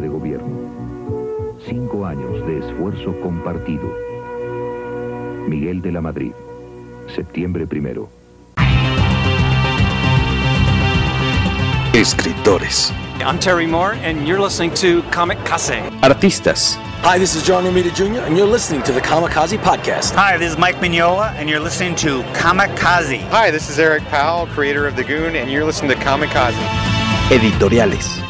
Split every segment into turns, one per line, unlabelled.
informe de gobierno. Cinco años de esfuerzo compartido. Miguel de la Madrid, septiembre primero.
Escritores.
I'm Terry Moore, and you're listening to Comic Case.
Artistas.
Hi, this is John Romita Jr., and you're listening to the Kamikaze Podcast.
Hi, this is Mike Mignola, and you're listening to Kamikaze.
Hi, this is Eric Powell, creator of The Goon, and you're listening to Kamikaze.
Editoriales.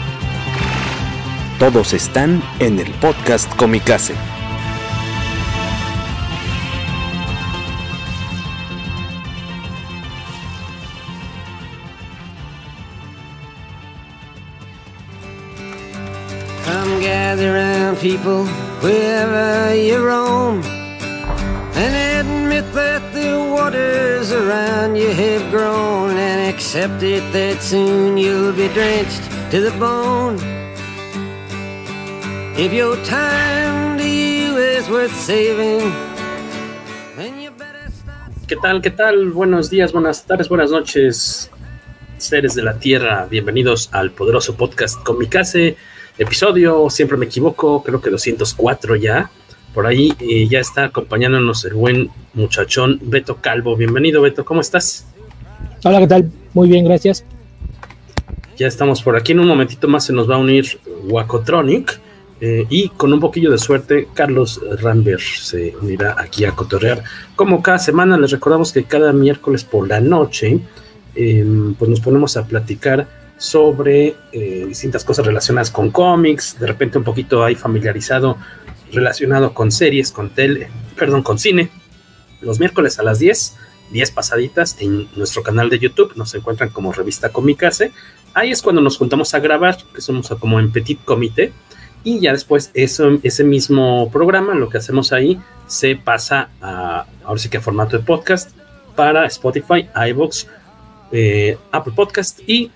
Todos están en el podcast Comicase.
Come gather round people wherever you roam and admit that the waters around you have grown and accept it that soon you'll be drenched to the bone. If your time to you is worth saving, then you better start.
¿Qué tal? ¿Qué tal? Buenos días, buenas tardes, buenas noches, seres de la Tierra. Bienvenidos al poderoso podcast Comicase episodio, siempre me equivoco, creo que 204 ya, por ahí y ya está acompañándonos el buen muchachón Beto Calvo. Bienvenido Beto, ¿cómo estás?
Hola, ¿qué tal? Muy bien, gracias.
Ya estamos por aquí, en un momentito más se nos va a unir Wacotronic eh, y con un poquillo de suerte Carlos Rambert se unirá aquí a cotorrear. Como cada semana les recordamos que cada miércoles por la noche eh, pues nos ponemos a platicar sobre eh, distintas cosas relacionadas con cómics, de repente un poquito ahí familiarizado relacionado con series, con tele, perdón, con cine. Los miércoles a las 10, 10 pasaditas en nuestro canal de YouTube, nos encuentran como revista Comicase. Ahí es cuando nos juntamos a grabar, que somos como en petit comité, y ya después ese mismo programa, lo que hacemos ahí, se pasa a, ahora sí que a formato de podcast para Spotify, iVoox, eh, Apple Podcast y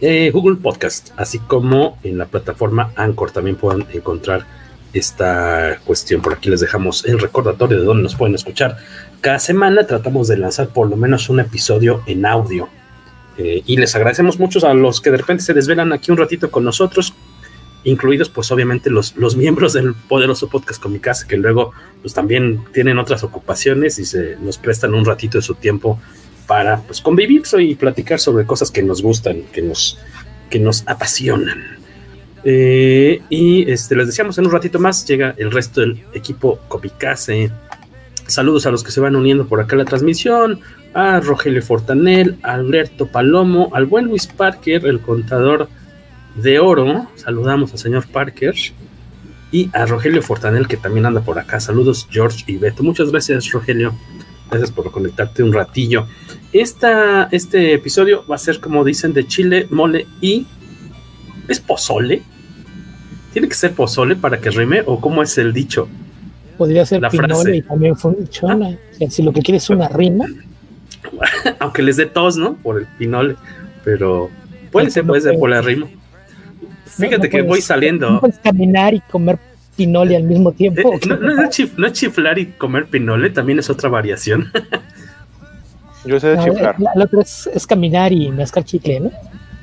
eh, Google Podcast, así como en la plataforma Anchor también pueden encontrar esta cuestión. Por aquí les dejamos el recordatorio de donde nos pueden escuchar. Cada semana tratamos de lanzar por lo menos un episodio en audio. Eh, y les agradecemos mucho a los que de repente se desvelan aquí un ratito con nosotros, incluidos pues obviamente los, los miembros del poderoso podcast Comicase, que luego pues también tienen otras ocupaciones y se nos prestan un ratito de su tiempo para pues, convivir y platicar sobre cosas que nos gustan, que nos, que nos apasionan. Eh, y este, les decíamos en un ratito más, llega el resto del equipo Copicase. Saludos a los que se van uniendo por acá a la transmisión, a Rogelio Fortanel, a Alberto Palomo, al buen Luis Parker, el contador de oro. Saludamos al señor Parker. Y a Rogelio Fortanel, que también anda por acá. Saludos, George y Beto. Muchas gracias, Rogelio. Gracias por conectarte un ratillo. Esta, este episodio va a ser, como dicen, de chile, mole y. ¿Es pozole? ¿Tiene que ser pozole para que rime? ¿O cómo es el dicho?
Podría ser la pinole frase. y también funciona. ¿Ah? O sea, si lo que quieres es una rima.
Aunque les dé tos, ¿no? Por el pinole. Pero puede ser, puede ser por la rima. Fíjate no, que
puedes,
voy saliendo.
No puedes caminar y comer pinole al mismo tiempo.
Eh, no, no, es chif, no, es chiflar y comer pinole, también es otra variación.
Yo sé de chiflar.
La, la otra es, es, caminar y mascar chicle, ¿no?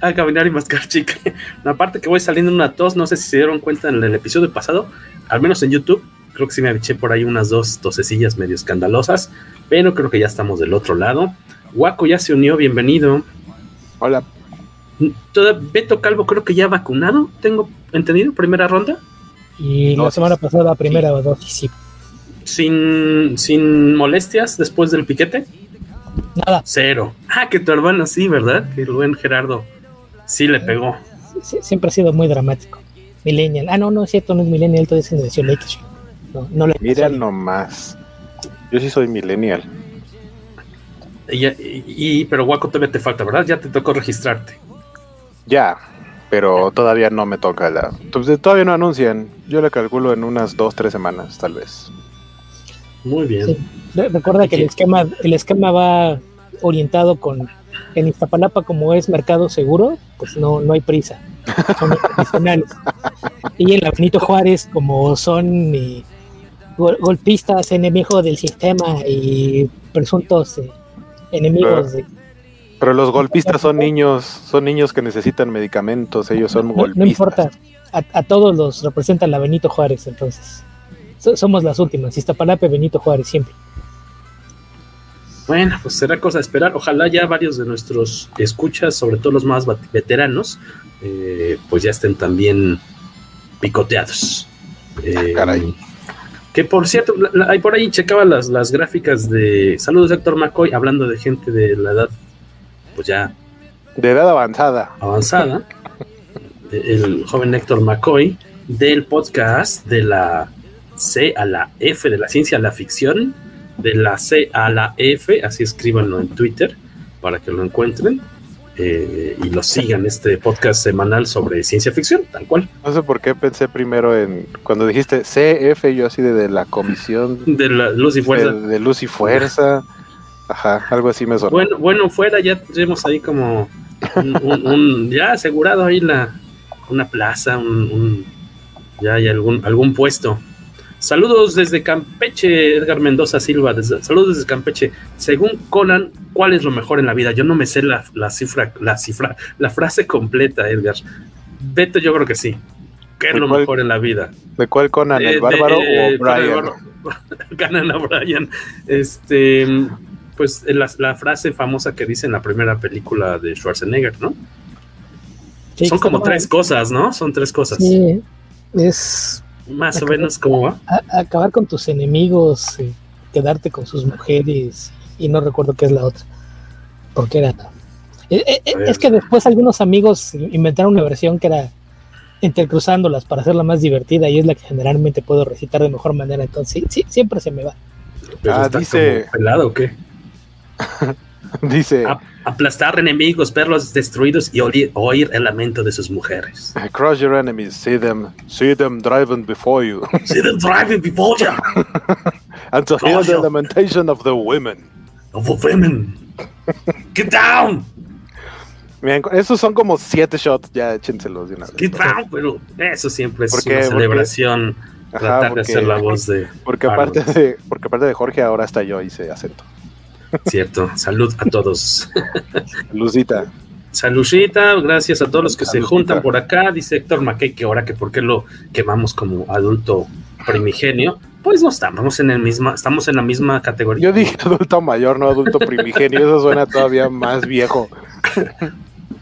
Ah, caminar y mascar chicle. aparte que voy saliendo una tos, no sé si se dieron cuenta en el episodio pasado, al menos en YouTube, creo que sí me eché por ahí unas dos tosecillas medio escandalosas, pero creo que ya estamos del otro lado. Waco ya se unió, bienvenido.
Hola.
Toda, Beto Calvo creo que ya vacunado, tengo entendido, primera ronda.
Y la semana pasada, primera sí. dosis, sí.
Sin, sin molestias después del piquete.
Nada.
Cero. Ah, que tu hermano sí, ¿verdad? Que el buen Gerardo sí le pegó.
Sí, siempre ha sido muy dramático. Millennial. Ah, no, no es cierto, no es Millennial, todavía es generación X. No, no le
Mira nomás. Yo sí soy Millennial.
Y, y, y, pero Waco todavía te falta, ¿verdad? Ya te tocó registrarte.
Ya. pero todavía no me toca la. Pues, todavía no anuncian. Yo le calculo en unas dos, tres semanas, tal vez.
Muy bien.
Recuerda que el esquema, el esquema va orientado con en Iztapalapa como es mercado seguro, pues no, no hay prisa. Son profesionales. y en la Benito Juárez, como son eh, golpistas, enemigos del sistema y presuntos eh, enemigos
de. Pero los golpistas son niños, son niños que necesitan medicamentos, ellos son golpistas.
No importa, a, a, todos los representa la Benito Juárez, entonces. somos las últimas, Iztapalapa Benito Juárez siempre.
Bueno, pues será cosa de esperar. Ojalá ya varios de nuestros escuchas, sobre todo los más veteranos, eh, pues ya estén también picoteados. Eh,
Caray.
Que por cierto, hay por ahí checaba las, las gráficas de Saludos Héctor McCoy, hablando de gente de la edad, pues ya.
De edad avanzada.
Avanzada. el joven Héctor McCoy del podcast de la C a la F, de la ciencia a la ficción de la C a la F, así escríbanlo en Twitter para que lo encuentren eh, y lo sigan, este podcast semanal sobre ciencia ficción, tal cual.
No sé por qué pensé primero en, cuando dijiste CF, yo así de, de la comisión
de la Luz y Fuerza.
De, de Luz y Fuerza. Ajá, algo así me sonó.
Bueno, bueno, fuera ya tenemos ahí como un, un, un ya asegurado ahí la una plaza, un, un ya hay algún algún puesto Saludos desde Campeche, Edgar Mendoza Silva. Desde, saludos desde Campeche. Según Conan, ¿cuál es lo mejor en la vida? Yo no me sé la, la cifra, la cifra, la frase completa, Edgar. Beto, yo creo que sí. ¿Qué es lo
cuál,
mejor en la vida?
¿De cuál Conan? ¿El bárbaro
de,
o Brian?
Conan o Brian. Este, pues la, la, frase famosa que dice en la primera película de Schwarzenegger, ¿no? Sí, Son como tres cosas, ¿no? Son tres cosas.
Sí, es
más acabar, o menos como va.
A, acabar con tus enemigos, eh, quedarte con sus mujeres y no recuerdo qué es la otra. Porque era. Eh, eh, es que después algunos amigos inventaron una versión que era intercruzándolas para hacerla más divertida y es la que generalmente puedo recitar de mejor manera. Entonces, sí, sí siempre se me va.
Ah, dice.
¿Pelado o qué?
dice.
A, aplastar enemigos, verlos destruidos y oír, el lamento de sus mujeres.
Crush your enemies, see them, see them driving before you.
see them driving before you.
and to hear the lamentation of the women.
Of the women. Get down.
Bien, esos son como siete shots, ya échenselos de una vez.
Get down, pero eso siempre es una celebración.
Ajá,
tratar
porque,
de hacer la voz de.
Porque aparte de, porque aparte de Jorge, ahora hasta yo hice acento.
Cierto. Salud a todos.
Lucita.
Saludita, gracias a todos los que se juntan por acá. Dice Héctor Mackey que ahora que por qué lo quemamos como adulto primigenio. Pues no estamos en el misma, estamos en la misma categoría.
Yo dije adulto mayor, no adulto primigenio. Eso suena todavía más viejo.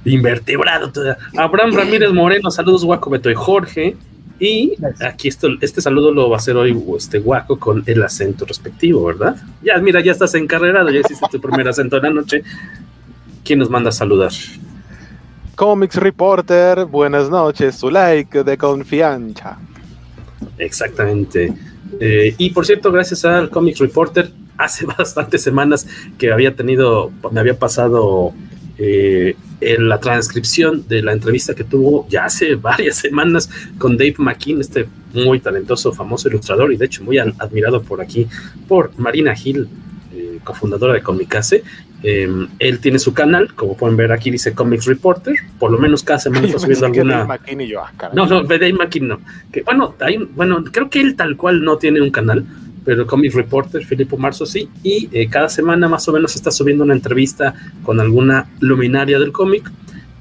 Invertebrado. Todavía. Abraham Ramírez Moreno, saludos Guaco, Beto y Jorge. Y aquí esto, este saludo lo va a hacer hoy este guaco con el acento respectivo, ¿verdad? Ya, mira, ya estás encarrerado, ya hiciste tu primer acento de la noche. ¿Quién nos manda a saludar?
Comics Reporter, buenas noches, su like de confianza.
Exactamente. Eh, y por cierto, gracias al Comics Reporter, hace bastantes semanas que había tenido, me había pasado eh, en la transcripción de la entrevista que tuvo ya hace varias semanas con Dave McKean, este muy talentoso, famoso ilustrador y de hecho muy admirado por aquí por Marina Hill, eh, cofundadora de Comicase. Eh, él tiene su canal, como pueden ver aquí dice Comics Reporter, por lo menos cada semana está subiendo alguna...
Yo, ah,
no, no, Dave McKean no. Que, bueno, hay, bueno, creo que él tal cual no tiene un canal, pero Comic Reporter, Filipo Marzo sí, y eh, cada semana más o menos está subiendo una entrevista con alguna luminaria del cómic.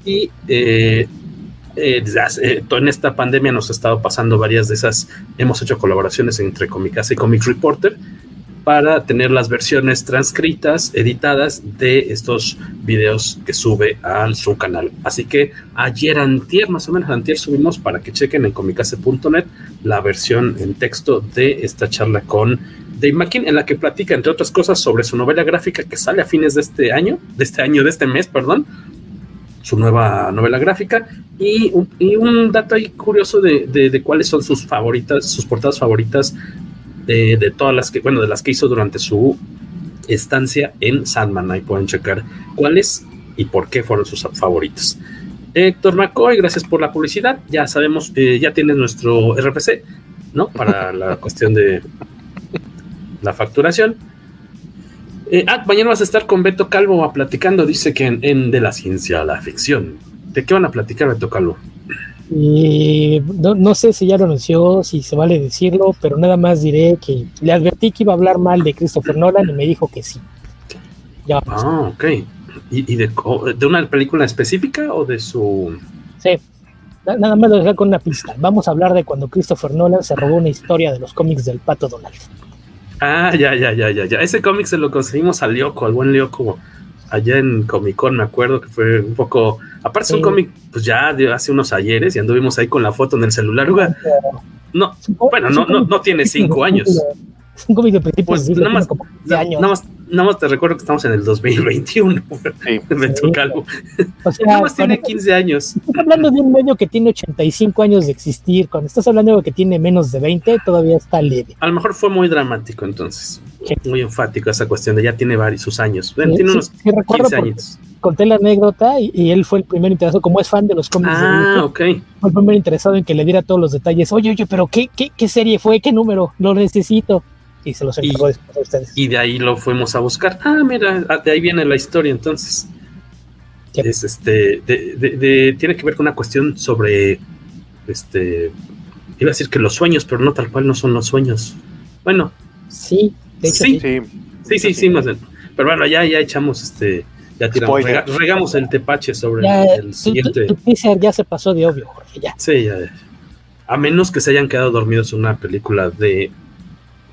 Y eh, eh, en esta pandemia nos ha estado pasando varias de esas, hemos hecho colaboraciones entre Comicasa y Comic Reporter para tener las versiones transcritas, editadas de estos videos que sube a su canal. Así que ayer, antier, más o menos antier, subimos para que chequen en comicase.net la versión en texto de esta charla con Dave McKean, en la que platica, entre otras cosas, sobre su novela gráfica que sale a fines de este año, de este año, de este mes, perdón, su nueva novela gráfica y un, dato ahí curioso de, de, cuáles son sus favoritas, sus portadas favoritas de, de, todas las que, bueno, de las que hizo durante su estancia en Sandman. Ahí pueden checar cuáles y por qué fueron sus favoritas. Héctor McCoy, gracias por la publicidad. Ya sabemos, eh, ya tienes nuestro RFC, ¿no? Para la cuestión de la facturación. Eh, ah, mañana vas a estar con Beto Calvo platicando, dice que en, en, De la ciencia a la ficción. ¿De qué van a platicar, Beto Calvo?
Y no, no, sé si ya lo anunció, si se vale decirlo, pero nada más diré que le advertí que iba a hablar mal de Christopher Nolan y me dijo que sí.
Ya ah, ok. ¿Y, y de, de, una película específica o de su...?
Sí, nada más lo dejé con una pista. Vamos a hablar de cuando Christopher Nolan se robó una historia de los cómics del Pato Donald.
Ah, ya, ya, ya, ya, ya. Ese cómic se lo conseguimos a Lyoko, al buen Lyoko, allá en Comic Con, me acuerdo que fue un poco. Aparte, es un cómic, pues ya de hace unos ayeres y anduvimos ahí con la foto en el celular. No, bueno, no, no, no tiene cinco años.
Es un cómic de principios
pues, nada, más, años. Nada, más, nada más te recuerdo que estamos en el 2021. Sí. Me toca algo. O sea, nada más tiene 15 años.
Estás hablando de un medio que tiene 85 años de existir. Cuando estás hablando de que tiene menos de 20, todavía está leve.
A lo mejor fue muy dramático entonces. Sí. Muy enfático esa cuestión de ya tiene varios sus años. Bueno, tiene unos 15 años.
Conté la anécdota y, y, él fue el primer interesado, como es fan de los cómics.
Ah,
de
ok.
Fue el primer interesado en que le diera todos los detalles. Oye, oye, pero ¿qué, qué, qué serie fue? ¿Qué número? Lo necesito y se los encargó después a ustedes.
Y de ahí lo fuimos a buscar. Ah, mira, de ahí viene la historia entonces. ¿Qué? Es este, de, de, de, tiene que ver con una cuestión sobre, este, iba a decir que los sueños, pero no tal cual no son los sueños. Bueno.
Sí,
de hecho, sí, sí, sí, sí, sí, más bien. Pero bueno, ya, ya echamos este, ya tiramos, rega, regamos el tepache sobre
ya,
el siguiente.
Tu, tu, tu ya se pasó de obvio, Jorge, ya.
Sí, ya. A menos que se hayan quedado dormidos en una película de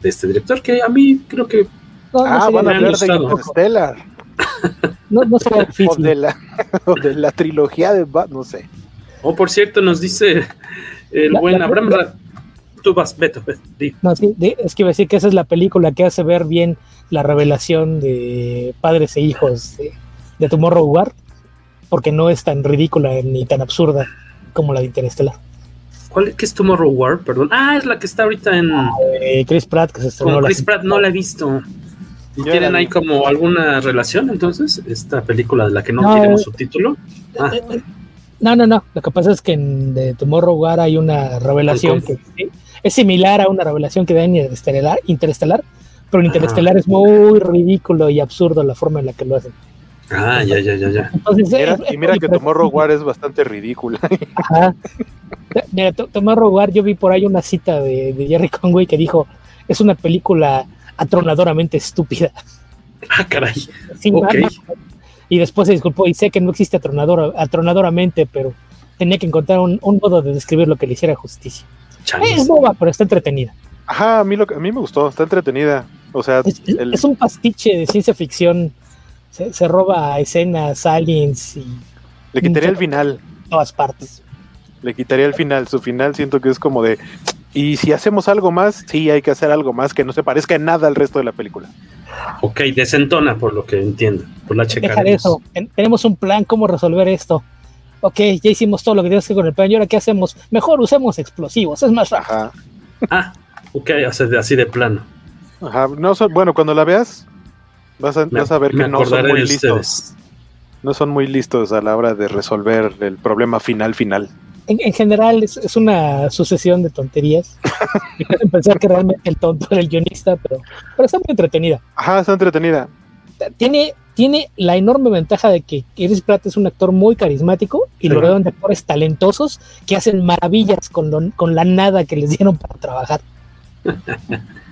de este director, que a mí creo que.
No, ah, van a hablar de Interstellar.
no, no difícil.
O de, la, o de la trilogía de Bat, no sé.
Oh, por cierto, nos dice el la, buen la, Abraham. La, tú vas, Beto. Beto
no, sí, es que iba a decir que esa es la película que hace ver bien la revelación de padres e hijos de, de Tomorrow porque no es tan ridícula ni tan absurda como la de Interestelar.
¿Cuál qué es Tomorrow War? Perdón. Ah, es la que está ahorita en.
Eh, Chris Pratt, que se estrenó.
Con Chris Pratt no la he visto. ¿Y Yo tienen ahí como alguna relación entonces? Esta película de la que no, no tenemos subtítulo. Ah.
No, no, no. Lo que pasa es que en de Tomorrow War hay una revelación que es similar a una revelación que da en Interestelar, Interestelar pero en Interestelar ah. es muy ridículo y absurdo la forma en la que lo hacen.
Ah, ya, ya, ya, ya.
Entonces, mira, es, y mira que Tomorrow War es bastante ridícula.
Ajá. Mira, Tomorrow War, yo vi por ahí una cita de, de, Jerry Conway que dijo, es una película atronadoramente estúpida.
Ah, caray.
Sí, okay. Y después se disculpó, y sé que no existe atronador, atronadoramente, pero tenía que encontrar un, un, modo de describir lo que le hiciera justicia. Chales. Es boba, pero está entretenida.
Ajá, a mí, lo, a mí me gustó, está entretenida. O sea,
es, el... es un pastiche de ciencia ficción se, se, roba escenas, aliens y.
Le quitaría el final.
Todas partes.
Le quitaría el final. Su final siento que es como de. Y si hacemos algo más, sí, hay que hacer algo más que no se parezca en nada al resto de la película.
Ok, desentona por lo que entiendo. Por la
Dejar eso. Tenemos un plan, cómo resolver esto. Ok, ya hicimos todo lo que tienes que hacer con el plan. ¿Y ahora qué hacemos? Mejor usemos explosivos, es más rápido.
Ajá.
Ah, ok, así de plano.
Ajá, no, bueno, cuando la veas, Vas a, vas a ver que no son muy listos. No son muy listos a la hora de resolver el problema final final.
En, en general es, es, una sucesión de tonterías. Me pensar que realmente el tonto era el guionista, pero, pero está muy entretenida.
Ajá, está entretenida.
Tiene, tiene la enorme ventaja de que Chris Pratt es un actor muy carismático y sí. lo rodean de actores talentosos que hacen maravillas con, lo, con la nada que les dieron para trabajar.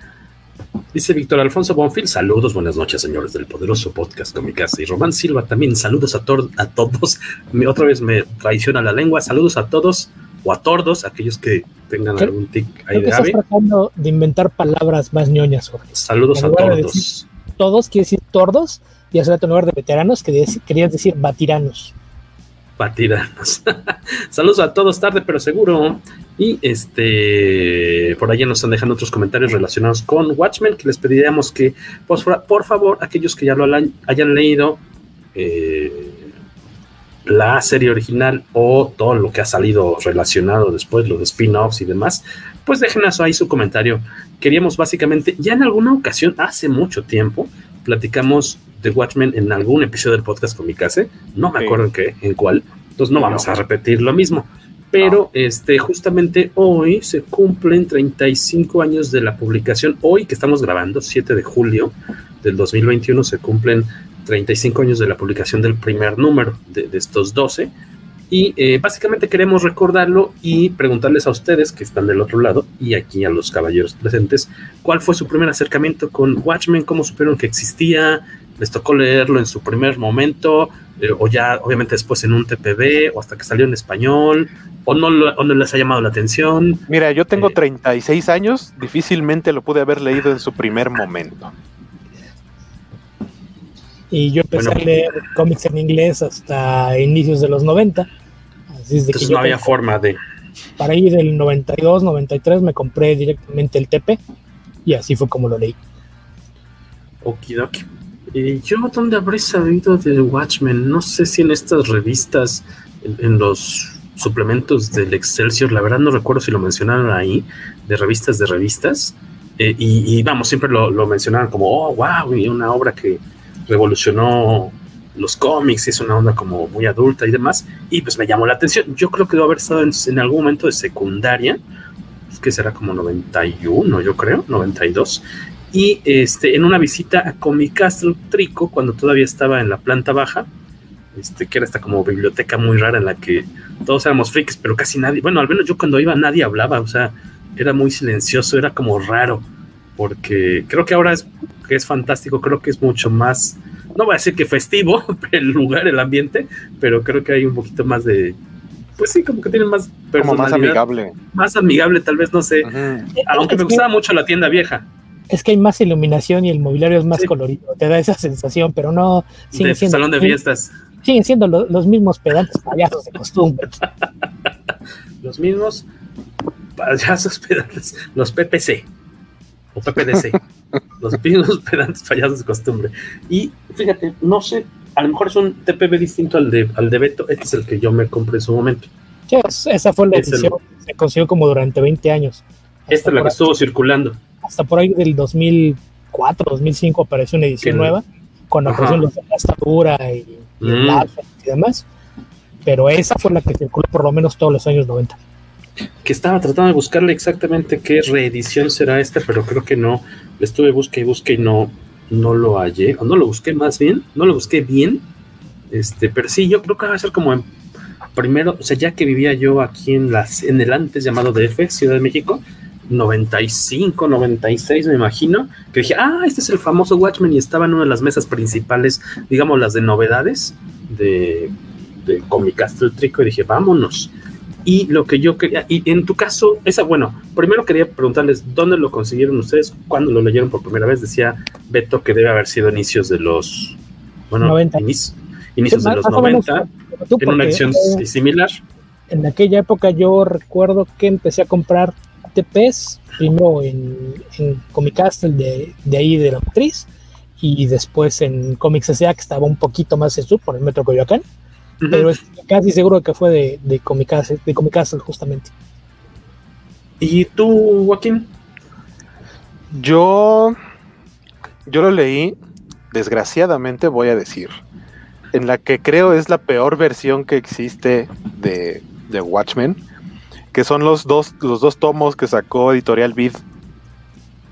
Dice Víctor Alfonso Bonfil, saludos, buenas noches, señores del poderoso podcast Comicasa. Y Román Silva también, saludos a, a todos. Me, otra vez me traiciona la lengua, saludos a todos o a tordos, aquellos que tengan algún tic
Creo
ahí
que
de
estás
ave.
tratando de inventar palabras más ñoñas, Jorge.
Saludos
En
a
de
tordos.
decir todos quiere decir tordos y hace rato en lugar de veteranos que querías decir batiranos.
Batiranos. Saludos a todos, tarde pero seguro. Y este, por allá nos están dejando otros comentarios relacionados con Watchmen, que les pediríamos que, por favor, aquellos que ya lo hayan leído, eh, la serie original o todo lo que ha salido relacionado después, los spin-offs y demás, pues déjenos ahí su comentario. Queríamos básicamente, ya en alguna ocasión, hace mucho tiempo, platicamos de Watchmen en algún episodio del podcast con mi casa, no me sí. acuerdo en qué, en cuál, Entonces no vamos a repetir lo mismo. Pero este, justamente hoy se cumplen 35 años de la publicación. Hoy que estamos grabando, 7 de julio del 2021, se cumplen 35 años de la publicación del primer número de, estos 12. Y eh, básicamente queremos recordarlo y preguntarles a ustedes que están del otro lado y aquí a los caballeros presentes, ¿cuál fue su primer acercamiento con Watchmen? ¿Cómo supieron que existía? ¿Les tocó leerlo en su primer momento? Eh, ¿O ya obviamente después en un TPB? ¿O hasta que salió en español? o no, no les ha llamado la atención.
Mira, yo tengo 36 eh, años, difícilmente lo pude haber leído en su primer momento.
Y yo empecé a leer cómics en inglés hasta inicios de los 90.
Así es de que no había forma de...
Para ir del 92, 93 me compré directamente el TP y así fue como lo leí.
Okidoki. ¿Y yo dónde habré sabido de Watchmen? No sé si en estas revistas, en los suplementos del Excelsior, la verdad no recuerdo si lo mencionaron ahí, de revistas de revistas, eh, y, vamos, siempre lo, lo, mencionaban como, oh, wow, y una obra que revolucionó los cómics, es una onda como muy adulta y demás, y pues me llamó la atención. Yo creo que debo haber estado en, algún momento de secundaria, es que será como 91, yo creo, 92, y este, en una visita a Comic Castle Trico, cuando todavía estaba en la planta baja, este, que era esta como biblioteca muy rara en la que todos éramos frikis, pero casi nadie, bueno, al menos yo cuando iba nadie hablaba, o sea, era muy silencioso, era como raro, porque creo que ahora es, que es fantástico, creo que es mucho más, no voy a decir que festivo el lugar, el ambiente, pero creo que hay un poquito más de, pues sí, como que tienen más
Como más amigable.
Más amigable, tal vez, no sé, aunque me gustaba mucho la tienda vieja
es que hay más iluminación y el mobiliario es más colorido, te da esa sensación, pero no
sigue siendo salón de fiestas
siguen siendo los mismos pedantes payasos de costumbre.
los mismos payasos pedantes, los PPC o PPDC, los mismos pedantes payasos de costumbre. Y fíjate, no sé, a lo mejor es un TPB distinto al de, al de Beto, este es el que yo me compré en su momento.
Sí, esa fue la edición, se consiguió como durante 20 años.
Esta es la que estuvo circulando.
Hasta por ahí del 2004, 2005 apareció una edición nueva, con la de la estatura y Mm. y, demás. Pero esa fue la que circuló por lo menos todos los años 90.
Que estaba tratando de buscarle exactamente qué reedición será esta, pero creo que no. Le estuve busque y busque y no, no lo hallé, o no lo busqué más bien, no lo busqué bien. Este, pero sí, yo creo que va a ser como en primero, o sea, ya que vivía yo aquí en las, en el antes llamado DF, Ciudad de México, 95, 96, me imagino, que dije, ah, este es el famoso Watchmen y estaba en una de las mesas principales, digamos, las de novedades de, de Comic Castle Trico y dije, vámonos. Y lo que yo quería, y en tu caso, esa, bueno, primero quería preguntarles dónde lo consiguieron ustedes, cuándo lo leyeron por primera vez. Decía Beto que debe haber sido inicios de los, bueno, inicios de los 90, en una edición similar.
En aquella época yo recuerdo que empecé a comprar TPs, primero en, en Comic Castle de, de, ahí de la matriz y después en Comics S.A. que estaba un poquito más en sur por el Metro Coyoacán, pero es casi seguro que fue de, de, Comic Castle, de Comic Castle justamente.
¿Y tú, Joaquín?
Yo, yo lo leí, desgraciadamente voy a decir, en la que creo es la peor versión que existe de, de Watchmen que son los dos, los dos tomos que sacó Editorial Vid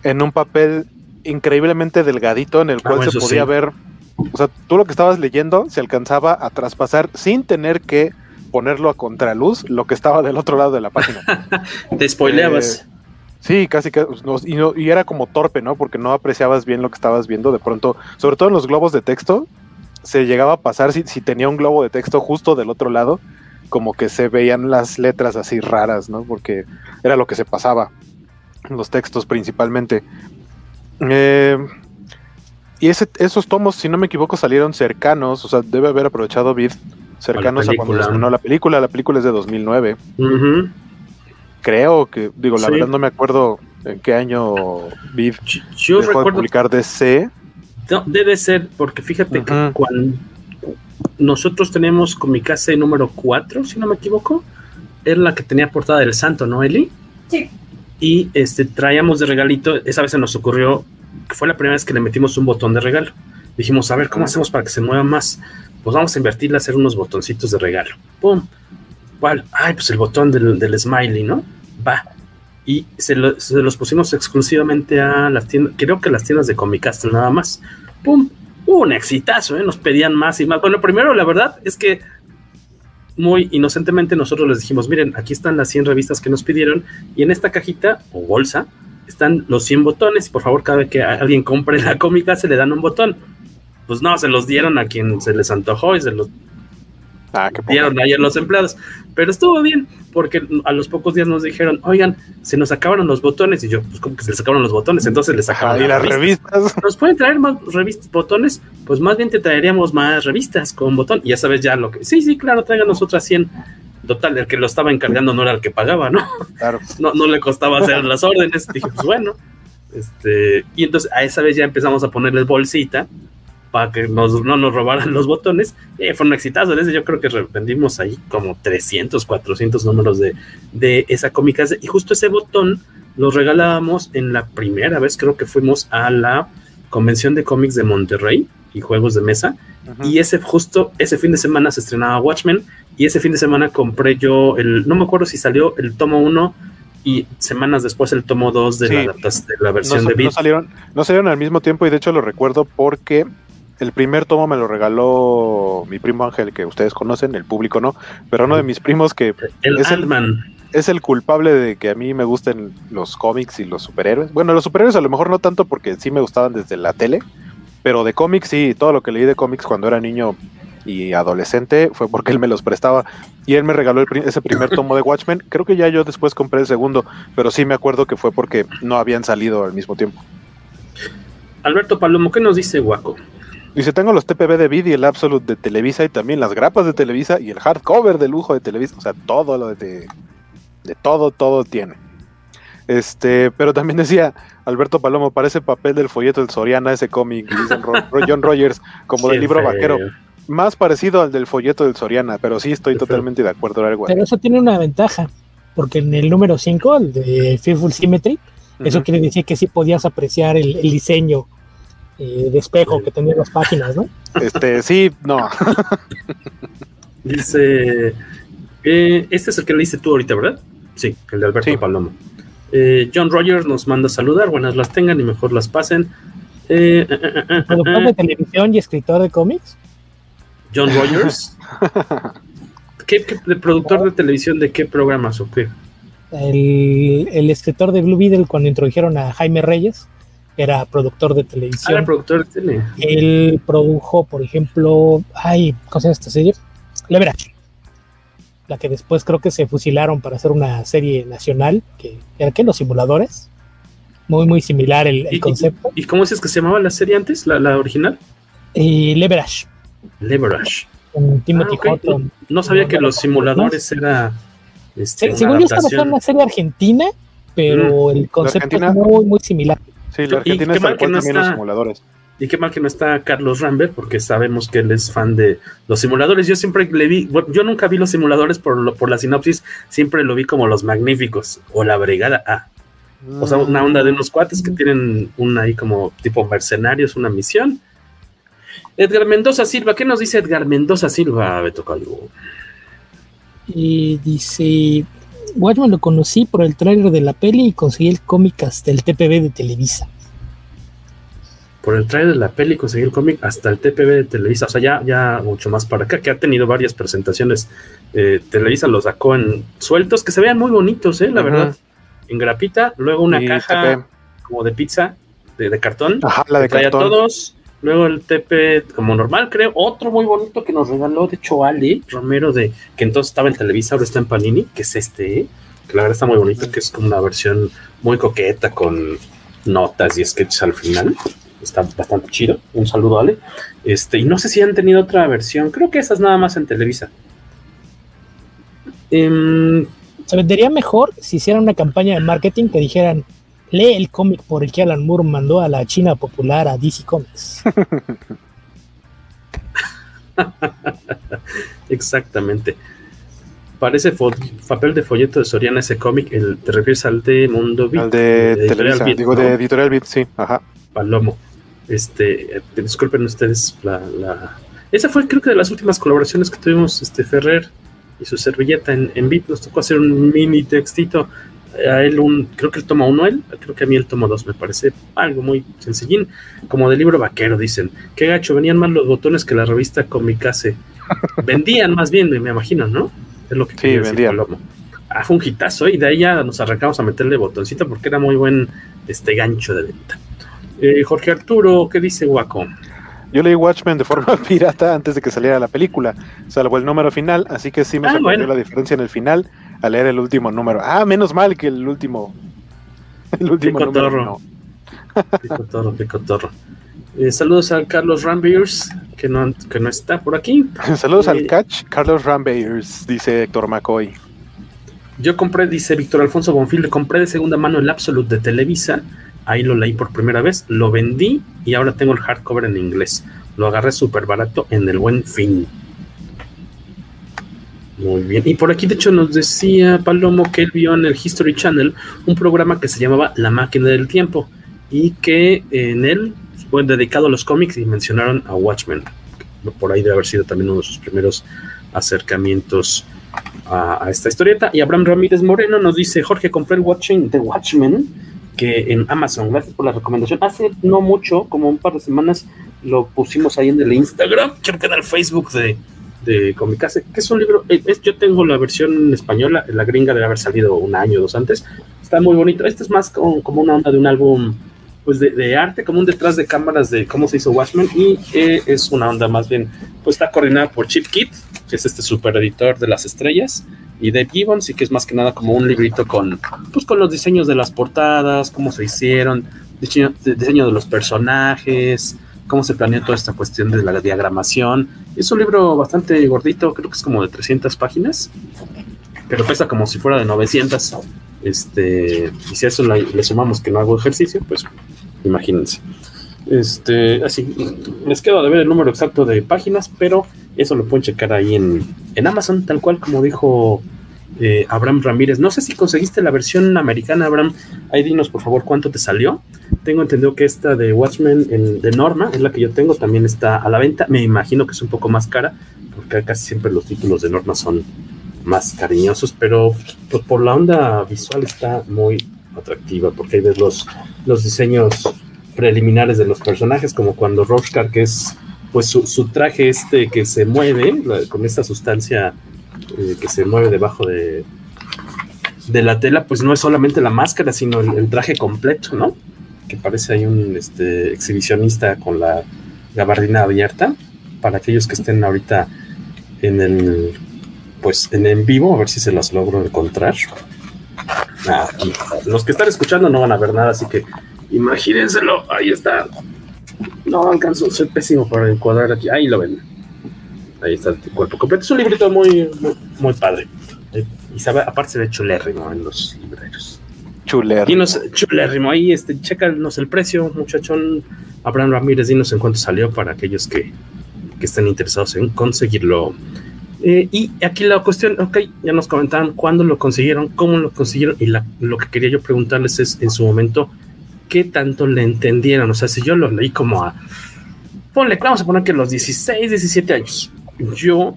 en un papel increíblemente delgadito en el ah, cual se podía ver, o sea, tú lo que estabas leyendo se alcanzaba a traspasar sin tener que ponerlo a contraluz lo que estaba del otro lado de la página.
Te spoileabas.
Eh, sí, casi que y, y, era como torpe, ¿no? Porque no apreciabas bien lo que estabas viendo de pronto, sobre todo en los globos de texto, se llegaba a pasar si, si tenía un globo de texto justo del otro lado como que se veían las letras así raras, ¿no? Porque era lo que se pasaba, los textos principalmente. Eh, y ese, esos tomos, si no me equivoco, salieron cercanos, o sea, debe haber aprovechado Vid cercanos a, cuando estrenó la película. La película es de 2009. Creo que, digo, la verdad no me acuerdo en qué año Vid
yo dejó de
publicar DC.
No, debe ser, porque fíjate que cuando nosotros tenemos Comicase número 4, si no me equivoco. Era la que tenía portada del santo, ¿no, Eli?
Sí.
Y este, traíamos de regalito, esa vez se nos ocurrió, que fue la primera vez que le metimos un botón de regalo. Dijimos, a ver, ¿cómo hacemos para que se mueva más? pues vamos a invertirle a hacer unos botoncitos de regalo. ¡Pum! ¿Cuál? Ay, pues el botón del, del smiley, ¿no? Va. Y se, lo, se, los pusimos exclusivamente a las tiendas, creo que las tiendas de Comicastle nada más. ¡Pum! Un exitazo, ¿eh? Nos pedían más y más. Bueno, primero, la verdad es que muy inocentemente nosotros les dijimos, miren, aquí están las 100 revistas que nos pidieron y en esta cajita o bolsa están los 100 botones y por favor cada vez que alguien compre la cómica se le dan un botón. Pues no, se los dieron a quien se les antojó y se los
ah, qué
dieron ayer los empleados. Pero estuvo bien porque a los pocos días nos dijeron, oigan, se nos acabaron los botones y yo, pues como que se les acabaron los botones, entonces les sacaron
y las revistas. revistas.
¿Nos pueden traer más revistas, botones? Pues más bien te traeríamos más revistas con botón. Y ya sabes ya lo que... Sí, sí, claro, tráiganos otras 100 total, el que lo estaba encargando no era el que pagaba, ¿no?
Claro.
No, no le costaba hacer las órdenes. Dije, pues bueno. Este, y entonces a esa vez ya empezamos a ponerles bolsita para que nos, no nos robaran los botones. Eh, fue un exitazo. Desde yo creo que vendimos ahí como 300, 400 números de, de esa cómica. Y justo ese botón lo regalábamos en la primera vez, creo que fuimos a la convención de cómics de Monterrey y juegos de mesa. -huh. Y ese justo ese fin de semana se estrenaba Watchmen y ese fin de semana compré yo el, no me acuerdo si salió el tomo 1 y semanas después el tomo 2 de, sí. la, de la versión
no,
de Beat.
No salieron, no salieron al mismo tiempo y de hecho lo recuerdo porque el primer tomo me lo regaló mi primo Ángel, que ustedes conocen, el público no, pero uno de mis primos que
el
es, el,
man.
es el culpable de que a mí me gusten los cómics y los superhéroes. Bueno, los superhéroes a lo mejor no tanto porque sí me gustaban desde la tele, pero de cómics sí, todo lo que leí de cómics cuando era niño y adolescente fue porque él me los prestaba y él me regaló el, ese primer tomo de Watchmen. Creo que ya yo después compré el segundo, pero sí me acuerdo que fue porque no habían salido al mismo tiempo.
Alberto Palomo, ¿qué nos dice Guaco?
Dice, tengo los TPB de Vid y el Absolute de Televisa y también las grapas de Televisa y el hardcover de lujo de Televisa. O sea, todo lo de, de todo, todo tiene. Este, pero también decía Alberto Palomo, parece papel del folleto del Soriana, ese cómic, John Rogers, como del libro feo. vaquero. Más parecido al del folleto del Soriana, pero sí estoy Qué totalmente feo. de acuerdo. Algo
pero eso tiene una ventaja, porque en el número 5, el de Fearful Symmetry, uh -huh. eso quiere decir que sí podías apreciar el, el diseño eh, de espejo que tenía las páginas, ¿no?
Este, sí, no.
Dice, eh, este es el que le dice tú ahorita, ¿verdad? Sí, el de Alberto sí. Palomo. Eh, John Rogers nos manda a saludar, buenas las tengan y mejor las pasen. Eh,
¿Productor de televisión y escritor de cómics?
John Rogers. ¿Qué, qué de productor de televisión de qué programas o qué?
El, el escritor de Blue Beetle cuando introdujeron a Jaime Reyes era productor de televisión.
Ah, era productor de tele.
Él produjo, por ejemplo, ay, ¿cómo se llama esta serie? Leverage. La que después creo que se fusilaron para hacer una serie nacional, que era que los simuladores. Muy, muy similar el, el
¿Y,
concepto.
¿Y, cómo es que se llamaba la serie antes, la, la original?
Y Leverage.
Leverage.
Con Timothy
ah, okay. no, no, sabía que los simuladores era.
Este, según yo, estaba una serie argentina, pero mm. el concepto es muy, muy similar.
Sí, la Argentina está que no está, los simuladores.
Y qué mal que no está Carlos Rambert, porque sabemos que él es fan de los simuladores. Yo siempre le vi, bueno, yo nunca vi los simuladores por, lo, por la sinopsis, siempre lo vi como los magníficos o la brigada A. O sea, una onda de unos cuates que tienen una ahí como tipo mercenarios, una misión. Edgar Mendoza Silva, ¿qué nos dice Edgar Mendoza Silva, Beto Calvo?
Y dice, Watchman lo conocí por el trailer de la peli y conseguí el cómic hasta el TPB de Televisa.
Por el trailer de la peli conseguí el cómic hasta el TPB de Televisa, o sea, ya, ya mucho más para acá, que ha tenido varias presentaciones. Eh, Televisa lo sacó en sueltos, que se vean muy bonitos, eh, la verdad. En grapita, luego una caja TP. como de pizza, de, de cartón.
Ajá, la de
trae
cartón.
a todos. Luego el TP como normal, creo. Otro muy bonito que nos regaló, de hecho, Ali Romero, de que entonces estaba en Televisa, ahora está en Panini, que es este, que la verdad está muy bonito, que es como una versión muy coqueta con notas y sketches al final. Está bastante chido. Un saludo, Ale. Este, y no sé si han tenido otra versión. Creo que esa es nada más en Televisa.
Eh, Se vendería mejor si hicieran una campaña de marketing que dijeran lee el cómic por el que Alan Moore mandó a la China popular a DC Comics.
Exactamente. Parece papel de folleto de Soriana ese cómic. El, ¿Te refieres al de Mundo
Beat? Al de, de Televisa, Beat, digo ¿no? de Editorial Beat, sí. Ajá.
Palomo. Este, disculpen ustedes la, la, Esa fue creo que de las últimas colaboraciones que tuvimos este Ferrer y su servilleta en, en VIP. Nos tocó hacer un mini textito. A él un, creo que él toma uno él, creo que a mí él toma dos, me parece algo muy sencillín, como de libro vaquero, dicen. Qué gacho, venían más los botones que la revista Comicase. Vendían más bien, me, imagino, ¿no? Es lo que
Sí, vendían.
Ah, fue un hitazo y de ahí ya nos arrancamos a meterle botoncito porque era muy buen este gancho de venta. Eh, Jorge Arturo, ¿qué dice Guaco?
Yo leí Watchmen de forma pirata antes de que saliera la película, salvo el número final, así que sí me
Ah,
sorprendió
bueno.
la diferencia en el final al leer el último número. Ah, menos mal que el último. El último
Qué
número. no.
Qué cotorro, qué cotorro. Eh, saludos a Carlos Rambiers, que no, que no está por aquí.
Saludos
Eh,
al catch, Carlos Rambeyers, dice Héctor McCoy.
Yo compré, dice Víctor Alfonso Bonfil, compré de segunda mano el Absolute de Televisa. Ahí lo leí por primera vez, lo vendí y ahora tengo el hardcover en inglés. Lo agarré súper barato en el buen fin. Muy bien. Y por aquí, de hecho, nos decía Palomo que él vio en el History Channel un programa que se llamaba La Máquina del Tiempo y que en él fue dedicado a los cómics y mencionaron a Watchmen. Por ahí debe haber sido también uno de sus primeros acercamientos a, esta historieta. Y Abraham Ramírez Moreno nos dice, Jorge, compré el Watching de Watchmen que en Amazon, gracias por la recomendación. Hace no mucho, como un par de semanas, lo pusimos ahí en el Instagram, creo que en el Facebook de, de Comicase, que es un libro, eh, es- yo tengo la versión española, la gringa debe haber salido un año o dos antes, está muy bonito. Este es más como, como una onda de un álbum pues de, de arte, como un detrás de cámaras de cómo se hizo Watchmen, y eh, es una onda más bien, pues está coordinada por Chip Kit, que es este super editor de las estrellas, y Dave Gibbons, y que es más que nada como un librito con, pues con los diseños de las portadas, cómo se hicieron, diseño, diseño de los personajes, cómo se planeó toda esta cuestión de la diagramación. Es un libro bastante gordito, creo que es como de 300 páginas, pero pesa como si fuera de 900. Este, y si a eso le, sumamos que no hago ejercicio, pues imagínense. Este, así, les quedo de ver el número exacto de páginas, pero eso lo pueden checar ahí en, en Amazon, tal cual como dijo eh, Abraham Ramírez. No sé si conseguiste la versión americana, Abraham. Ahí dinos por favor cuánto te salió. Tengo entendido que esta de Watchmen en- de Norma es la que yo tengo, también está a la venta. Me imagino que es un poco más cara, porque casi siempre los títulos de Norma son más cariñosos, pero pues, por la onda visual está muy atractiva, porque ahí ves los, los diseños preliminares de los personajes, como cuando Rorschach, que es pues su, su traje este que se mueve con esta sustancia eh, que se mueve debajo de, de la tela, pues no es solamente la máscara, sino el traje completo, ¿no? Que parece ahí un este, exhibicionista con la gabardina abierta. Para aquellos que estén ahorita en el pues en, en vivo, a ver si se las logro encontrar. Ah, aquí. Los que están escuchando no van a ver nada, así que imagínenselo. Ahí está. No alcanzo, soy pésimo para encuadrar aquí. Ahí lo ven. Ahí está el cuerpo completo. Es un librito muy, muy, muy padre. Eh, Y sabe, aparte se ve chulérrimo en los libreros.
Chuler.
Dinos, chulérrimo, ahí, este, chécanos el precio, muchachón. Abraham Ramírez, dinos en cuánto salió para aquellos que, que estén interesados en conseguirlo. Eh, y aquí la cuestión, ok, ya nos comentaron cuándo lo consiguieron, cómo lo consiguieron, y lo que quería yo preguntarles es en su momento, ¿qué tanto le entendieron? O sea, si yo lo leí como a, ponle, vamos a poner que los 16, 17 años, yo,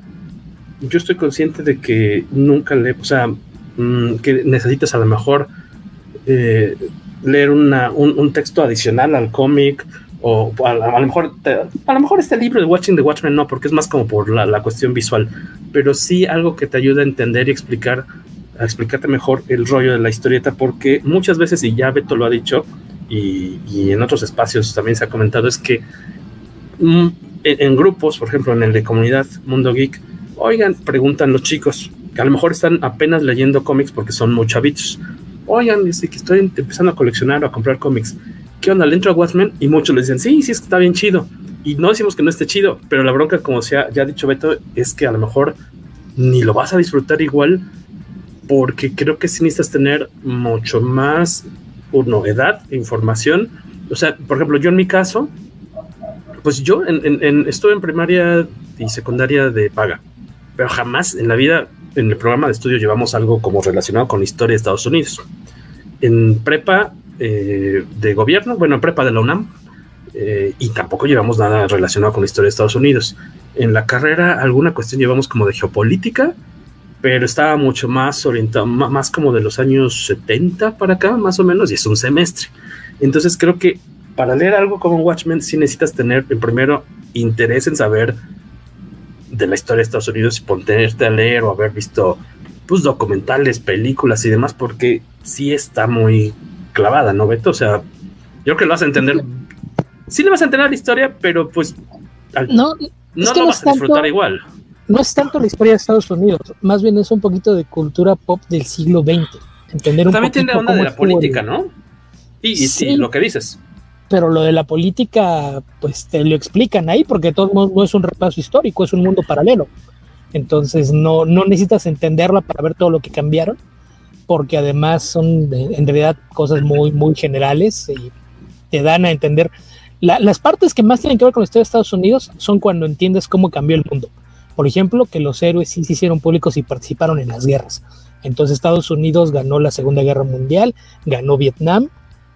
yo estoy consciente de que nunca le, o sea, mm, que necesitas a lo mejor eh, leer una, un, un texto adicional al cómic o a, a lo mejor te- a lo mejor este libro de Watching the Watchmen no porque es más como por la, la cuestión visual pero sí algo que te ayuda a entender y explicar a explicarte mejor el rollo de la historieta porque muchas veces y ya Beto lo ha dicho y, y en otros espacios también se ha comentado es que mm, en, en grupos por ejemplo en el de comunidad Mundo Geek oigan preguntan los chicos que a lo mejor están apenas leyendo cómics porque son muy chavitos oigan, dice que estoy empezando a coleccionar o a comprar cómics. ¿Qué onda? ¿Le entro a Watchmen? Y muchos le dicen, sí, sí, está bien chido. Y no decimos que no esté chido, pero la bronca, como se ha, ya ha dicho Beto, es que a lo mejor ni lo vas a disfrutar igual, porque creo que sí necesitas tener mucho más, uno, edad, información. O sea, por ejemplo, yo en mi caso, pues yo en, en- en- estuve en primaria y secundaria de paga, pero jamás en la vida, en el programa de estudio llevamos algo como relacionado con la historia de Estados Unidos. En prepa eh, de gobierno, bueno, en prepa de la UNAM, eh, y tampoco llevamos nada relacionado con la historia de Estados Unidos. en la carrera alguna cuestión llevamos como de geopolítica, pero estaba mucho más orientado, más como de los años 70 para acá, más o menos, y es un semestre. Entonces creo que para leer algo como Watchmen sí necesitas tener en primero interés en saber de la historia de Estados Unidos y ponerte a leer o haber visto pues documentales, películas y demás, porque sí está muy clavada, ¿no, Beto? O sea, yo creo que lo vas a entender. Sí le vas a entender la historia, pero pues
no,
no lo vas a disfrutar igual.
No es tanto la historia de Estados Unidos, más bien es un poquito de cultura pop del siglo XX. Entender un
También tiene onda de la política, ¿no? Y, sí, lo que dices.
Pero lo de la política, pues te lo explican ahí, porque todo no es un repaso histórico, es un mundo paralelo. Entonces no, no necesitas entenderla para ver todo lo que cambiaron, porque además son en realidad cosas muy, muy generales y te dan a entender. las partes que más tienen que ver con la historia de Estados Unidos son cuando entiendes cómo cambió el mundo. Por ejemplo, que los héroes sí se hicieron públicos y participaron en las guerras. Entonces Estados Unidos ganó la Segunda Guerra Mundial, ganó Vietnam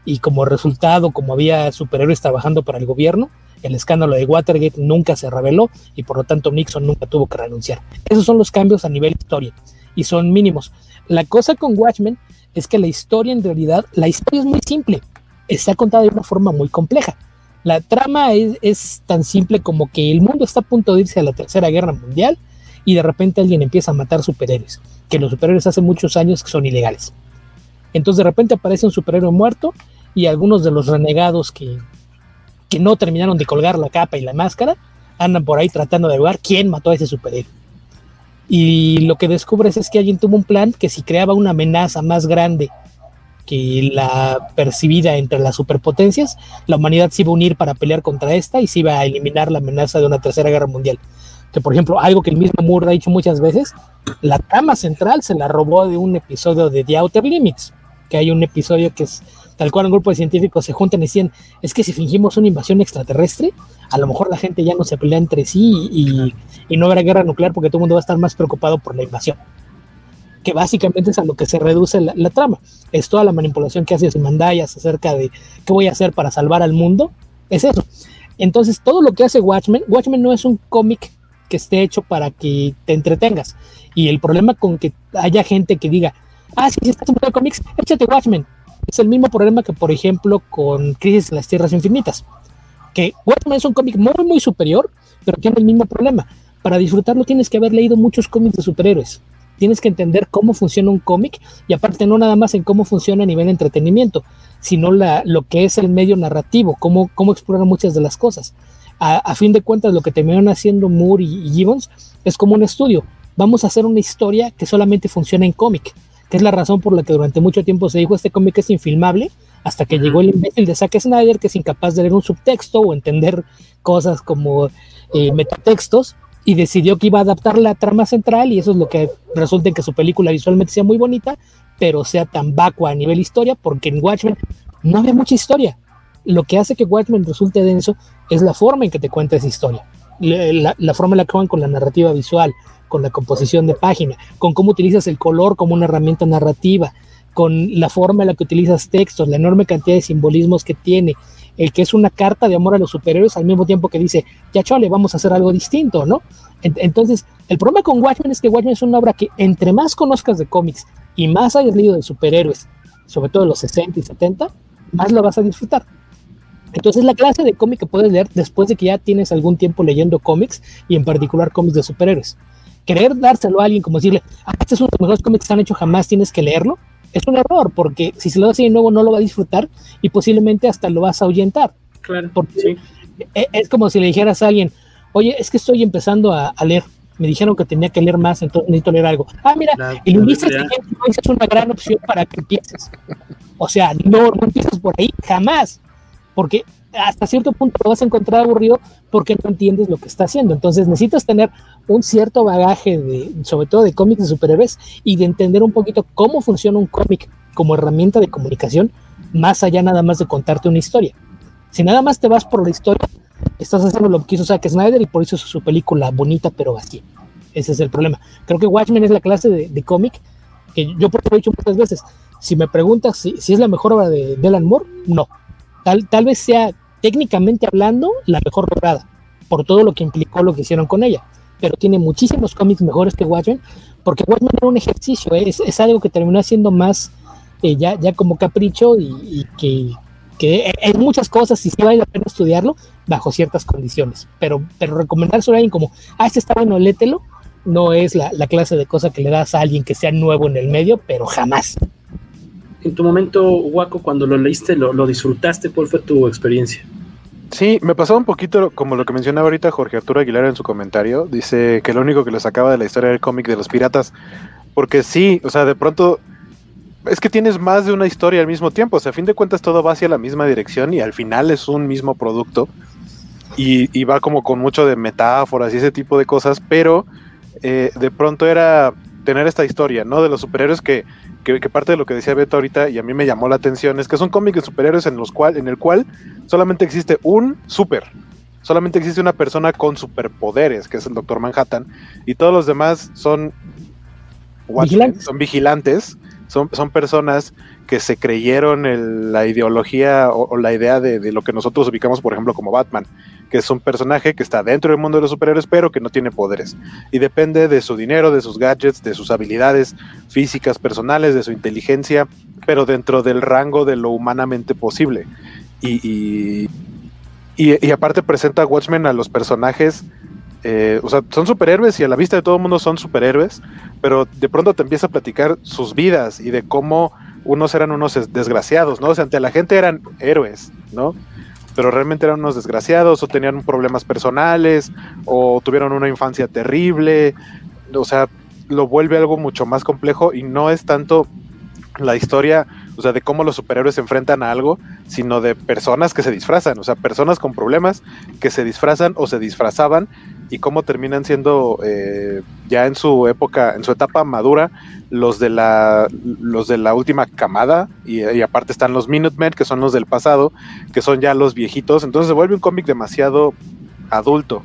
y como resultado, como había superhéroes trabajando para el gobierno, el escándalo de Watergate nunca se reveló y por lo tanto Nixon nunca tuvo que renunciar. Esos son los cambios a nivel historia y son mínimos. La cosa con Watchmen es que la historia en realidad, la historia es muy simple, está contada de una forma muy compleja. La trama es, tan simple como que el mundo está a punto de irse a la Tercera Guerra Mundial y de repente alguien empieza a matar superhéroes, que los superhéroes hace muchos años son ilegales. Entonces de repente aparece un superhéroe muerto y algunos de los renegados que, que no terminaron de colgar la capa y la máscara, andan por ahí tratando de ver quién mató a ese superhéroe. Y lo que descubres es que alguien tuvo un plan que si creaba una amenaza más grande que la percibida entre las superpotencias, la humanidad se iba a unir para pelear contra esta y se iba a eliminar la amenaza de una tercera guerra mundial. Que por ejemplo, algo que el mismo Moore ha dicho muchas veces, la trama central se la robó de un episodio de The Outer Limits, que hay un episodio que es tal cual un grupo de científicos se juntan y decían, es que si fingimos una invasión extraterrestre, a lo mejor la gente ya no se pelea entre sí y, no habrá guerra nuclear porque todo el mundo va a estar más preocupado por la invasión. Que básicamente es a lo que se reduce la, trama. Es toda la manipulación que hace Mandayas acerca de qué voy a hacer para salvar al mundo. Es eso. Entonces, todo lo que hace Watchmen, Watchmen no es un cómic que esté hecho para que te entretengas. Y el problema con que haya gente que diga, ah, sí, si estás en cómics, échate Watchmen es el mismo problema que, por ejemplo, con Crisis en las Tierras Infinitas. Que Watchmen es un cómic muy, muy superior, pero tiene el mismo problema. Para disfrutarlo tienes que haber leído muchos cómics de superhéroes. Tienes que entender cómo funciona un cómic y aparte no nada más en cómo funciona a nivel de entretenimiento, sino la, lo que es el medio narrativo, cómo, cómo explorar muchas de las cosas. A, fin de cuentas, lo que terminaron haciendo Moore y, y Gibbons es como un estudio. Vamos a hacer una historia que solamente funciona en cómic que es la razón por la que durante mucho tiempo se dijo este cómic es infilmable, hasta que llegó el imbécil de Zack Snyder, que es incapaz de leer un subtexto o entender cosas como eh, metatextos, y decidió que iba a adaptar la trama central, y eso es lo que resulta en que su película visualmente sea muy bonita, pero sea tan vacua a nivel historia, porque en Watchmen no había mucha historia. Lo que hace que Watchmen resulte denso es la forma en que te cuenta esa historia, la, la forma en la que van con la narrativa visual, con la composición de página, con cómo utilizas el color como una herramienta narrativa, con la forma en la que utilizas textos, la enorme cantidad de simbolismos que tiene, el que es una carta de amor a los superhéroes al mismo tiempo que dice, ya chale, vamos a hacer algo distinto, ¿no? Entonces, el problema con Watchmen es que Watchmen es una obra que entre más conozcas de cómics y más hayas leído de superhéroes, sobre todo de los 60 y 70, más lo vas a disfrutar. Entonces, la clase de cómic que puedes leer después de que ya tienes algún tiempo leyendo cómics y en particular cómics de superhéroes querer dárselo a alguien, como decirle, ah, este es uno de los mejores cómics que han hecho jamás, tienes que leerlo, es un error, porque si se lo das de nuevo no lo va a disfrutar y posiblemente hasta lo vas a ahuyentar.
Claro.
Porque e, es, como si le dijeras a alguien, oye, es que estoy empezando a, leer. Me dijeron que tenía que leer más, entonces necesito leer algo. Ah, mira, lo dices es una gran opción para que empieces. O sea, no, no empieces por ahí, jamás. Porque hasta cierto punto lo vas a encontrar aburrido porque no entiendes lo que está haciendo. Entonces necesitas tener un cierto bagaje, de, sobre todo de cómics de superhéroes, y de entender un poquito cómo funciona un cómic como herramienta de comunicación, más allá nada más de contarte una historia. Si nada más te vas por la historia, estás haciendo lo que hizo Zack Snyder y por eso es su película bonita pero vacía. Ese es el problema. Creo que Watchmen es la clase de, cómic que yo por lo he dicho muchas veces. Si me preguntas si, si es la mejor obra de Delan Moore, no. Tal, tal vez sea técnicamente hablando la mejor lograda, por todo lo que implicó lo que hicieron con ella. Pero tiene muchísimos cómics mejores que Watchmen, porque Watchmen era un ejercicio, ¿eh? es, es, algo que terminó siendo más eh, ya, ya como capricho y, y que, que en muchas cosas sí vale la pena estudiarlo bajo ciertas condiciones, pero, pero recomendárselo a alguien como, ah, este está bueno, lételo, no es la, la, clase de cosa que le das a alguien que sea nuevo en el medio, pero jamás.
En tu momento, Waco, cuando lo leíste, lo, lo disfrutaste, ¿cuál fue tu experiencia?
Sí, me pasó un poquito como lo que mencionaba ahorita Jorge Arturo Aguilar en su comentario. Dice que lo único que le sacaba de la historia era el cómic de los piratas. Porque sí, o sea, de pronto es que tienes más de una historia al mismo tiempo. O sea, a fin de cuentas todo va hacia la misma dirección y al final es un mismo producto. Y, y va como con mucho de metáforas y ese tipo de cosas, pero eh, de pronto era tener esta historia, ¿no? De los superhéroes que, que, que, parte de lo que decía Beto ahorita y a mí me llamó la atención es que son cómics de superhéroes en los cual, en el cual solamente existe un super. Solamente existe una persona con superpoderes, que es el Doctor Manhattan, y todos los demás son
¿Vigilantes?
son vigilantes, son, son personas que se creyeron el, la ideología o, o la idea de, de, lo que nosotros ubicamos, por ejemplo, como Batman, que es un personaje que está dentro del mundo de los superhéroes, pero que no tiene poderes. Y depende de su dinero, de sus gadgets, de sus habilidades físicas, personales, de su inteligencia, pero dentro del rango de lo humanamente posible. Y, y, aparte presenta a Watchmen a los personajes eh, o sea, son superhéroes y a la vista de todo el mundo son superhéroes, pero de pronto te empieza a platicar sus vidas y de cómo unos eran unos desgraciados, ¿no? O sea, ante la gente eran héroes, ¿no? Pero realmente eran unos desgraciados o tenían problemas personales o tuvieron una infancia terrible, o sea, lo vuelve algo mucho más complejo y no es tanto la historia, o sea, de cómo los superhéroes se enfrentan a algo, sino de personas que se disfrazan, o sea, personas con problemas que se disfrazan o se disfrazaban y cómo terminan siendo eh, ya en su época, en su etapa madura, los de la, los de la última camada, y, aparte están los Minutemen, que son los del pasado, que son ya los viejitos, entonces se vuelve un cómic demasiado adulto.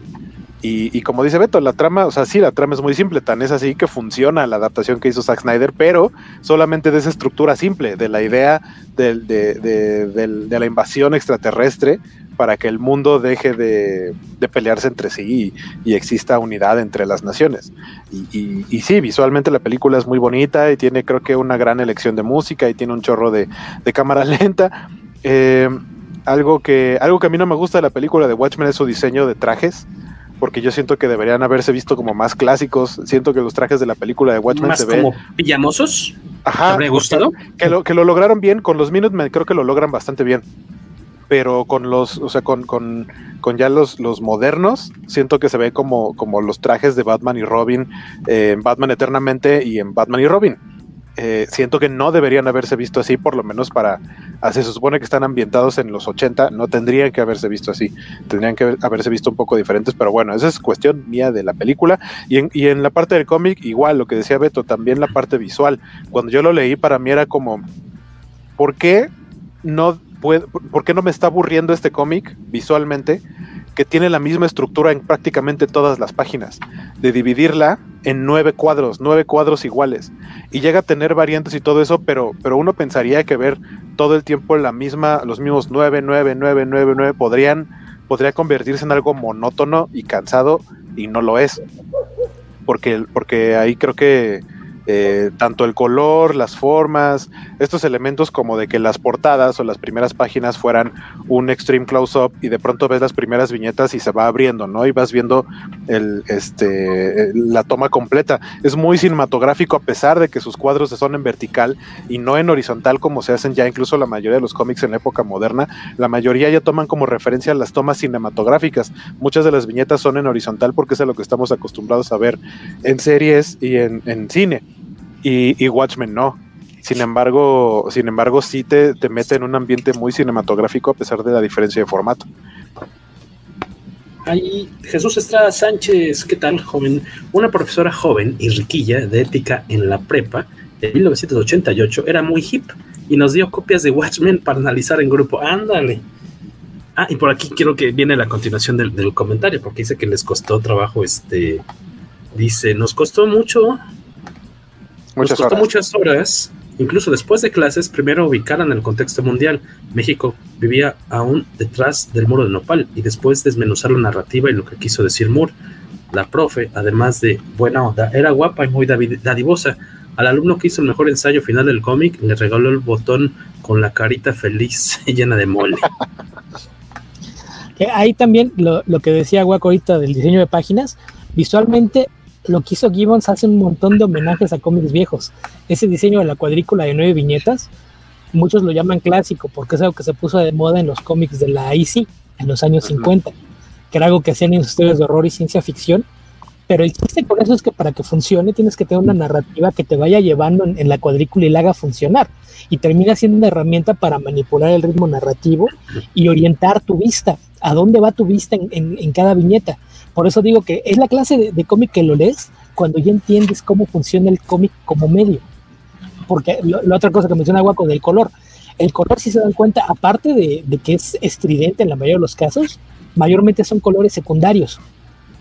Y, como dice Beto, la trama, o sea, sí, la trama es muy simple, tan es así que funciona la adaptación que hizo Zack Snyder, pero solamente de esa estructura simple, de la idea de, de, de, de la invasión extraterrestre, para que el mundo deje de, de pelearse entre sí y, y, exista unidad entre las naciones. Y, y, y, sí, visualmente la película es muy bonita y tiene creo que una gran elección de música y tiene un chorro de, de cámara lenta. Eh, algo, que, algo que a mí no me gusta de la película de Watchmen es su diseño de trajes porque yo siento que deberían haberse visto como más clásicos. Siento que los trajes de la película de Watchmen
¿Más
se
como
ven.
pijamosos?
Ajá.
¿Te habría gustado?
Que lo, que lo lograron bien. Con los Minutemen creo que lo logran bastante bien pero con los, o sea, con, con, con ya los, los, modernos, siento que se ve como, como los trajes de Batman y Robin eh, en Batman Eternamente y en Batman y Robin. Eh, siento que no deberían haberse visto así, por lo menos para, ah, se supone que están ambientados en los 80, no tendrían que haberse visto así, tendrían que haberse visto un poco diferentes, pero bueno, esa es cuestión mía de la película. Y en, y en la parte del cómic, igual, lo que decía Beto, también la parte visual. Cuando yo lo leí, para mí era como, ¿por qué no ¿por qué no me está aburriendo este cómic visualmente? Que tiene la misma estructura en prácticamente todas las páginas, de dividirla en nueve cuadros, nueve cuadros iguales. Y llega a tener variantes y todo eso, pero, pero uno pensaría que ver todo el tiempo la misma, los mismos nueve, nueve, nueve, nueve, nueve, podrían, podría convertirse en algo monótono y cansado, y no lo es. Porque, porque ahí creo que eh, tanto el color, las formas, estos elementos como de que las portadas o las primeras páginas fueran un extreme close-up y de pronto ves las primeras viñetas y se va abriendo, ¿no? Y vas viendo el, este, la toma completa. Es muy cinematográfico a pesar de que sus cuadros son en vertical y no en horizontal como se hacen ya incluso la mayoría de los cómics en la época moderna. La mayoría ya toman como referencia las tomas cinematográficas. Muchas de las viñetas son en horizontal porque es a lo que estamos acostumbrados a ver en series y en, en cine y, y, Watchmen no. Sin embargo, sin embargo, sí te, te, mete en un ambiente muy cinematográfico a pesar de la diferencia de formato.
Ahí, Jesús Estrada Sánchez, ¿qué tal, joven? Una profesora joven y riquilla de ética en la prepa de 1988 era muy hip y nos dio copias de Watchmen para analizar en grupo. Ándale. Ah, y por aquí quiero que viene la continuación del, del comentario, porque dice que les costó trabajo este. Dice, nos costó mucho
Muchas
nos costó
horas.
muchas horas incluso después de clases, primero ubicaran el contexto mundial. México vivía aún detrás del muro de Nopal y después desmenuzar la narrativa y lo que quiso decir Moore. La profe, además de buena onda, era guapa y muy dadivosa. Al alumno que hizo el mejor ensayo final del cómic le regaló el botón con la carita feliz llena de mole.
Ahí también lo, lo que decía Guaco ahorita del diseño de páginas, visualmente lo que hizo Gibbons hace un montón de homenajes a cómics viejos. Ese diseño de la cuadrícula de nueve viñetas, muchos lo llaman clásico porque es algo que se puso de moda en los cómics de la IC en los años 50, que era algo que hacían en sus historias de horror y ciencia ficción. Pero el chiste con eso es que para que funcione tienes que tener una narrativa que te vaya llevando en, la cuadrícula y la haga funcionar. Y termina siendo una herramienta para manipular el ritmo narrativo y orientar tu vista, a dónde va tu vista en cada viñeta por eso digo que es la clase de, cómic que lo lees cuando ya entiendes cómo funciona el cómic como medio. Porque la otra cosa que menciona Guaco del color, el color si se dan cuenta, aparte de, que es estridente en la mayoría de los casos, mayormente son colores secundarios,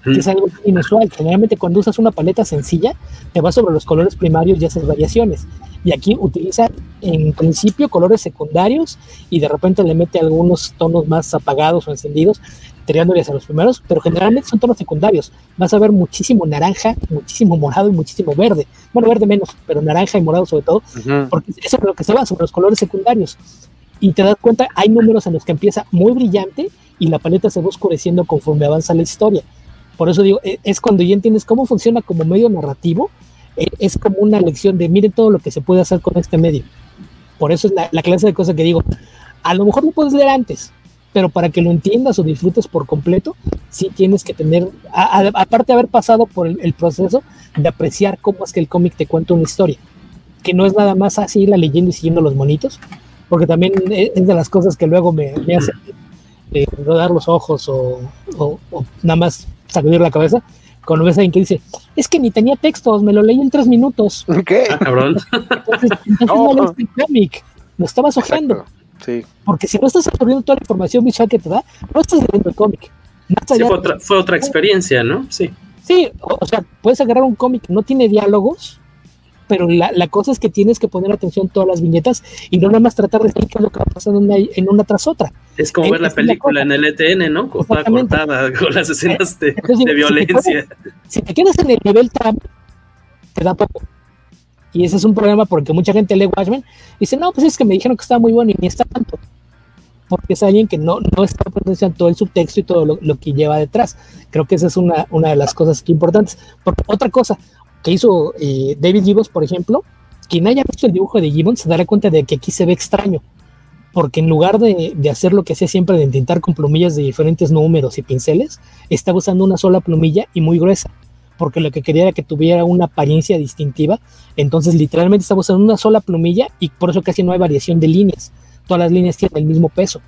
que es algo inusual. Generalmente cuando usas una paleta sencilla, te vas sobre los colores primarios y haces variaciones. Y aquí utiliza en principio colores secundarios y de repente le mete algunos tonos más apagados o encendidos tirándoles a los primeros, pero generalmente son tonos secundarios. Vas a ver muchísimo naranja, muchísimo morado y muchísimo verde. Bueno, verde menos, pero naranja y morado sobre todo, porque eso es lo que se va sobre los colores secundarios. Y te das cuenta, hay números en los que empieza muy brillante y la paleta se va oscureciendo conforme avanza la historia. Por eso digo, e, es cuando ya entiendes cómo funciona como medio narrativo, e, es como una lección de miren todo lo que se puede hacer con este medio. Por eso es la, la clase de cosas que digo, a lo mejor lo puedes leer antes, pero para que lo entiendas o disfrutes por completo, sí tienes que tener, aparte de haber pasado por el, proceso de apreciar cómo es que el cómic te cuenta una historia, que no es nada más así la leyendo y siguiendo los monitos, porque también es de las cosas que luego me, me hace eh, rodar los ojos o, nada más sacudir la cabeza, cuando ves a alguien que dice, es que ni tenía textos, me lo leí en tres minutos.
¿Qué?
Ah, cabrón.
Entonces, no, lees el cómic, lo estabas Porque si no estás absorbiendo toda la información visual que te da, no estás leyendo el cómic.
fue, otra, experiencia, ¿no? Sí.
Sí, o, sea, puedes agarrar un cómic que no tiene diálogos, pero la, cosa es que tienes que poner atención a todas las viñetas y no nada más tratar de decir qué es lo que va pasando en una, en una tras otra.
Es como ver la película en el ETN, ¿no? Cortada, cortada con las escenas de, violencia.
Si te, quedas en el nivel Trump, te da poco. Y ese es un problema porque mucha gente lee Watchmen y dice, no, pues es que me dijeron que estaba muy bueno y ni está tanto. Porque es alguien que no, no está en todo el subtexto y todo lo, que lleva detrás. Creo que esa es una, una de las cosas importantes. otra cosa que hizo eh, David Gibbons, por ejemplo, quien haya visto el dibujo de Gibbons se dará cuenta de que aquí se ve extraño. Porque en lugar de, de hacer lo que hacía siempre de intentar con plumillas de diferentes números y pinceles, está usando una sola plumilla y muy gruesa porque lo que quería era que tuviera una apariencia distintiva. Entonces, literalmente estamos en una sola plumilla y por eso casi no hay variación de líneas. Todas las líneas tienen el mismo peso.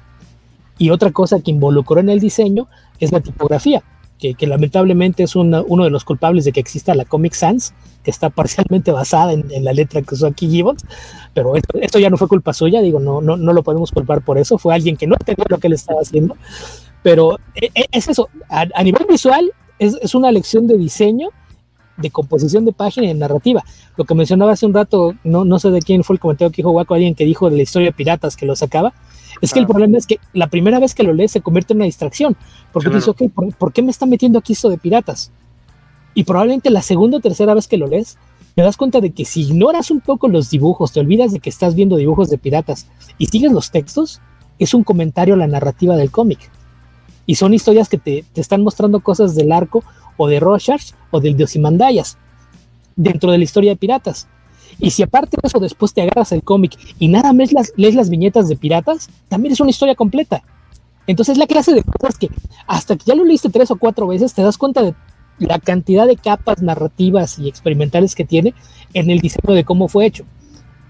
Y otra cosa que involucró en el diseño es la tipografía, que, lamentablemente es uno de los culpables de que exista la Comic Sans, que está parcialmente basada en, la letra que usó aquí Gibbons, pero esto, ya no fue culpa suya, digo, no, no, no lo podemos culpar por eso, fue alguien que no entendía lo que él estaba haciendo, pero e, e, es eso, a nivel visual es, una lección de diseño, de composición de página y de narrativa. Lo que mencionaba hace un rato, no, no sé de quién fue el comentario que dijo Waco, alguien que dijo de la historia de piratas que lo sacaba. Es que el problema es que la primera vez que lo lees se convierte en una distracción, porque dices, ok, ¿por, qué me está metiendo aquí esto de piratas? Y probablemente la segunda o tercera vez que lo lees, te das cuenta de que si ignoras un poco los dibujos, te olvidas de que estás viendo dibujos de piratas y sigues los textos, es un comentario a la narrativa del cómic. Y son historias que te, están mostrando cosas del arco o de Rorschach o del Diosimandayas dentro de la historia de piratas. Y si aparte de eso después te agarras el cómic y nada más lees las viñetas de piratas, también es una historia completa. Entonces la clase de cosas que hasta que ya lo leíste tres o cuatro veces te das cuenta de la cantidad de capas narrativas y experimentales que tiene en el diseño de cómo fue hecho.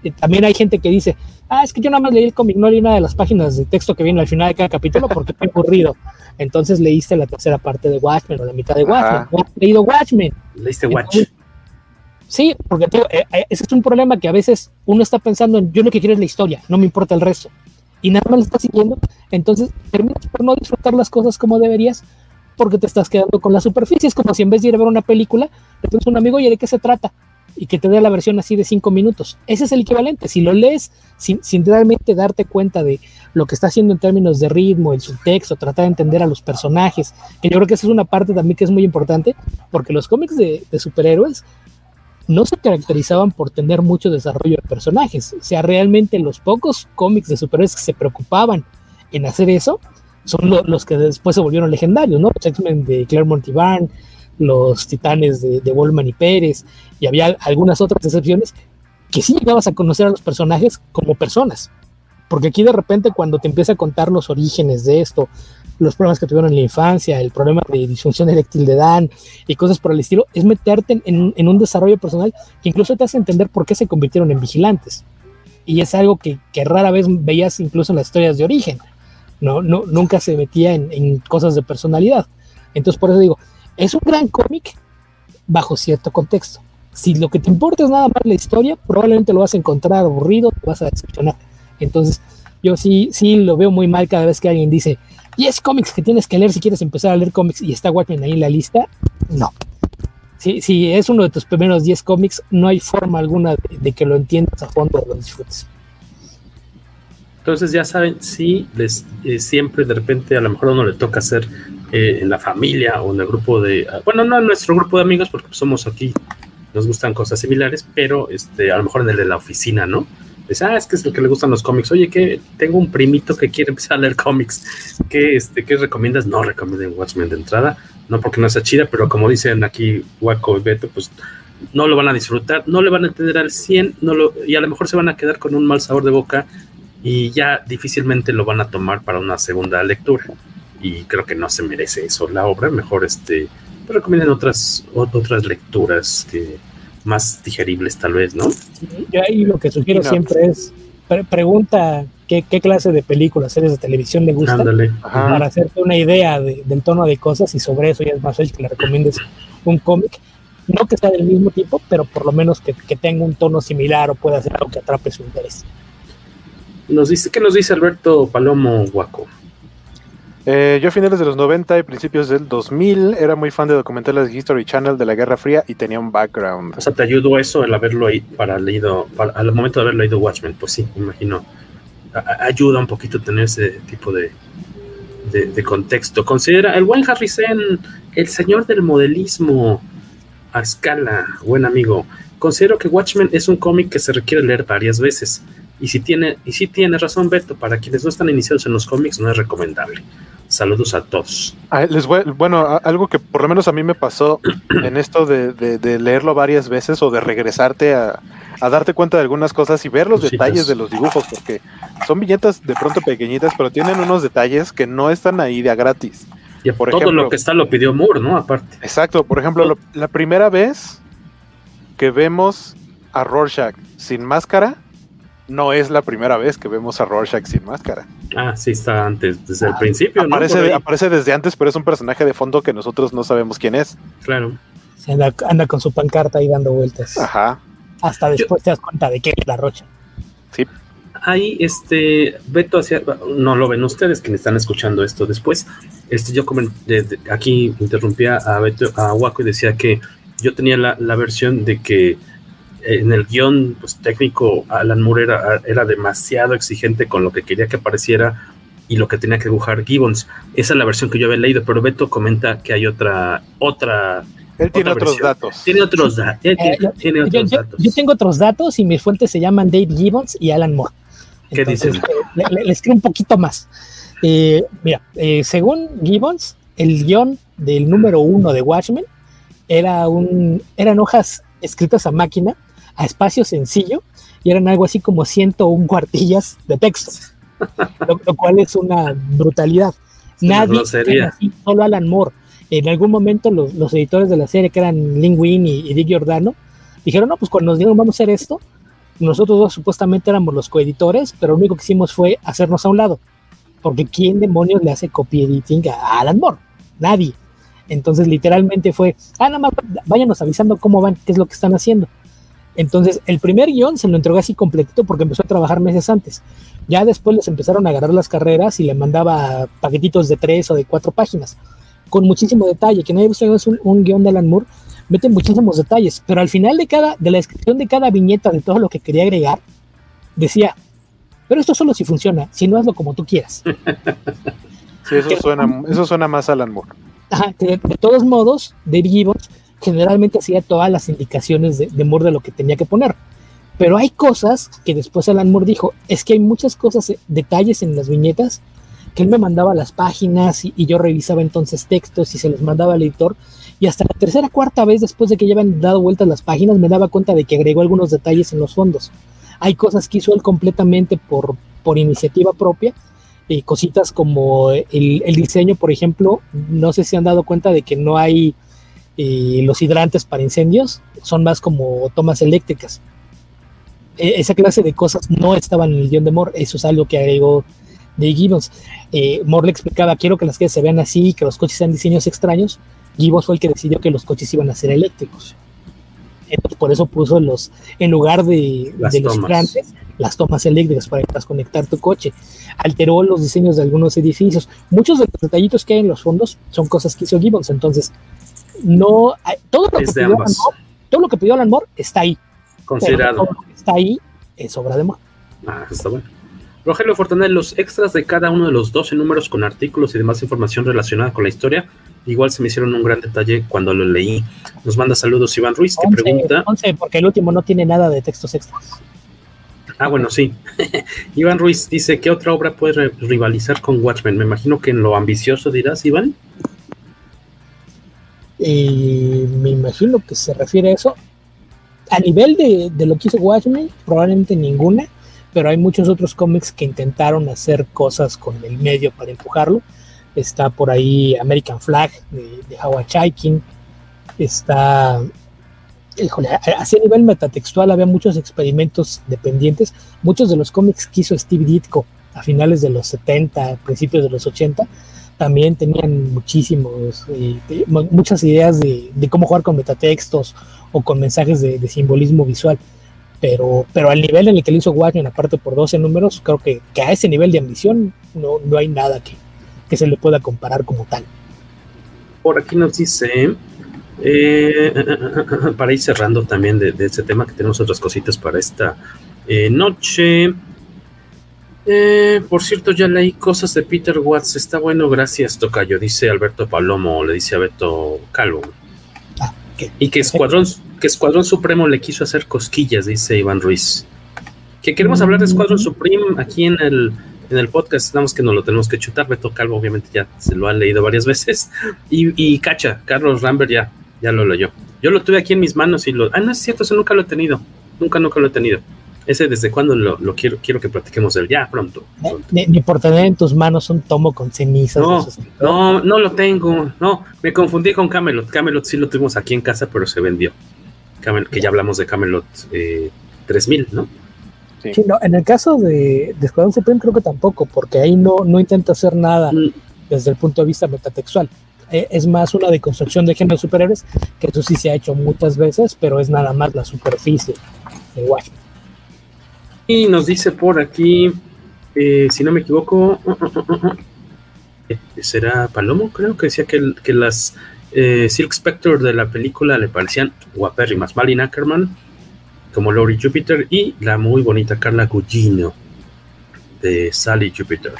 Eh, también hay gente que dice, ah, es que yo nada más leí el cómic, no leí nada de las páginas de texto que vienen al final de cada capítulo porque estoy aburrido. Entonces leíste la tercera parte de Watchmen o la mitad de Watchmen. has leído Watchmen.
Leíste Watchmen.
Sí, porque eh, eh, ese es un problema que a veces uno está pensando en yo lo que quiero es la historia, no me importa el resto. Y nada más lo estás siguiendo, entonces terminas por no disfrutar las cosas como deberías porque te estás quedando con la superficie. Es como si en vez de ir a ver una película, le pones un amigo y de qué se trata. Y que te dé la versión así de cinco minutos. Ese es el equivalente. Si lo lees sin, sin, realmente darte cuenta de lo que está haciendo en términos de ritmo, el subtexto, tratar de entender a los personajes, que yo creo que esa es una parte también que es muy importante, porque los cómics de, de superhéroes no se caracterizaban por tener mucho desarrollo de personajes. O sea, realmente los pocos cómics de superhéroes que se preocupaban en hacer eso son lo, los que después se volvieron legendarios, ¿no? X-Men de Claremont y Barn, los Titanes de, de y Pérez, y había algunas otras excepciones que sí llegabas a conocer a los personajes como personas. Porque aquí de repente cuando te empieza a contar los orígenes de esto, los problemas que tuvieron en la infancia, el problema de disfunción eréctil de Dan y cosas por el estilo, es meterte en, en, un desarrollo personal que incluso te hace entender por qué se convirtieron en vigilantes. Y es algo que, que rara vez veías incluso en las historias de origen. No, no, nunca se metía en, en cosas de personalidad. Entonces, por eso digo, es un gran cómic bajo cierto contexto. Si lo que te importa es nada más la historia, probablemente lo vas a encontrar aburrido, te vas a decepcionar. Entonces, yo sí, sí lo veo muy mal cada vez que alguien dice, y es cómics que tienes que leer si quieres empezar a leer cómics y está Watchmen ahí en la lista. No. Si, es uno de tus primeros 10 cómics, no hay forma alguna de, que lo entiendas a fondo o lo disfrutes.
Entonces ya saben, si les, eh, siempre de repente a lo mejor a uno le toca hacer eh, en la familia o en el grupo de, bueno, no en nuestro grupo de amigos porque somos aquí, nos gustan cosas similares, pero este, a lo mejor en el de la oficina, ¿no? Dice, ah, es que es el que le gustan los cómics. Oye, que tengo un primito que quiere empezar a leer cómics. ¿Qué, este, ¿Qué recomiendas? No recomienden Watchmen de entrada. No porque no sea chida, pero como dicen aquí Waco y Beto, pues no lo van a disfrutar, no le van a entender al 100, no lo, y a lo mejor se van a quedar con un mal sabor de boca y ya difícilmente lo van a tomar para una segunda lectura. Y creo que no se merece eso la obra. Mejor este, pues recomienden otras, otras lecturas que más digeribles tal vez, ¿no?
Yo ahí lo que sugiero no. siempre es pre pregunta qué, qué, clase de películas, series de televisión le gustan
Ándale.
para hacerte una idea de, del tono de cosas y sobre eso ya es más fácil que le recomiendes un cómic. No que sea del mismo tipo, pero por lo menos que, que tenga un tono similar o pueda ser algo que atrape su interés.
Nos dice, ¿Qué nos dice Alberto Palomo Guaco?
Eh, yo a finales de los 90 y principios del 2000 era muy fan de documentales de History Channel de la Guerra Fría y tenía un background.
O sea, ¿te ayudó eso el haberlo para leído, al momento de haber leído Watchmen? Pues sí, me imagino. Ayuda un poquito tener ese tipo de, de, de, contexto. Considera el buen Harrison, el señor del modelismo a escala, buen amigo. Considero que Watchmen es un cómic que se requiere leer varias veces. Y si tiene, y si tiene razón Beto, para quienes no están iniciados en los cómics no es recomendable. Saludos a todos.
Ah, les voy, bueno, algo que por lo menos a mí me pasó en esto de, de, de leerlo varias veces o de regresarte a, a, darte cuenta de algunas cosas y ver los Cositas. detalles de los dibujos, porque son viñetas de pronto pequeñitas, pero tienen unos detalles que no están ahí de a gratis.
Y por todo ejemplo, lo que está lo pidió Moore, ¿no? Aparte.
Exacto, por ejemplo, lo, la primera vez que vemos a Rorschach sin máscara, no es la primera vez que vemos a Rorschach sin máscara.
Ah, sí, está antes, desde el principio.
Aparece,
¿no?
aparece desde antes, pero es un personaje de fondo que nosotros no sabemos quién es.
Claro.
Se anda, anda, con su pancarta ahí dando vueltas.
Ajá.
Hasta después Yo, te das cuenta de que es la Rocha.
Sí.
Ahí, este, Beto hacia, no lo ven ustedes que me están escuchando esto después. Este, yo de, de, aquí interrumpía a Beto, a Waco y decía que yo tenía la, la versión de que en el guion pues, técnico Alan Moore era, era, demasiado exigente con lo que quería que apareciera y lo que tenía que dibujar Gibbons. Esa es la versión que yo había leído, pero Beto comenta que hay otra otra
él tiene otra otros.
Tiene otros, da él
eh,
tiene, tiene
yo,
otros
yo,
datos.
Yo tengo otros datos y mis fuentes se llaman Dave Gibbons y Alan Moore.
¿Qué
Entonces,
dicen?
Le, le, les creo un poquito más. Eh, mira, eh, según Gibbons, el guion del número uno de Watchmen era un, eran hojas escritas a máquina a espacio sencillo y eran algo así como 101 cuartillas de texto, lo, lo cual es una brutalidad. Nadie, así, solo Alan Moore. En algún momento los, los, editores de la serie, que eran Lin y, y, Dick Giordano, dijeron, no, pues cuando nos dijeron vamos a hacer esto, nosotros dos supuestamente éramos los coeditores, pero lo único que hicimos fue hacernos a un lado. Porque ¿quién demonios le hace copy editing a Alan Moore? Nadie. Entonces literalmente fue, ah, nada más váyanos avisando cómo van, qué es lo que están haciendo. Entonces, el primer guion se lo entregó así completito porque empezó a trabajar meses antes. Ya después les empezaron a agarrar las carreras y le mandaba paquetitos de tres o de cuatro páginas, con muchísimo detalle, que nadie visto un, un guion de Alan Moore, mete muchísimos detalles, pero al final de cada, de la descripción de cada viñeta de todo lo que quería agregar, decía, pero esto solo si funciona, si no hazlo como tú quieras.
Sí, eso, suena, eso suena más a Alan Moore.
Ajá, de, de, todos modos, Dave Gibbons generalmente hacía todas las indicaciones de, de Moore de lo que tenía que poner. Pero hay cosas que después Alan Moore dijo, es que hay muchas cosas, eh, detalles en las viñetas, que él me mandaba las páginas y, y, yo revisaba entonces textos y se los mandaba al editor. Y hasta la tercera, cuarta vez después de que ya habían dado vueltas las páginas, me daba cuenta de que agregó algunos detalles en los fondos. Hay cosas que hizo él completamente por, por iniciativa propia. Eh, cositas como el, el, diseño, por ejemplo, no sé si han dado cuenta de que no hay eh, los hidrantes para incendios, son más como tomas eléctricas. E esa clase de cosas no estaban en el guion de Moore, eso es algo que agregó de Gibbons. Eh, Moore le explicaba, quiero que las calles se vean así, que los coches sean diseños extraños. Gibbons fue el que decidió que los coches iban a ser eléctricos. Entonces, por eso puso los, en lugar de, de los hidrantes, las tomas eléctricas para conectar tu coche. Alteró los diseños de algunos edificios. Muchos de los detallitos que hay en los fondos son cosas que hizo Gibbons. Entonces, no todo lo, que pidió Alan Moore, todo lo que pidió Alan Moore está ahí.
Considerado.
Todo lo que está ahí es obra de Moore.
Ah, está bueno. Rogelio Fortanel, los extras de cada uno de los 12 números con artículos y demás información relacionada con la historia, igual se me hicieron un gran detalle cuando lo leí. Nos manda saludos Iván Ruiz, que
11,
pregunta.
11, porque el último no tiene nada de textos extras.
Ah, bueno, sí. Iván Ruiz dice, ¿qué otra obra puede rivalizar con Watchmen? Me imagino que en lo ambicioso dirás, Iván.
Y me imagino que se refiere a eso. A nivel de, de, lo que hizo Watchmen, probablemente ninguna, pero hay muchos otros cómics que intentaron hacer cosas con el medio para empujarlo. Está por ahí American Flag de, de Howard Chaikin. Está. Híjole, así a nivel metatextual había muchos experimentos dependientes. Muchos de los cómics que hizo Steve Ditko a finales de los 70, principios de los 80, también tenían muchísimos, eh, muchas ideas de, cómo jugar con metatextos o con mensajes de, simbolismo visual. Pero, pero al nivel en el que lo hizo Watchmen, aparte por 12 números, creo que, a ese nivel de ambición no, no hay nada que, que, se le pueda comparar como tal.
Por aquí nos dice, eh, para ir cerrando también de, este tema, que tenemos otras cositas para esta eh, noche. Eh, por cierto, ya leí cosas de Peter Watts. Está bueno, gracias, Tocayo. Dice Alberto Palomo, le dice a Beto Calvo.
Ah, okay.
Y que Escuadrón, que Escuadrón Supremo le quiso hacer cosquillas, dice Iván Ruiz. Que queremos hablar de Escuadrón Supremo aquí en el, en el podcast. Nada más que no lo tenemos que chutar. Beto Calvo, obviamente, ya se lo ha leído varias veces. Y, y Cacha, Carlos Rambert ya, ya lo leyó. Yo lo tuve aquí en mis manos y lo. Ah, no es cierto, eso nunca lo he tenido. Nunca, nunca lo he tenido. Ese desde cuándo lo, lo, quiero, quiero que platiquemos él, ya pronto. pronto.
Ni, ni, por tener en tus manos un tomo con cenizas.
No, no, no lo tengo. No, me confundí con Camelot. Camelot sí lo tuvimos aquí en casa, pero se vendió. Camelot, que ya hablamos de Camelot eh, 3000, ¿no?
Sí. sí. no, en el caso de, de Escuadrón Supreme creo que tampoco, porque ahí no, no intenta hacer nada mm. desde el punto de vista metatextual. Eh, es más una deconstrucción de género superhéroes, que eso sí se ha hecho muchas veces, pero es nada más la superficie de Watchmen.
Y nos dice por aquí, eh, si no me equivoco, uh, uh, uh, será Palomo, creo que decía que, que las eh, Silk Spectre de la película le parecían guapérrimas. Malin Ackerman, como Lori Jupiter, y la muy bonita Carla Gugino de Sally Jupiter.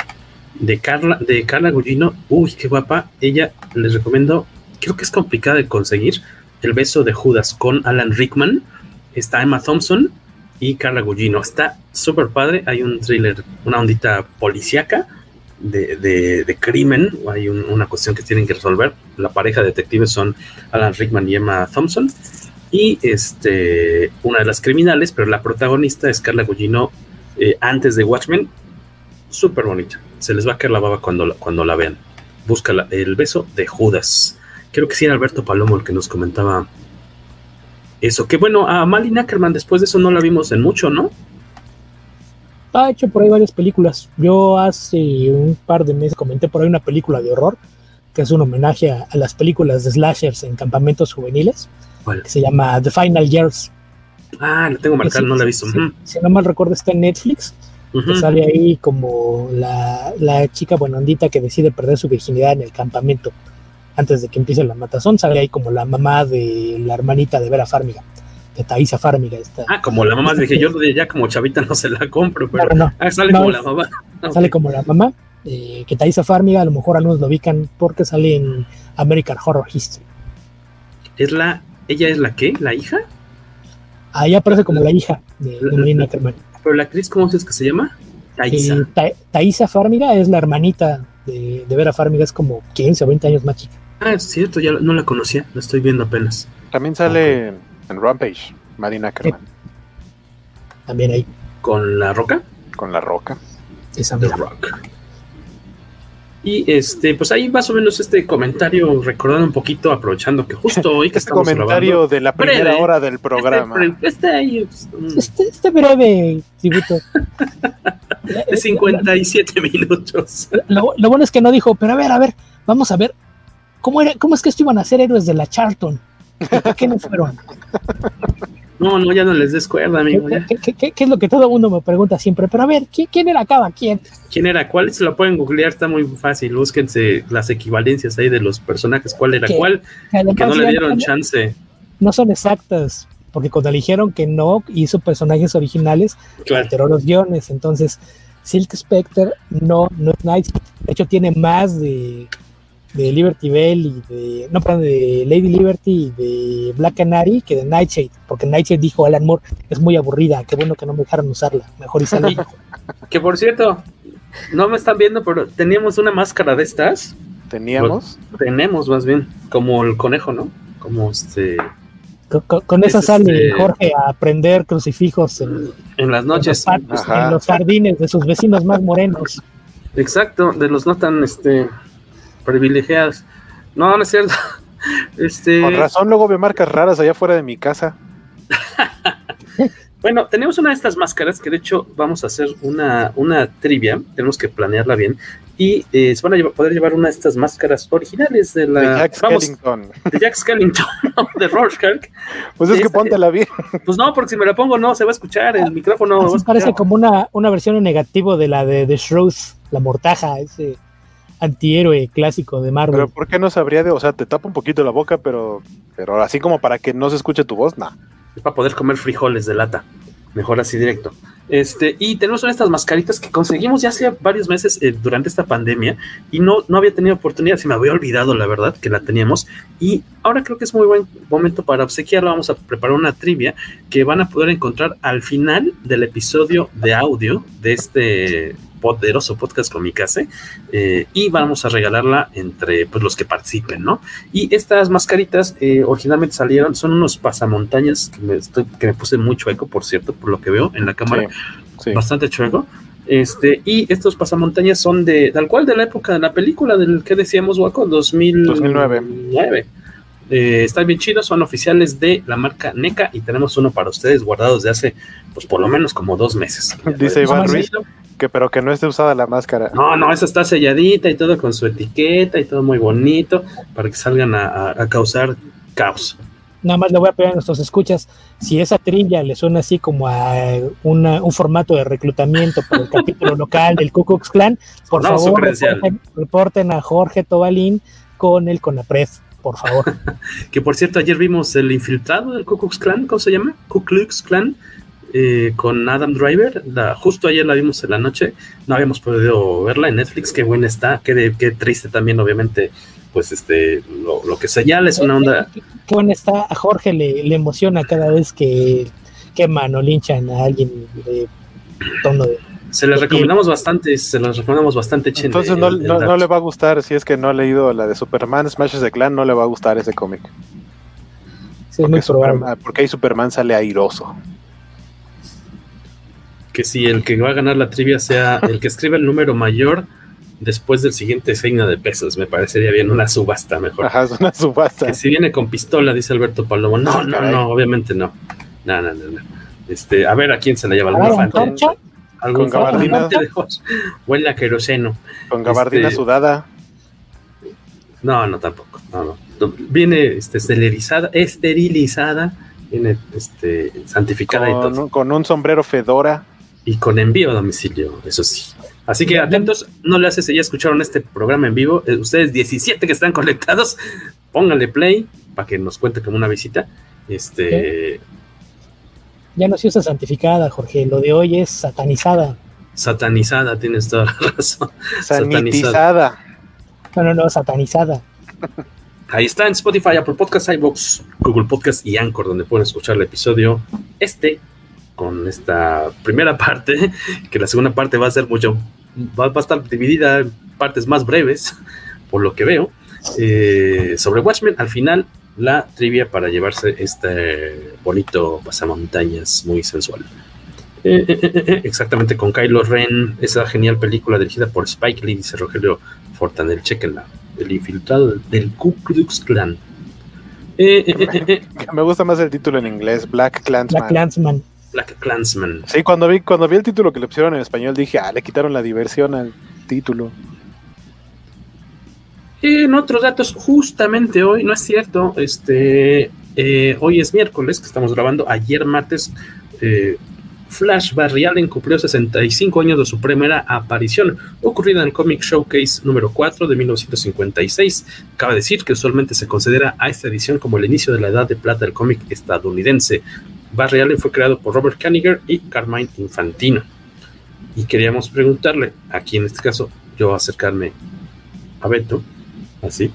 De Carla, de Carla Gugino, uy, qué guapa. Ella les recomiendo, creo que es complicada de conseguir. El beso de Judas con Alan Rickman. Está Emma Thompson y Carla Gugino. Está súper padre. Hay un thriller, una ondita policíaca de, crimen. Hay un, una cuestión que tienen que resolver. La pareja de detectives son Alan Rickman y Emma Thompson. Y este, una de las criminales, pero la protagonista es Carla Gugino eh, antes de Watchmen. Súper bonita. Se les va a caer la baba cuando, cuando la vean. Busca la, el beso de Judas. Creo que sí era Alberto Palomo el que nos comentaba eso. Que bueno, a Malin Ackerman después de eso no la vimos en mucho, ¿no?
Ha hecho por ahí varias películas. Yo hace un par de meses comenté por ahí una película de horror que es un homenaje a, a las películas de slashers en campamentos juveniles, que se llama The Final Years.
Ah, la tengo marcada, no la he visto.
Si, si, no mal recuerdo, está en Netflix. Uh -huh. que sale ahí como la, la chica buenondita que decide perder su virginidad en el campamento antes de que empiece la matazón, sale ahí como la mamá de la hermanita de Vera Farmiga, de Thaisa Farmiga. Esta.
Ah, como la mamá, dije yo ya como chavita no se la compro, pero
no, no,
ah, sale
no,
como la mamá.
Sale como la mamá, eh, que Thaisa Farmiga a lo mejor algunos lo ubican porque sale en American Horror History.
¿Es la, ella es la qué? ¿La hija?
Ahí aparece como la hija de, de Melina Ackerman.
Pero la actriz, ¿cómo es que se llama?
Thaisa. Eh, Thaisa Farmiga es la hermanita de, de, Vera Farmiga, es como 15 o 20 años más chica.
Ah, es cierto, ya no la conocía, la estoy viendo apenas.
También sale okay. en Rampage, Marina Ackerman.
Sí. También ahí.
¿Con la roca?
Con la roca.
Esa
The Rock. Y este, pues ahí más o menos este comentario, recordando un poquito, aprovechando que justo hoy que
este estamos comentario grabando, de la primera breve, hora del programa.
Este, este, ahí,
este, este breve tributo.
de 57 minutos.
Lo, lo, bueno es que no dijo, pero a ver, a ver, vamos a ver, ¿cómo, era, cómo es que esto iban a ser héroes de la Charlton? ¿Por qué no fueron?
No, no, ya no les des cuerda, amigo.
¿Qué, qué, qué, ¿Qué, es lo que todo el mundo me pregunta siempre? Pero a ver, ¿quién, quién era cada quien?
¿Quién era cuál? Se lo pueden googlear, está muy fácil. Búsquense las equivalencias ahí de los personajes, cuál era cuál, que no le dieron chance.
No son exactas, porque cuando eligieron que no hizo personajes originales, claro. alteró los guiones. Entonces, Silk Spectre no, no es Night. De hecho, tiene más de, de Liberty Bell y de. No, perdón, de Lady Liberty y de Black Canary que de Nightshade. Porque Nightshade dijo Alan Moore es muy aburrida. Qué bueno que no me dejaron usarla. Mejor y salí.
que por cierto, no me están viendo, pero teníamos una máscara de estas.
¿Teníamos?
tenemos más bien, como el conejo, ¿no? Como este.
Con, con, esa sale este... Jorge a prender crucifijos en,
en las noches,
en los, en los, jardines de sus vecinos más morenos.
Exacto, de los no tan este privilegiados. No, no es cierto. Este...
Con razón, luego veo marcas raras allá fuera de mi casa.
bueno, tenemos una de estas máscaras que de hecho vamos a hacer una, una trivia, tenemos que planearla bien. Y eh, se van a llevar, poder llevar una de estas máscaras originales de la.
De Jack Skellington.
De Jack Skellington, ¿no? de Rorschach.
Pues es que
Esta-
póntela bien.
Pues no, porque si me la pongo no se va a escuchar, el micrófono.
Así parece como una, una versión en negativo de la de The Shrews, la mortaja, ese antihéroe clásico de Marvel.
Pero ¿por qué no sabría de.? O sea, te tapa un poquito la boca, pero. Pero así como para que no se escuche tu voz, nah.
Es para poder comer frijoles de lata. Mejor así directo. Este, y tenemos una de estas mascaritas que conseguimos ya hace varios meses eh, durante esta pandemia y no, no había tenido oportunidad, se me había olvidado la verdad que la teníamos y ahora creo que es muy buen momento para obsequiarla, vamos a preparar una trivia que van a poder encontrar al final del episodio de audio de este poderoso podcast Comicase eh, y vamos a regalarla entre pues, los que participen, ¿no? Y estas mascaritas eh, originalmente salieron, son unos pasamontañas que me, estoy, que me puse muy chueco, por cierto, por lo que veo en la cámara,
Sí, sí.
bastante chueco. Este, y estos pasamontañas son de, tal cual de la época de la película, del que decíamos, Waco, 2009.
2009.
Eh, están bien chidos, son oficiales de la marca NECA y tenemos uno para ustedes guardados de hace, pues por lo menos como dos meses.
Dice Iván Ruiz que, pero que no esté usada la máscara.
no, no, esa está selladita y todo con su etiqueta y todo muy bonito para que salgan a, a- a causar caos.
Nada más le voy a pedir a nuestros escuchas, si esa trilla le suena así como a una- un formato de reclutamiento para el capítulo local del Ku Klux Klan, por
No,
favor reporten a Jorge Tobalín con el CONAPRED, por favor.
Que por cierto, ayer vimos el infiltrado del Ku Klux Klan, ¿cómo se llama? Ku Klux Klan, eh, con Adam Driver. La- justo ayer la vimos en la noche. No habíamos podido verla en Netflix. Qué buena está. Qué, de- qué triste también, obviamente. Pues este, lo, lo que señala es una onda.
Qué buena está, a Jorge le, le emociona cada vez que queman o linchan a alguien de tono de...
Se les recomendamos bastante, se las recomendamos bastante.
Entonces no,
el
no, le va a gustar, si es que no ha leído la de Superman, Smashes the Clan, no le va a gustar ese cómic.
Sí, es muy probable.
Superman- porque ahí Superman sale airoso.
Que si el que va a ganar la trivia sea el que escribe el número mayor después del siguiente signo de pesos. Me parecería bien una subasta mejor.
Ajá, es una subasta.
Que si viene con pistola, dice Alberto Palomo. No,
Ah,
no,
caray.
no, obviamente no. No, no, no, no. Este, a ver a quién se la lleva
A
algún
Con gabardina.
Huele a queroseno.
Con gabardina
Este-
sudada.
No, no, tampoco. No, no. Viene este, esterilizada, esterilizada, viene este, santificada y todo.
Con, con un sombrero fedora.
Y con envío a domicilio, eso sí. Así que atentos, no le hace si ya escucharon este programa en vivo. Eh, ustedes 17 que están conectados, pónganle play para que nos cuente como una visita. Este.
Ya no se usa santificada, Jorge. Lo de hoy es satanizada.
Satanizada, tienes toda la razón.
Sanitizada.
No, no, no, satanizada.
Ahí está en Spotify, Apple Podcasts, iVoox, Google Podcasts y Anchor, donde pueden escuchar el episodio este con esta primera parte, que la segunda parte va a ser mucho, va, a estar dividida en partes más breves, por lo que veo, eh, sobre Watchmen. Al final, la trivia para llevarse este bonito pasamontañas muy sensual. Eh, eh, exactamente con Kylo Ren, esa genial película dirigida por Spike Lee, dice Rogelio Fortanel. Chequenla, el infiltrado del Ku Klux Klan.
Me gusta más el título en inglés, Black Clansman.
Black Clansman.
Black Clansman.
Sí, cuando vi, cuando vi el título que le pusieron en español dije, ah, le quitaron la diversión al título.
En otros datos, justamente hoy, no es cierto, este, eh, hoy es miércoles que estamos grabando, ayer martes, eh, Flash Barry Allen cumplió 65 años de su primera aparición, ocurrida en el Comic Showcase número 4 de 1956. Cabe decir que usualmente se considera a esta edición como el inicio de la edad de plata del cómic estadounidense. Barry Allen fue creado por Robert Kaniger y Carmine Infantino. Y queríamos preguntarle, aquí en este caso, yo acercarme a Beto, así,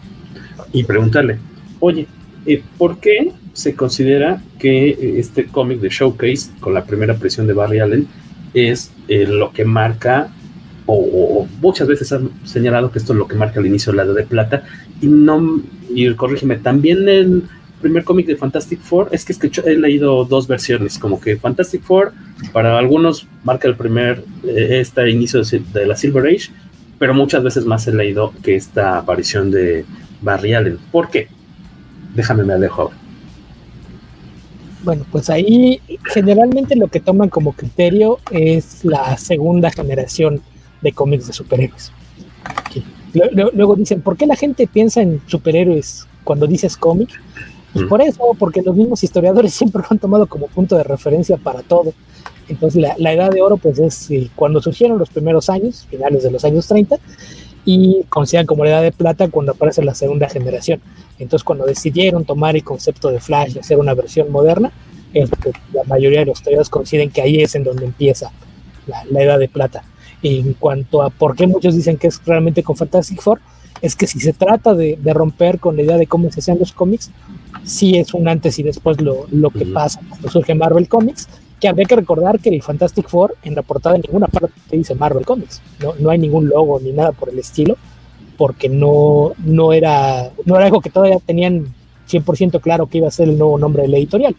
y preguntarle, oye, eh, ¿por qué se considera que eh, este cómic de Showcase, con la primera presión de Barry Allen, es eh, lo que marca, o, muchas veces han señalado que esto es lo que marca el inicio de la Edad de Plata, y no, y corrígeme, también el primer cómic de Fantastic Four, es que, he leído dos versiones, como que Fantastic Four, para algunos marca el primer, este inicio de la Silver Age, pero muchas veces más he leído que esta aparición de Barry Allen. ¿Por qué? Déjame me alejo ahora.
Bueno, pues ahí generalmente lo que toman como criterio es la segunda generación de cómics de superhéroes. Luego dicen, ¿por qué la gente piensa en superhéroes cuando dices cómic? Pues por eso, porque los mismos historiadores siempre lo han tomado como punto de referencia para todo. Entonces la, edad de oro pues es eh, cuando surgieron los primeros años, finales de los años 30, y consideran como la edad de plata cuando aparece la segunda generación. Entonces cuando decidieron tomar el concepto de Flash y hacer una versión moderna, la mayoría de los historiadores consideran que ahí es en donde empieza la, edad de plata. En cuanto a por qué muchos dicen que es realmente con Fantastic Four, es que si se trata de, romper con la idea de cómo se hacían los cómics, sí es un antes y después lo, lo que pasa cuando surge Marvel Comics, que habría que recordar que el Fantastic Four en la portada en ninguna parte dice Marvel Comics, no, no hay ningún logo ni nada por el estilo, porque no, no, era, no era algo que todavía tenían 100% claro que iba a ser el nuevo nombre de la editorial.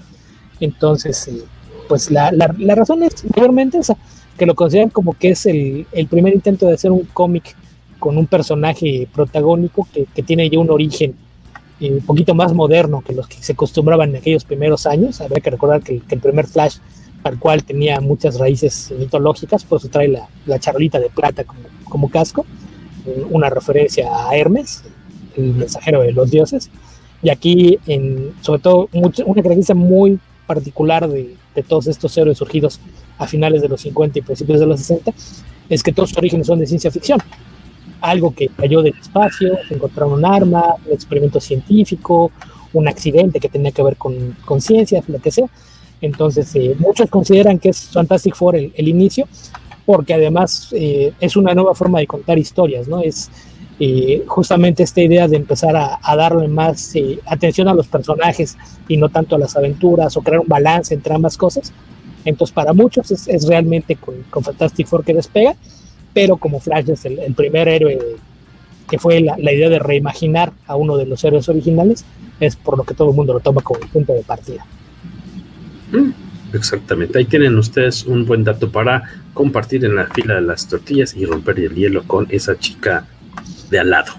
Entonces, eh, pues la, la, razón es mayormente esa, que lo consideran como que es el, el primer intento de hacer un cómic con un personaje protagónico que, que tiene ya un origen eh, un poquito más moderno que los que se acostumbraban en aquellos primeros años. Habría que recordar que, que el primer Flash tal cual tenía muchas raíces mitológicas, por eso trae la, la charolita de plata como, como casco, eh, una referencia a Hermes, el mensajero de los dioses, y aquí, en, sobre todo, mucho, una característica muy particular de, de, todos estos héroes surgidos a finales de los 50 y principios de los 60, es que todos sus orígenes son de ciencia ficción. Algo que cayó del espacio, encontraron un arma, un experimento científico, un accidente que tenía que ver con, con ciencia, lo que sea, entonces, eh, muchos consideran que es Fantastic Four el, inicio, porque además eh, es una nueva forma de contar historias, ¿no? Es eh, justamente esta idea de empezar a, darle más atención a los personajes y no tanto a las aventuras o crear un balance entre ambas cosas. Entonces, para muchos es, realmente con, Fantastic Four que despega, pero como Flash es el, primer héroe que fue la, idea de reimaginar a uno de los héroes originales, es por lo que todo el mundo lo toma como punto de partida.
Mm, exactamente, ahí tienen ustedes un buen dato para compartir en la fila de las tortillas y romper el hielo con esa chica de al lado.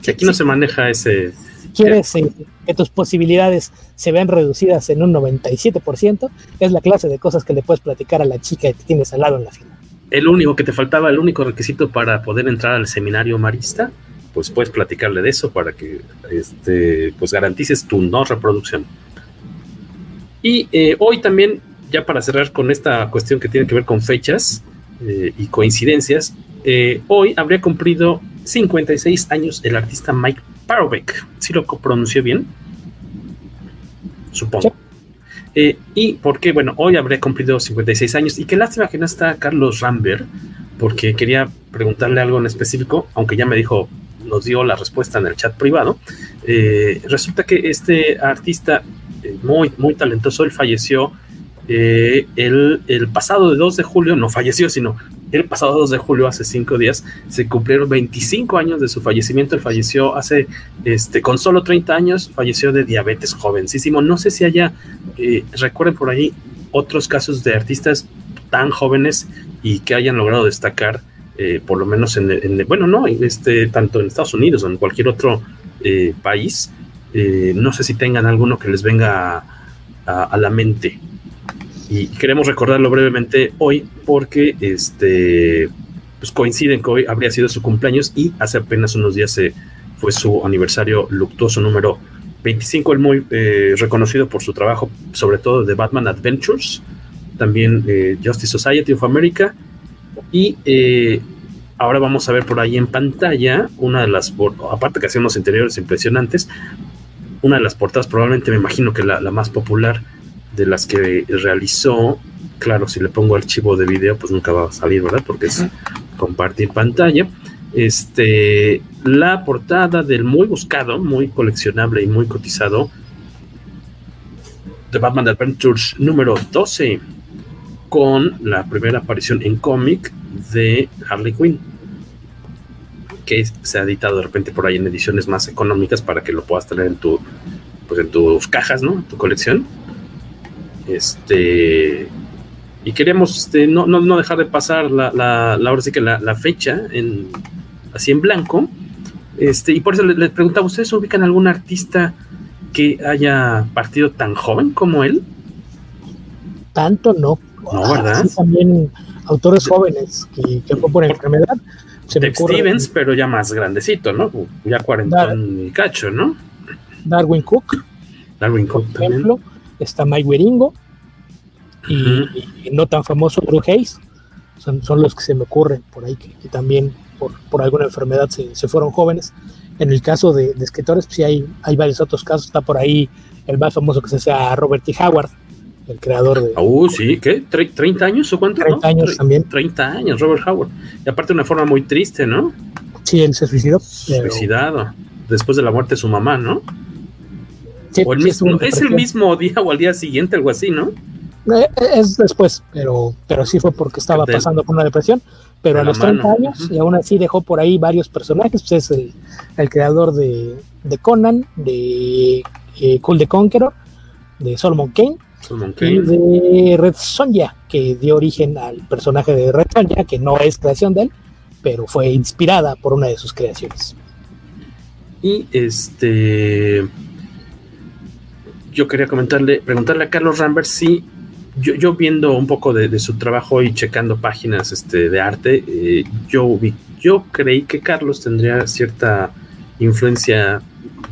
Que aquí no se maneja ese...
¿Quieres eh, que tus posibilidades se vean reducidas en un 97%? Es la clase de cosas que le puedes platicar a la chica que tienes al lado en la fila.
El único que te faltaba, el único requisito para poder entrar al seminario marista, pues puedes platicarle de eso para que este, pues garantices tu no reproducción. Y eh, hoy también, ya para cerrar con esta cuestión que tiene que ver con fechas, eh, y coincidencias, eh, hoy habría cumplido 56 años el artista Mike Parobeck. ¿Sí lo pronunció bien? Supongo. Eh, y porque, bueno, hoy habría cumplido 56 años. Y qué lástima que no está Carlos Rambert, porque quería preguntarle algo en específico, aunque ya me dijo, nos dio la respuesta en el chat privado. Eh, resulta que este artista eh, muy, muy talentoso, él falleció eh, el, pasado de 2 de julio, no falleció, sino el pasado 2 de julio, hace cinco días, se cumplieron 25 años de su fallecimiento. Él falleció hace, este, con solo 30 años, falleció de diabetes jovencísimo. No sé si haya, eh, recuerden por ahí, otros casos de artistas tan jóvenes y que hayan logrado destacar, eh, por lo menos en, en, bueno, no, este, tanto en Estados Unidos o en cualquier otro país. no sé si tengan alguno que les venga a la mente y queremos recordarlo brevemente hoy porque este pues coinciden que hoy habría sido su cumpleaños y hace apenas unos días se fue su aniversario luctuoso número 25, el muy eh, reconocido por su trabajo, sobre todo de Batman Adventures, también eh, Justice Society of America y eh, ahora vamos a ver por ahí en pantalla una de las, aparte que hacemos interiores impresionantes, una de las portadas, probablemente me imagino que la, la más popular de las que realizó, claro, si le pongo archivo de video, pues nunca va a salir, ¿verdad? Porque es compartir pantalla. Este, la portada del muy buscado, muy coleccionable y muy cotizado de Batman Adventures número 12, con la primera aparición en cómic de Harley Quinn, que se ha editado de repente por ahí en ediciones más económicas para que lo puedas tener en tu, pues en tus cajas, ¿no? En tu colección. Este. Y queremos este, no, no, no, dejar de pasar la, la, la ahora sí que la, la, fecha en, así en blanco. Este, y por eso les, les preguntaba, ¿ustedes ubican algún artista que haya partido tan joven como él?
Tanto no.
No, ¿verdad?
Sí, también autores jóvenes que, que fue por enfermedad.
Se me ocurre, Stevens, pero ya más grandecito, ¿no? Ya cuarentón y cacho, ¿no?
Darwin Cook.
Darwin Cook
por ejemplo. También está Mike Wieringo y, uh -huh. y, no tan famoso Drew Hayes. Son, son, los que se me ocurren por ahí, que, que también por, por, alguna enfermedad se, se, fueron jóvenes. En el caso de, de escritores, pues sí hay, hay, varios otros casos. Está por ahí el más famoso que se sea Robert T. Howard, el creador de.
Uh, sí, ¿qué? ¿30 años o cuánto?
30
no?
años también.
30 años, Robert Howard. Y aparte, de una forma muy triste, ¿no?
Sí, él se suicidó.
Pero... Suicidado. Después de la muerte de su mamá, ¿no? Sí, o el mismo, es el mismo día o al día siguiente, algo así, ¿no?
Eh, es después, pero, pero sí fue porque estaba de, pasando por una depresión. Pero a los 30 mano. años, uh -huh. y aún así dejó por ahí varios personajes. Pues es el, el creador de, de, Conan, de eh, Cool the Conqueror, de Solomon Kane,
Solomon Kane.
y de Red Sonja, que dio origen al personaje de Red Sonja, que no es creación de él, pero fue inspirada por una de sus creaciones.
Y este yo quería comentarle, preguntarle a Carlos Rambert si yo, yo viendo un poco de, su trabajo y checando páginas este, de arte, eh, yo vi, yo creí que Carlos tendría cierta influencia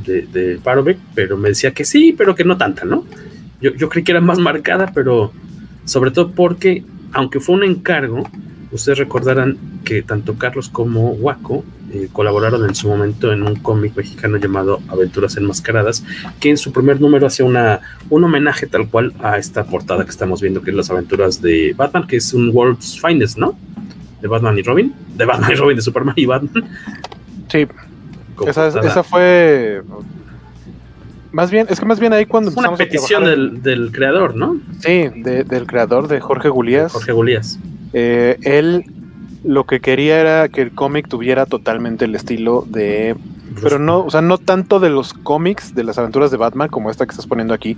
de, de pero me decía que sí, pero que no tanta, ¿no? Yo, yo creí que era más marcada, pero sobre todo porque, aunque fue un encargo, ustedes recordarán que tanto Carlos como Waco eh, colaboraron en su momento en un cómic mexicano llamado Aventuras Enmascaradas, que en su primer número hacía una, un homenaje tal cual a esta portada que estamos viendo, que es las aventuras de Batman, que es un World's Finest, ¿no? De Batman y Robin, de Batman y Robin, de Superman y Batman.
Sí, esa, esa, fue... Más bien, es que más bien ahí cuando
una petición del, del, creador, ¿no?
Sí, de, del creador de Jorge Gulías.
Jorge Gulías.
Eh, él lo que quería era que el cómic tuviera totalmente el estilo de. Pero no, o sea, no tanto de los cómics de las aventuras de Batman, como esta que estás poniendo aquí,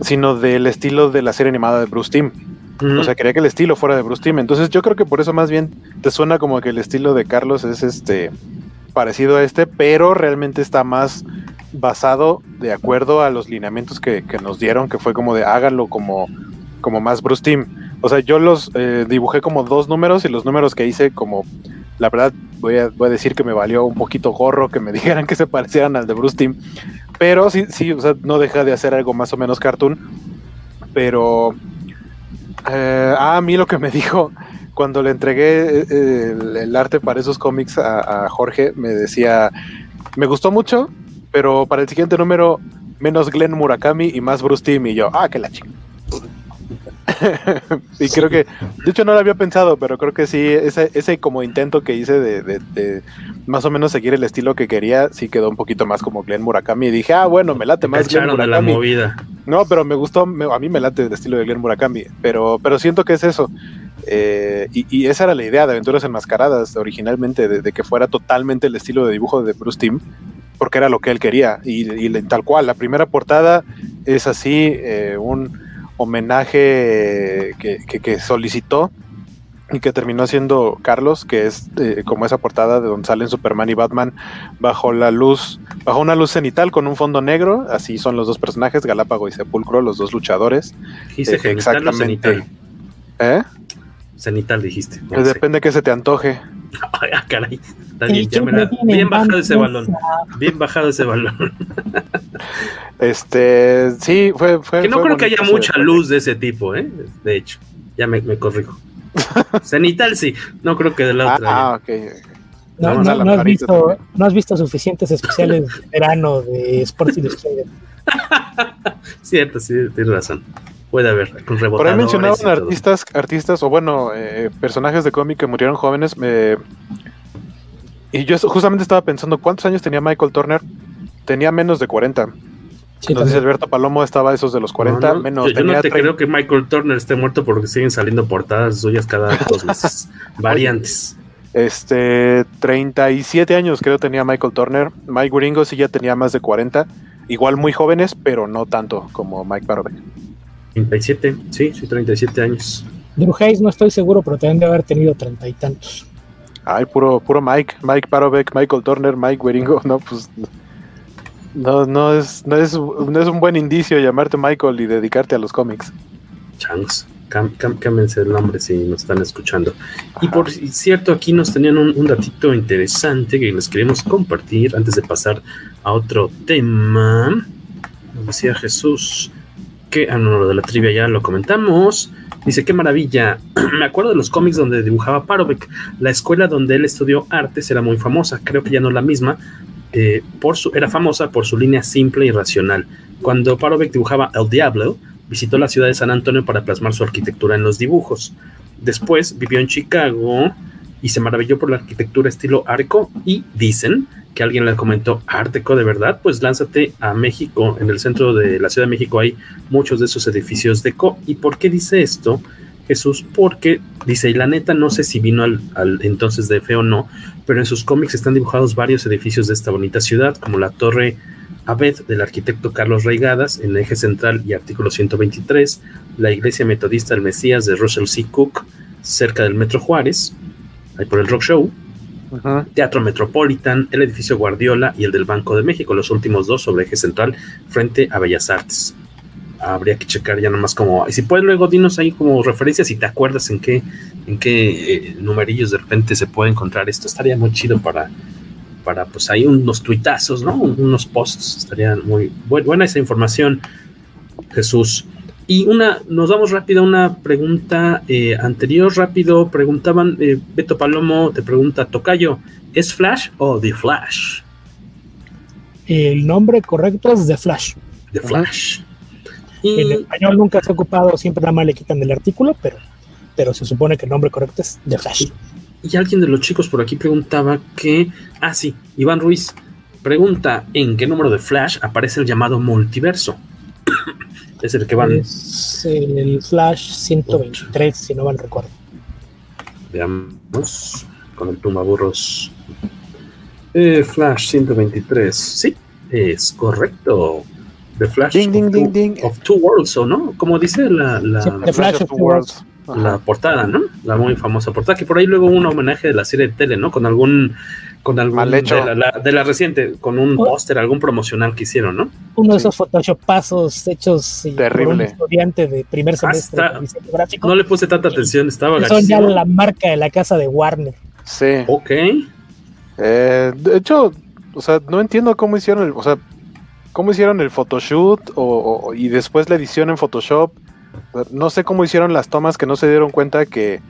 sino del estilo de la serie animada de Bruce Timm. Uh -huh. O sea, quería que el estilo fuera de Bruce Timm. Entonces, yo creo que por eso más bien te suena como que el estilo de Carlos es este parecido a este, pero realmente está más basado de acuerdo a los lineamientos que, que nos dieron, que fue como de háganlo como, como más Bruce Timm. O sea, yo los eh, dibujé como dos números y los números que hice como, la verdad, voy a, voy a, decir que me valió un poquito gorro que me dijeran que se parecieran al de Bruce Timm. Pero sí, sí, o sea, no deja de hacer algo más o menos cartoon. Pero... Eh, ah, a mí lo que me dijo cuando le entregué eh, el, arte para esos cómics a, a Jorge, me decía, me gustó mucho, pero para el siguiente número, menos Glenn Murakami y más Bruce Timm. Y yo, ah, que la chica. y creo que, de hecho no lo había pensado, pero creo que sí, ese, ese como intento que hice de, de- de más o menos seguir el estilo que quería, sí quedó un poquito más como Glenn Murakami. Y dije, ah, bueno, me late más Glenn
de la
Murakami.
movida.
No, pero me gustó, me- a mí me late el estilo de Glenn Murakami, pero, pero siento que es eso. Eh, y, y esa era la idea de Aventuras Enmascaradas originalmente, de, de que fuera totalmente el estilo de dibujo de Bruce Timm, porque era lo que él quería. Y, y tal cual, la primera portada es así, eh, un homenaje que, que- que solicitó y que terminó siendo Carlos, que es eh, como esa portada de donde salen Superman y Batman bajo la luz, bajo una luz cenital con un fondo negro, así son los dos personajes, Galápago y Sepulcro, los dos luchadores.
Dijiste
Eh,
genital o cenital.
¿Eh?
Cenital dijiste. no
Pues
sé.
depende que se te antoje.
Ay, ah, caray. Está bien,
El
ya me la- bien
en
bajado ese balón. Bien bajado ese balón.
Este, sí, fue, fue
Que no
fue
creo que haya mucha luz de ese tipo, ¿eh? De hecho, ya me, me corrijo. Cenital sí, no creo que de la otra.
Ah, ok.
No,
Vamos
no-
a la
no has visto, no has visto suficientes especiales de verano de Sports Illustrated.
Cierto, sí, tienes razón. Puede haber, con
Por ahí mencionaban artistas, artistas, o bueno, eh, personajes de cómic que murieron jóvenes. me- Y yo justamente estaba pensando, ¿cuántos años tenía Michael Turner? Tenía menos de 40.
Sí,
Nos dice
también.
Alberto Palomo, estaba esos de los 40,
No, no,
menos.
yo, yo no te
30.
creo que Michael Turner esté muerto porque siguen saliendo portadas suyas cada dos meses. Variantes.
Este, 37 años creo tenía Michael Turner. Mike Wieringo sí ya tenía más de 40. Igual muy jóvenes, pero no tanto como Mike Barovic.
37, sí, sí, 37 años.
Drew Hayes no estoy seguro, pero también debe haber tenido treinta y tantos.
Ay, puro, puro Mike, Mike Barovic, Michael Turner, Mike Wieringo. No, pues no, no es, no es, no es un buen indicio llamarte Michael y dedicarte a los cómics.
Changos. Cam, el nombre si nos están escuchando. Y por cierto, aquí nos tenían un, un datito interesante que les queremos compartir antes de pasar a otro tema. Nos Decía Jesús que, ah, no, lo de la trivia ya lo comentamos. Dice, qué maravilla. Me acuerdo de los cómics donde dibujaba Parovek. La escuela donde él estudió artes era muy famosa. Creo que ya no la misma. eh, por su, era famosa por su línea simple y racional. Cuando Parovek dibujaba El Diablo, visitó la ciudad de San Antonio para plasmar su arquitectura en los dibujos. Después vivió en Chicago y se maravilló por la arquitectura estilo arco y dicen que alguien le comentó arteco de verdad, pues lánzate a México, en el centro de la Ciudad de México hay muchos de esos edificios de co. ¿Y por qué dice esto? Jesús, porque dice, y la neta no sé si vino al, al entonces de fe o no, pero en sus cómics están dibujados varios edificios de esta bonita ciudad, como la Torre Abed del arquitecto Carlos Reigadas en el eje central y artículo 123, la Iglesia Metodista del Mesías de Russell C. Cook cerca del Metro Juárez, ahí por el Rock Show, Teatro Metropolitan, el edificio Guardiola y el del Banco de México, los últimos dos sobre eje central frente a Bellas Artes. Habría que checar ya nomás como, y si puedes luego dinos ahí como referencias si te acuerdas en qué, en qué eh, numerillos de repente se puede encontrar esto, estaría muy chido para, para pues ahí unos tuitazos, ¿no? Unos posts, estaría muy bu- buena esa información, Jesús. Y una, nos vamos rápido a una pregunta eh, anterior, rápido, preguntaban, eh, Beto Palomo te pregunta, Tocayo, ¿es Flash o The Flash?
El nombre correcto es The Flash.
The Flash.
En
Y,
español nunca se ha ocupado, siempre nada más le quitan el artículo, pero, pero se supone que el nombre correcto es The Flash.
y alguien de los chicos por aquí preguntaba que, ah sí, Iván Ruiz pregunta, ¿en qué número de Flash aparece el llamado multiverso? Es el que van,
Es el Flash 123, si no mal recuerdo.
veamos, con el tumbaburros. Eh, Flash 123, sí, es correcto. The Flash
Ding,
of,
ding,
two,
ding.
of Two Worlds, ¿o no? Como dice la, la,
Sí, The Flash of Two Worlds.
la portada, ¿no? La muy famosa portada, que por ahí luego hubo un homenaje de la serie de tele, ¿no? Con algún, con algún
Mal hecho.
De, la, la- de la reciente, con un póster, algún promocional que hicieron, ¿no?
Uno de esos photoshopazos hechos y por un
Terrible.
estudiante de primer semestre
Hasta-
de diseño gráfico.
No le puse tanta atención, estaba
son ya la marca de la casa de Warner.
Sí.
Ok.
Eh, de hecho, o sea, no entiendo cómo hicieron el, o sea, cómo hicieron el photoshoot o, o- y después la edición en Photoshop. No sé cómo hicieron las tomas que no se dieron cuenta que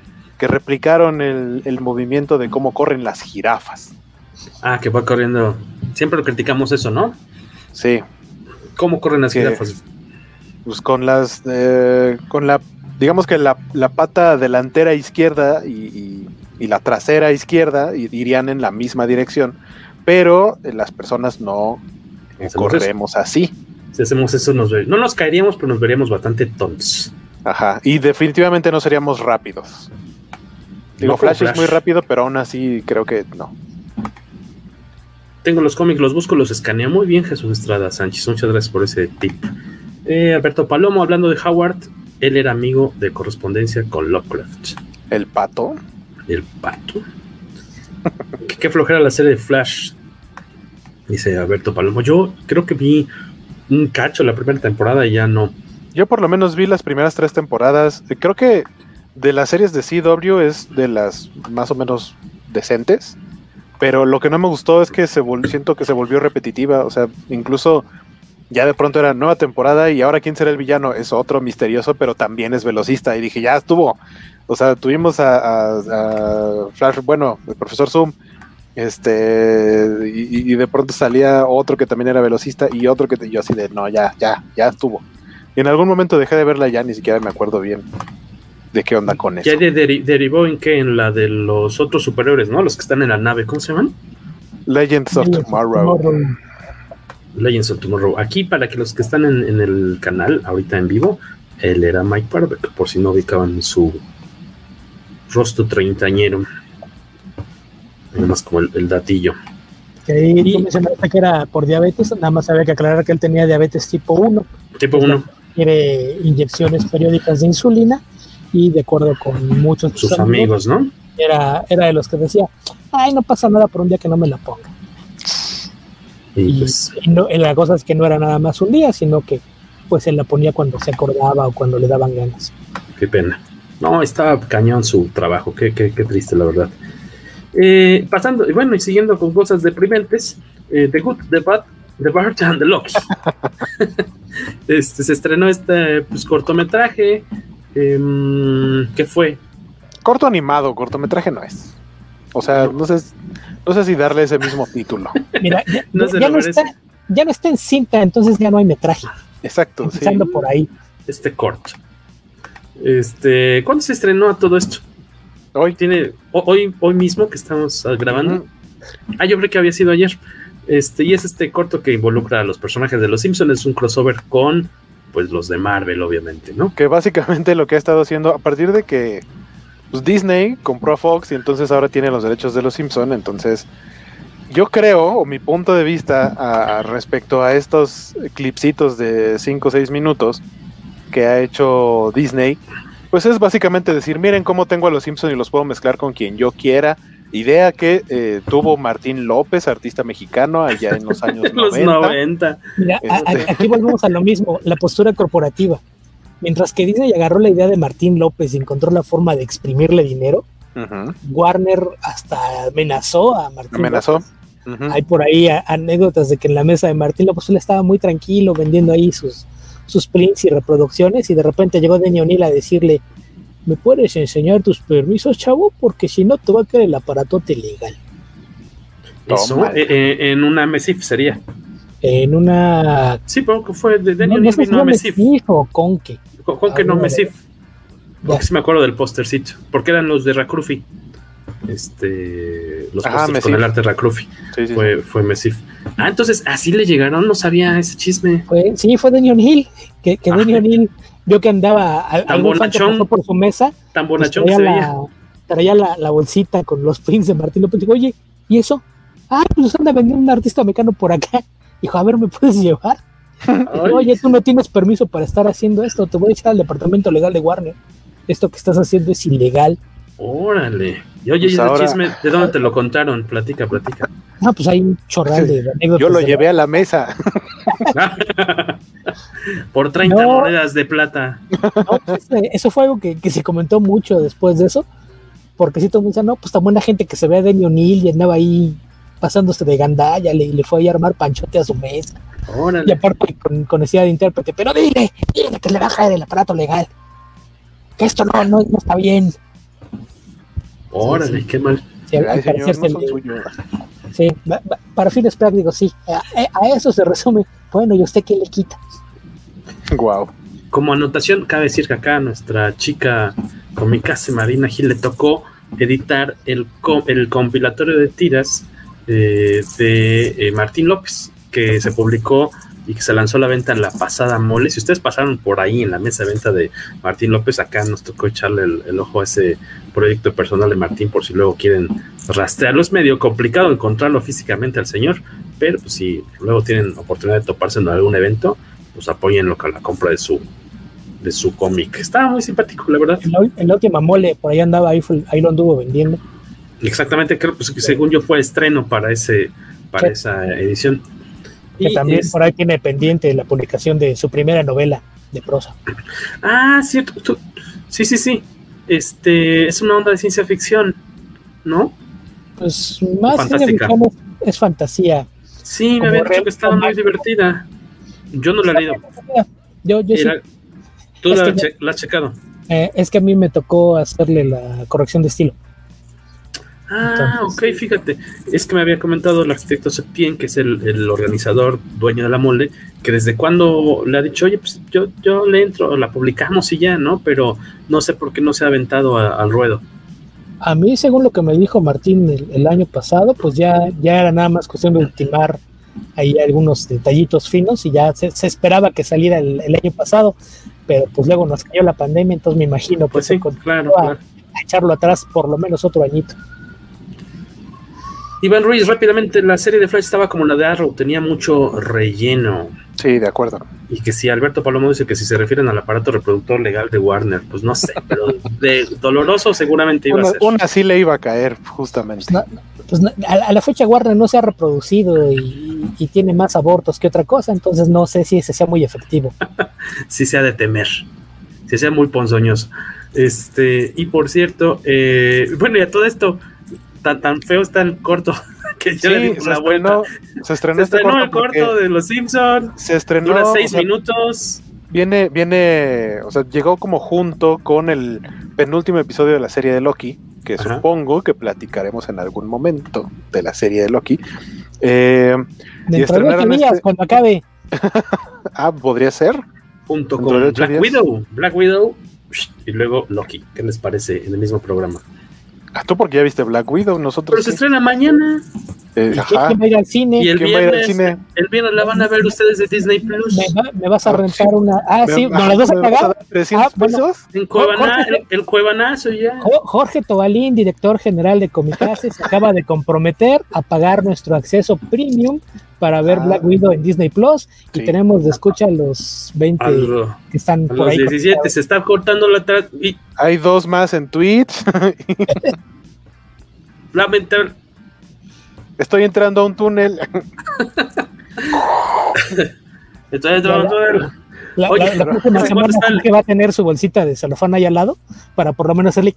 que replicaron el, el movimiento de cómo corren las jirafas.
Ah, que va corriendo. Siempre lo criticamos eso, ¿no?
Sí.
¿Cómo corren las
Que-
jirafas?
Pues con las, eh, con la, digamos que la, la pata delantera izquierda y, y- y la trasera izquierda irían en la misma dirección, pero eh, las personas no corremos así.
Si hacemos eso, nos no nos caeríamos, pero nos veríamos bastante tontos.
Ajá. Y definitivamente no seríamos rápidos. Digo,
No como
Flash, es
Flash.
muy rápido, pero aún así creo que no.
Tengo los cómics, los busco, los escaneo. Muy bien, Jesús Estrada Sánchez. Muchas gracias por ese tip. Eh, Alberto Palomo, hablando de Howard, él era amigo de correspondencia con Lovecraft.
El pato.
El pato. ¿Qué, qué flojera la serie de Flash. Dice Alberto Palomo. Yo creo que vi un cacho la primera temporada y ya no.
Yo por lo menos vi las primeras tres temporadas. Creo que de las series de CW es de las más o menos decentes. Pero lo que no me gustó es que se siento que se volvió repetitiva. O sea, incluso ya de pronto era nueva temporada y ahora quién será el villano es otro misterioso, pero también es velocista. Y dije, ya estuvo. O sea, tuvimos a, Flash, bueno, el profesor Zoom. Este, y, y de pronto salía otro que también era velocista y otro que yo así de, no, ya, ya, ya estuvo. Y en algún momento dejé de verla ya, ni siquiera me acuerdo bien de qué onda con eso.
Ya de- deri- derivó en que en la de los otros superiores, ¿no? Los que están en la nave, ¿cómo se llaman?
Legends of Tomorrow.
Legends of Tomorrow. Aquí, para que los que están en, en el canal, ahorita en vivo, él era Mike Parbeck, por si no ubicaban su rostro treintañero. Nada más como el, el datillo.
Que ahí tú mencionaste que era por diabetes, nada más había que aclarar que él tenía diabetes tipo 1.
Tipo 1.
Quiere inyecciones periódicas de insulina y de acuerdo con muchos de
Sus amigos, ¿no?
Era, era de los que decía, ay, no pasa nada por un día que no me la ponga.
Y pues,
Y no, la cosa es que no era nada más un día, sino que pues se la ponía cuando se acordaba o cuando le daban ganas.
qué pena. No, estaba cañón su trabajo, qué, qué, qué triste, la verdad. Eh, pasando, y bueno, y siguiendo con cosas deprimentes, eh, The Good, The Bad, The Bad and The Lucky. este, se estrenó este pues, cortometraje. Em, ¿Qué fue?
Corto animado, cortometraje no es. O sea, no sé, no sé si darle ese mismo título.
Mira, ya,
No
ya está, ya no está en cinta, entonces ya no hay metraje.
Exacto, sí.
Empezando por ahí.
Este corto. Este, ¿cuándo se estrenó todo esto?
Hoy.
Tiene, ho- hoy, hoy mismo que estamos ah, grabando. Ah, yo creo que había sido ayer. Este, y es este corto que involucra a los personajes de los Simpsons. Es un crossover con pues los de Marvel, obviamente, ¿no?
Que básicamente lo que ha estado haciendo, a partir de que pues, Disney compró a Fox y entonces ahora tiene los derechos de los Simpson, entonces yo creo, o mi punto de vista respecto a estos clipsitos de 5 o 6 minutos que ha hecho Disney, pues es básicamente decir, miren cómo tengo a los Simpson y los puedo mezclar con quien yo quiera. Idea que eh, tuvo Martín López, artista mexicano, allá en los años
Los
90.
90.
Mira, a- a-
Este.
aquí volvemos a lo mismo, la postura corporativa. Mientras que Disney agarró la idea de Martín López y encontró la forma de exprimirle dinero. Warner hasta amenazó a Martín
Amenazó.
López.
Ujú.
Hay por ahí a- anécdotas de que en la mesa de Martín López él estaba muy tranquilo vendiendo ahí sus, sus prints y reproducciones y de repente llegó Denny O'Neill a decirle, ¿me puedes enseñar tus permisos, chavo? Porque si no te va a caer el aparatote legal.
Eso, eh, eh, en una MESIF sería.
En una...
Sí, porque fue de
No,
Daniel
no
no,
era
MESIF.
Mesif o Conque.
¿Con, con que no MESIF? Porque sí me acuerdo del postercito. Porque eran los de Racrufi. Este, los
Ajá,
pósters con el arte de Racrufi.
Sí, sí,
Fue, fue MESIF. Ah, entonces así le llegaron, no sabía ese chisme.
Fue- sí, fue Denny O'Neill, que, que
Ah.
Denny O'Neill vio que andaba a-
Tan
algún fan que
bonachón.
pasó por su mesa,
Tan
pues traía,
que
la, traía la, la bolsita con los prints de Martín López. Digo, oye, ¿y eso? Ah, pues anda vendiendo un artista mexicano por acá. Dijo, a ver, ¿me puedes llevar?
Ay,
Oye, tú no tienes permiso para estar haciendo esto, te voy a echar al departamento legal de Warner. Esto que estás haciendo es ilegal.
órale. Y oye,
Pues
ese
ahora-
chisme, ¿de dónde te lo contaron? Platica, platica.
No, pues hay un chorral de anécdotas.
Yo lo llevé a la mesa.
Por 30
No.
monedas de plata.
No, pues, eh, eso fue algo que, que se comentó mucho después de eso, porque si todo el mundo dice, no, pues tan buena gente que se ve a Denny O'Neill y andaba ahí pasándose de gandalla, le, le fue ahí a armar panchote a su mesa, y
Órale.
aparte con, con necesidad de intérprete, pero dile, dile que le va a caer el aparato legal, que esto no, no, no está bien.
Órale, qué mal.
Sí,
Ay, señor, no
parecerse
son
el-
suyos.
sí, va- va- para fines prácticos, sí. A, a eso se resume. Bueno, ¿y usted qué le quita?
Guau.
Como anotación, cabe decir que acá a nuestra chica Comicase Marina Gil le tocó editar el, el compilatorio de tiras eh, de eh, Martín López, que se publicó y que se lanzó a la venta en la pasada mole. Si ustedes pasaron por ahí en la mesa de venta de Martín López, acá nos tocó echarle el, el ojo a ese proyecto personal de Martín por si luego quieren rastrearlo. Es medio complicado encontrarlo físicamente al señor, pero pues, si luego tienen oportunidad de toparse en algún evento, pues apóyenlo con la compra de su de su cómic. Estaba muy simpático, la verdad.
En la, en la última mole, por ahí andaba, ahí, fue- ahí lo anduvo vendiendo.
Exactamente, creo pues, que según yo fue estreno para ese para
Sí.
esa edición.
Que
Y
también
es-
por ahí tiene pendiente la publicación de su primera novela de prosa.
Ah, cierto. tú- sí, sí, sí. Este es una onda de ciencia ficción, ¿no?
Pues más
Fantástica.
es fantasía.
Sí, me habían dicho que estaba muy divertida. Yo no la he leído.
Yo, yo sí,
Tú la,
que
che- la has checado.
eh, es que a mí me tocó hacerle la corrección de estilo.
Ah, ok, fíjate. Es que me había comentado el arquitecto Septien, que es el, el organizador, dueño de la mole, que desde cuando le ha dicho, oye, pues yo, yo le entro, la publicamos y ya, ¿no? Pero no sé por qué no se ha aventado a- al ruedo.
A mí, según lo que me dijo Martín el, el año pasado, pues ya, ya era nada más cuestión de ultimar ahí algunos detallitos finos y ya se, se esperaba que saliera el, el año pasado, pero pues luego nos cayó la pandemia, entonces me imagino pues,
Pues sí,
se continuó
claro,
a,
claro.
a echarlo atrás por lo menos otro añito.
Iván Ruiz, rápidamente, la serie de Flash estaba como la de Arrow, tenía mucho relleno.
Sí, de acuerdo.
Y que si Alberto Palomo dice que si se refieren al aparato reproductor legal de Warner, pues no sé, pero de doloroso seguramente iba a
Una,
ser.
una sí le iba a caer, justamente.
No, pues no, a, a la fecha Warner no se ha reproducido y, y tiene más abortos que otra cosa, entonces no sé si ese sea muy efectivo.
si sea de temer, si sea muy ponzoñoso. Este, y por cierto, eh, bueno, y a todo esto, tan, tan feo está el corto que ya
Sí,
le dimos
se
la
estrenó, se estrenó,
Se
este
estrenó
corto
el corto de Los Simpsons,
se estrenó
dura
o
seis
sea,
minutos.
Viene, viene, o sea, llegó como junto con el penúltimo episodio de la serie de Loki, que
Ajá.
supongo que platicaremos en algún momento de la serie de Loki. Eh, y
de ocho
estrenaron
días,
este-
cuando acabe,
ah, podría ser.
junto
Dentro
con Black
días.
Widow, Black Widow y luego Loki. ¿Qué les parece en el mismo programa?
Ah, tú porque ya viste Black Widow, nosotros.
Pero se
sí.
estrena mañana
Eh,
¿y
ajá.
quién va a ir al cine?
y el
¿Quién va a ir al
viernes,
cine?
el viernes la van a ver ustedes de Disney Plus.
¿Me, va- me vas a
Ah,
rentar una? Ah,
¿Me-
sí, ¿nos las vas a
¿me vas
pagar?
dar 300
Ah, bueno.
pesos?
En Cuevana,
Jorge-
el, el Cuevanazo ya.
Jo- Jorge Tobalín, director general de Comicase, se acaba de comprometer a pagar nuestro acceso premium para ver
Ah.
Black Widow en Disney Plus y
Sí.
tenemos de escucha a los 20
A lo-
que están
A
por
los
ahí.
17 se está cortando la tra- y
Hay dos más en Twitch.
lamentable.
Estoy entrando a un túnel.
Estoy entrando
Ya,
en-
La,
Oye,
la- próxima
¿cuánto
semana Jorge va a tener su bolsita de celofán ahí al lado para por lo menos hacerle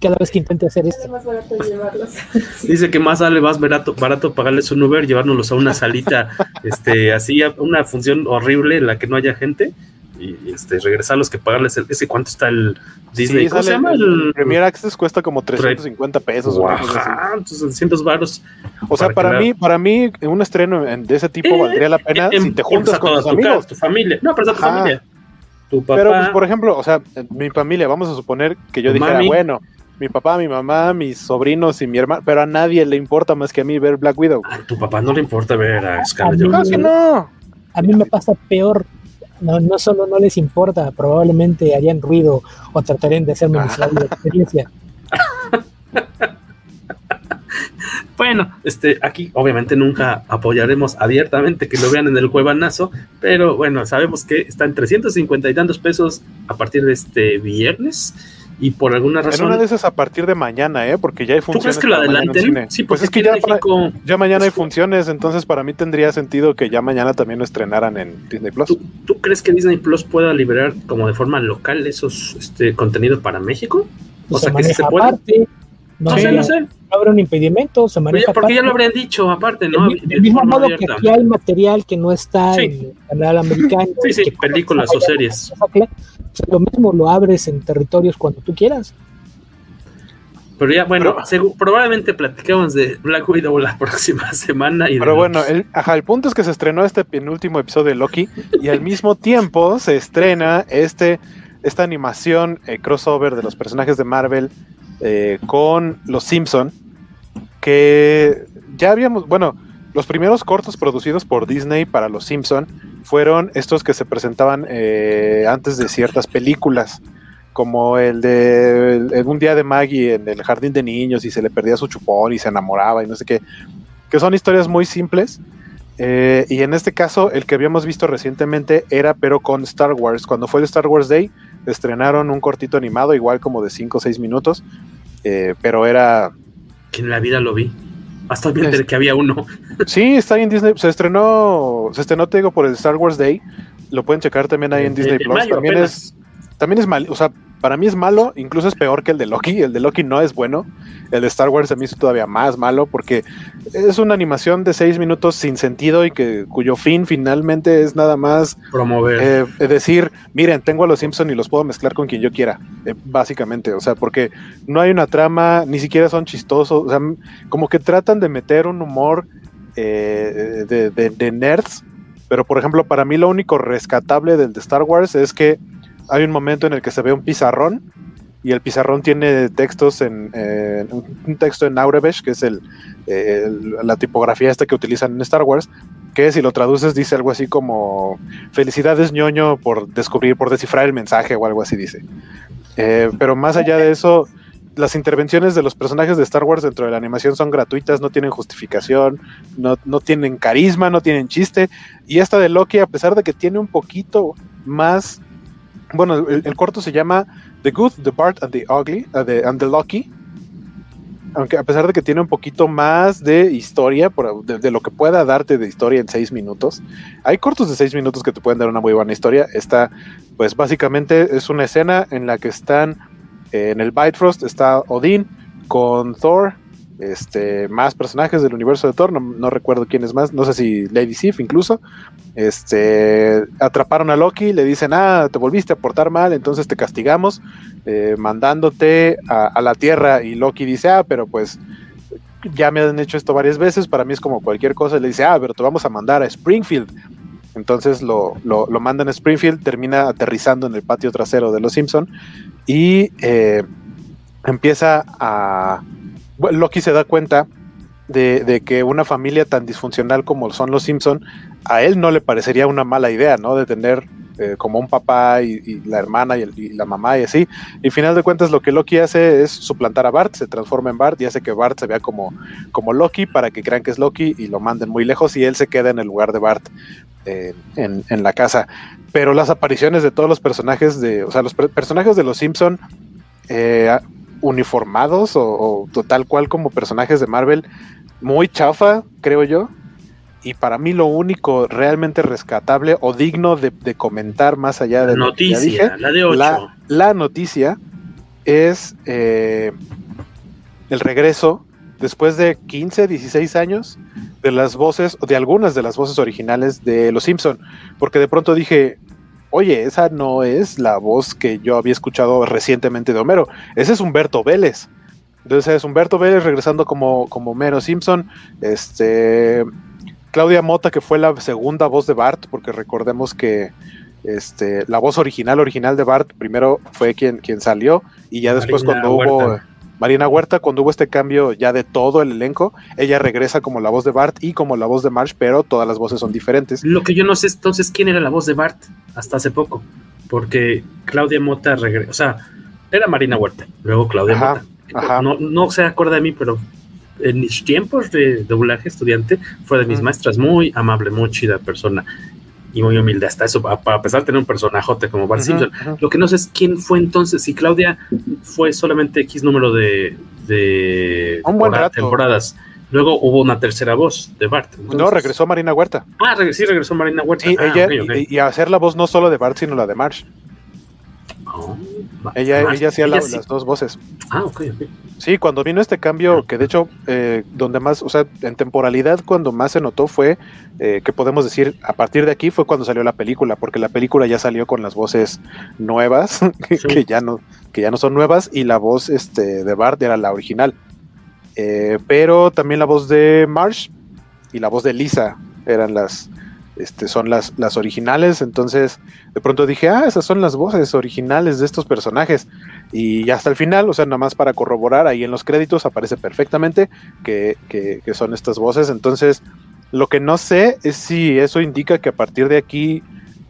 cada vez que intente hacer esto.
más barato llevarlos.
Dice que más sale más barato, barato pagarles un Uber, llevárnoslos a una salita, este, así, a una función horrible en la que no haya gente, y este, regresarlos que pagarles el, ese cuánto está el Disney,
Sí,
¿cómo se llama? El,
Premier Access cuesta como 350 pesos.
Ajá, entonces 600 varos.
O sea,
Para
mí, para mí, un estreno en- de ese tipo
Eh,
valdría la pena
en-
si te juntas con tus
tu
amigos.
casa, tu familia. No, pero tu
Ajá.
familia. Tu papá.
Pero, pues, por ejemplo, o sea, mi familia, vamos a suponer que yo dijera,
mami.
bueno, mi papá, mi mamá, mis sobrinos y mi hermano, pero a nadie le importa más que a mí ver Black Widow.
a tu papá no le importa ver a Scarlett
A mí-
Claro
Johansson.
que no.
A mí me pasa peor. No, no solo no les importa, probablemente harían ruido o tratarían de hacerme miserable la experiencia.
Bueno, este, aquí obviamente nunca apoyaremos abiertamente que lo vean en el cuevanazo, pero bueno, sabemos que está en 350 y tantos pesos a partir de este viernes y por alguna
En
razón.
una de esas a partir de mañana, ¿eh? Porque ya hay
¿Tú
funciones.
crees que lo adelanten? Sí,
pues es que ya, para- ya mañana hay funciones, entonces para mí tendría sentido que ya mañana también lo estrenaran en Disney Plus.
¿Tú, tú crees que Disney Plus pueda liberar como de forma local esos este contenido para México?
Pues
O sea,
se
que se puede.
aparte. No,
sé, no sé.
no habrá un impedimento, se
Oye,
maneja
porque ya lo habrían dicho aparte, ¿no?
Del,
De
del mismo modo que aquí hay material que no está
Sí.
en el canal americano.
Sí, sí,
que
películas o series.
O sea, lo mismo lo abres en territorios cuando tú quieras.
Pero ya, bueno, probablemente platicamos de Black Widow la próxima semana. Y
pero bueno, el, ajá, el punto es que se estrenó este penúltimo episodio de Loki y al mismo tiempo se estrena este, esta animación eh, crossover de los personajes de Marvel eh, con los Simpson que ya habíamos, bueno, los primeros cortos producidos por Disney para los Simpson fueron estos que se presentaban eh, antes de ciertas películas como el de un día de Maggie en el jardín de niños y se le perdía su chupón y se enamoraba y no sé qué, que son historias muy simples. Eh, y en este caso, el que habíamos visto recientemente era pero con Star Wars. Cuando fue el Star Wars Day, estrenaron un cortito animado, igual como de 5 o 6 minutos, eh, pero era...
Que en la vida lo vi. Hasta bien que había uno.
Sí, está ahí en Disney. Se estrenó, se estrenó, te digo, por el Star Wars Day. Lo pueden checar también ahí en Disney Plus. También es, también es mal, o sea, para mí es malo, incluso es peor que el de Loki. El de Loki no es bueno. El de Star Wars a mí es todavía más malo porque es una animación de seis minutos sin sentido y que cuyo fin finalmente es nada más
promover.
Eh, decir, miren, tengo a los Simpson y los puedo mezclar con quien yo quiera, eh, básicamente. O sea, porque no hay una trama, ni siquiera son chistosos. O sea, como que tratan de meter un humor eh, de, de nerds. Pero, por ejemplo, para mí lo único rescatable del de Star Wars es que hay un momento en el que se ve un pizarrón y el pizarrón tiene textos en un texto en Aurebesh, que es el, la tipografía esta que utilizan en Star Wars, que si lo traduces dice algo así como felicidades ñoño por descubrir, por descifrar el mensaje o algo así dice. Eh, pero más allá de eso, las intervenciones de los personajes de Star Wars dentro de la animación son gratuitas, no tienen justificación, no, no tienen carisma, no tienen chiste. Y esta de Loki, a pesar de que tiene un poquito más bueno, el, corto se llama The Good, The Bart and the Ugly, uh, the, and the Lucky. Aunque a pesar de que tiene un poquito más de historia, de, lo que pueda darte de historia en seis minutos, hay cortos de seis minutos que te pueden dar una muy buena historia. Esta, pues básicamente es una escena en la que están eh, en el Bifrost, está Odín con Thor, este, más personajes del universo de Thor, no, recuerdo quién es más, no sé si Lady Sif incluso, este, atraparon a Loki, le dicen, ah, te volviste a portar mal, entonces te castigamos, eh, mandándote a, la Tierra, y Loki dice, ah, pero pues ya me han hecho esto varias veces, para mí es como cualquier cosa, le dice, ah, pero te vamos a mandar a Springfield, entonces lo, lo, mandan a Springfield, termina aterrizando en el patio trasero de los Simpson y eh, empieza a Loki se da cuenta de, que una familia tan disfuncional como son los Simpson, a él no le parecería una mala idea, ¿no? De tener eh, como un papá y, la hermana y, la mamá y así. Y al final de cuentas lo que Loki hace es suplantar a Bart, se transforma en Bart y hace que Bart se vea como, Loki para que crean que es Loki y lo manden muy lejos y él se queda en el lugar de Bart en, la casa. Pero las apariciones de todos los personajes de, o sea, los personajes de los Simpson eh, uniformados o, tal cual como personajes de Marvel, muy chafa, creo yo. Y para mí lo único realmente rescatable o digno de, comentar más allá de
noticia, la de
8. La, noticia es eh, el regreso después de 15, 16 años de las voces, de algunas de las voces originales de Los Simpson, porque de pronto dije, oye, esa no es la voz que yo había escuchado recientemente de Homero, ese es Humberto Vélez. Entonces es Humberto Vélez regresando como, como Homero Simpson, este, Claudia Mota, que fue la segunda voz de Bart, porque recordemos que este, la voz original, original de Bart, primero fue quien, quien salió, y ya después cuando hubo Marina Huerta, cuando hubo este cambio ya de todo el elenco, ella regresa como la voz de Bart y como la voz de Marsh, pero todas las voces son diferentes.
Lo que yo no sé entonces quién era la voz de Bart hasta hace poco, porque Claudia Mota regresa, o sea, era Marina Huerta, luego Claudia Mota. No, no se acuerda de mí, pero en mis tiempos de doblaje estudiante fue de mis maestras, muy amable, muy chida persona y muy humilde hasta eso, a, pesar de tener un personajote como Bart Simpson. Lo que no sé es quién fue entonces, si Claudia fue solamente X número de, de temporadas. Luego hubo una tercera voz de Bart.
no, regresó Marina Huerta.
Ah, sí, regresó Marina Huerta.
Ah, y, hacer la voz no solo de Bart, sino la de Marsh.
Oh,
Ella, ella hacía la, las dos voces.
Ah, ok, ok.
Sí, cuando vino este cambio, que de hecho, eh, donde más, o sea, en temporalidad, cuando más se notó fue eh, que podemos decir, a partir de aquí fue cuando salió la película, porque la película ya salió con las voces nuevas, que, sí. que ya no, que ya no son nuevas, y la voz este, de Bart era la original. Eh, pero también la voz de Marsh y la voz de Lisa eran las, este, son las, las originales, entonces de pronto dije, ah, esas son las voces originales de estos personajes. Y hasta el final, o sea, nada más para corroborar, ahí en los créditos aparece perfectamente que, que, son estas voces. Entonces, lo que no sé es si eso indica que a partir de aquí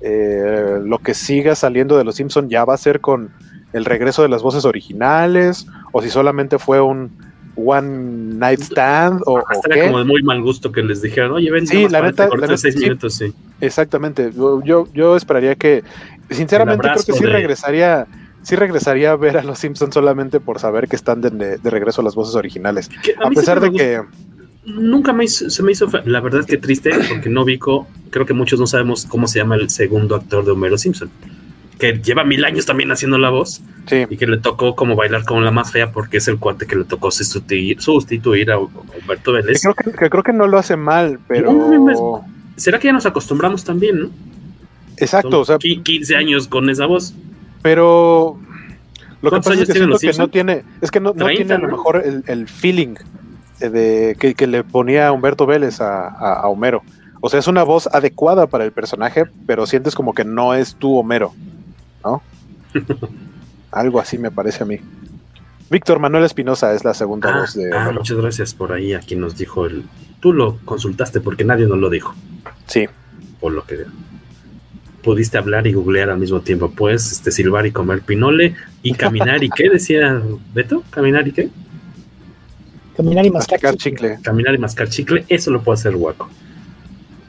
eh, lo que siga saliendo de Los Simpson ya va a ser con el regreso de las voces originales, o si solamente fue un One Night Stand o,
o
qué.
como de muy mal gusto que les dijeron, oye, ven,
sí, la neta, la neta
seis
sí,
minutos, sí.
Exactamente. Yo, yo esperaría que, sinceramente, creo que sí de... regresaría. Sí regresaría a ver a los Simpsons solamente por saber que están de, de regreso a las voces originales. A, a pesar de que
nunca me hizo, se me hizo, la verdad que triste, porque no Vico, creo que muchos no sabemos cómo se llama el segundo actor de Homero Simpson, que lleva mil años también haciendo la voz,
sí.
y que le tocó como bailar como la más fea, porque es el cuate que le tocó sustituir, sustituir a Humberto Vélez.
Creo que, que, creo que no lo hace mal, pero...
No, ¿Será que ya nos acostumbramos también, no?
Exacto,
Son
o sea...
15 años con esa voz.
Pero... Lo que pasa es que, no tiene, es que no, 30, no tiene a lo mejor el, el feeling de, que, que, le ponía Humberto Vélez a, a, a, Homero. O sea, es una voz adecuada para el personaje, pero sientes como que no es tu Homero, ¿no? Algo así me parece a mí. Víctor Manuel Espinosa es la segunda
ah,
voz de
ah, muchas gracias por ahí a quien nos dijo el. Tú lo consultaste porque nadie nos lo dijo.
Sí.
Por lo que pudiste hablar y googlear al mismo tiempo. Puedes este, silbar y comer pinole y caminar y qué decía Beto, caminar y qué.
Caminar y mascar,
mascar chicle.
chicle.
Caminar y mascar chicle, eso lo puede hacer Guaco.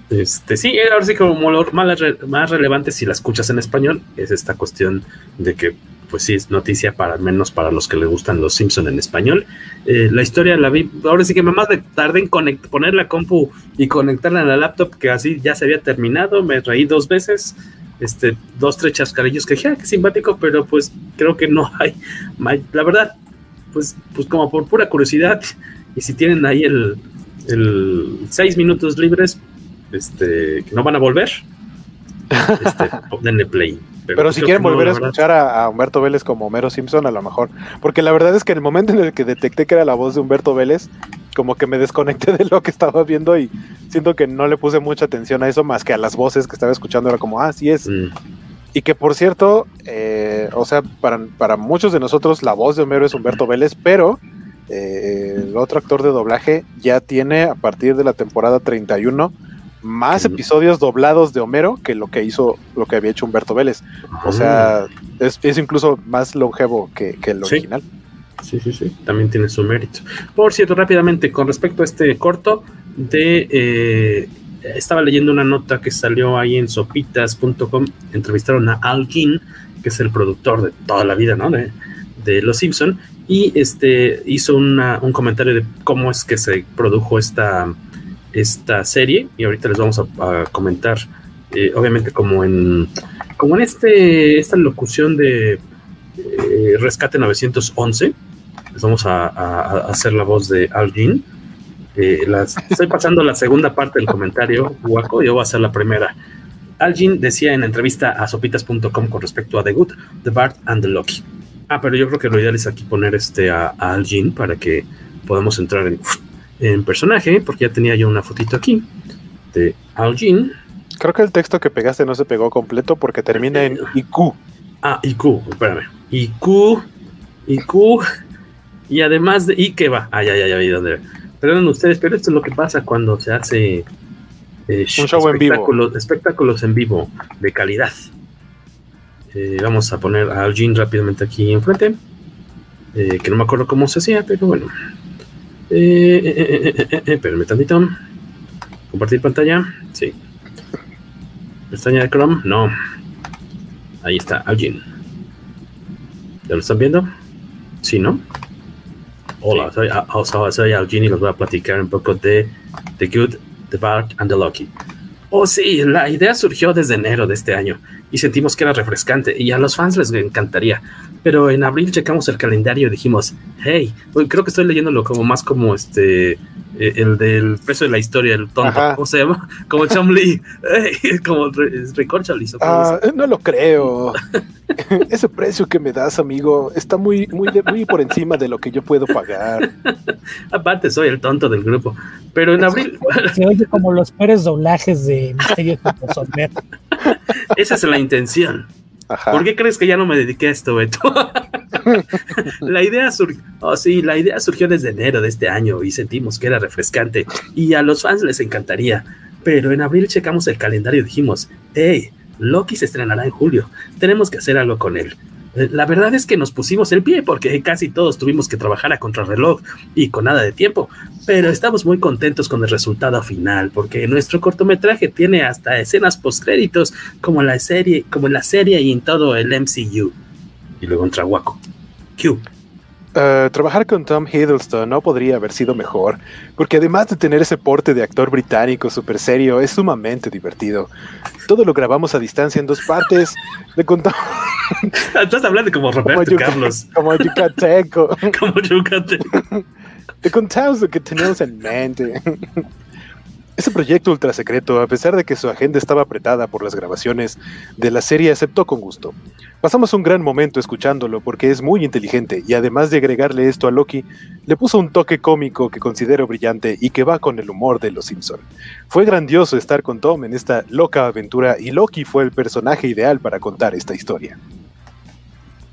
Este, sí, ahora sí como lo más, más relevante si la escuchas en español es esta cuestión de que pues sí es noticia para al menos para los que les gustan los Simpson en español. Eh, la historia la vi, ahora sí que más tardé en conect, poner la compu y conectarla a la laptop que así ya se había terminado, me reí dos veces, este, dos, tres chascarillos que dije, ah, qué simpático, pero pues creo que no hay, la verdad, pues, pues como por pura curiosidad, y si tienen ahí el seis minutos libres, este, que no van a volver, este, play.
Pero, pero si quieren no, volver a escuchar a, a, Humberto Vélez como Homero Simpson, a lo mejor. Porque la verdad es que en el momento en el que detecté que era la voz de Humberto Vélez, como que me desconecté de lo que estaba viendo y siento que no le puse mucha atención a eso más que a las voces que estaba escuchando. Era como, ah, sí es. Mm. Y que por cierto, eh, o sea, para, para, muchos de nosotros la voz de Homero es Humberto Vélez, pero eh, el otro actor de doblaje ya tiene a partir de la temporada 31 más episodios doblados de Homero que lo que hizo, lo que había hecho Humberto Vélez. O sea, es, es incluso más longevo que, que el
sí.
original.
Sí, sí, sí, también tiene su mérito. Por cierto, rápidamente, con respecto a este corto, de eh, estaba leyendo una nota que salió ahí en sopitas.com, entrevistaron a Al Jean, que es el productor de toda la vida, ¿no? De, de Los Simpson, y este hizo una, un comentario de cómo es que se produjo esta esta serie y ahorita les vamos a, a comentar eh, obviamente como en como en este esta locución de eh, rescate 911 les vamos a, a, a, hacer la voz de Al eh, estoy pasando la segunda parte del comentario guaco yo voy a hacer la primera. Al Jean decía en entrevista a sopitas.com con respecto a The Good, The Bart and The Lucky. Ah pero yo creo que lo ideal es aquí poner este a, Al Jean para que podamos entrar en en personaje, porque ya tenía yo una fotito aquí de Al Jean.
Creo que el texto que pegaste no se pegó completo porque termina en IQ.
Ah, IQ, espérame. IQ, IQ, y además de. ¿Y qué va? Ah, ya, ya, ya vi dónde. Perdón ustedes, pero esto es lo que pasa cuando se hace.
Eh, Un show en vivo.
Espectáculos en vivo de calidad. Eh, vamos a poner a Al Jean rápidamente aquí enfrente. Eh, que no me acuerdo cómo se hacía, pero bueno. Eh, eh, eh, tantito. Compartir pantalla. Sí. Pestaña de Chrome. No. Ahí está, Algin. ¿Ya lo están viendo? Sí, ¿no? Hola, soy, soy Algin y les voy a platicar un poco de The Good, The Bad and The Lucky. Oh, sí, la idea surgió desde enero de este año y sentimos que era refrescante y a los fans les encantaría. Pero en abril checamos el calendario y dijimos, hey, creo que estoy leyéndolo como más como este, eh, el del precio de la historia, el tonto, ¿cómo se llama? Como Chomley, hey, como Recorcholis.
Ah, no lo creo. Ese precio que me das, amigo, está muy, muy, muy por encima de lo que yo puedo pagar.
Aparte, soy el tonto del grupo. Pero en abril.
Se oye como los peores doblajes de Misterio
Esa es la intención. ¿Por qué crees que ya no me dediqué a esto, Beto? la idea surgió, oh, sí, la idea surgió desde enero de este año y sentimos que era refrescante y a los fans les encantaría. Pero en abril checamos el calendario y dijimos, hey, Loki se estrenará en julio, tenemos que hacer algo con él. La verdad es que nos pusimos el pie porque casi todos tuvimos que trabajar a contrarreloj y con nada de tiempo, pero estamos muy contentos con el resultado final porque nuestro cortometraje tiene hasta escenas postcréditos como la serie, como en la serie y en todo el MCU. Y luego entra Waco. Q.
Uh, trabajar con Tom Hiddleston no podría haber sido mejor, porque además de tener ese porte de actor británico súper serio, es sumamente divertido. Todo lo grabamos a distancia en dos partes. Le contamos.
Estás hablando como Roberto como Carlos.
Como yucateco.
como yucateco.
Te contamos lo que tenemos en mente. Ese proyecto ultra secreto, a pesar de que su agenda estaba apretada por las grabaciones de la serie, aceptó con gusto. Pasamos un gran momento escuchándolo porque es muy inteligente y además de agregarle esto a Loki, le puso un toque cómico que considero brillante y que va con el humor de Los Simpson. Fue grandioso estar con Tom en esta loca aventura y Loki fue el personaje ideal para contar esta historia.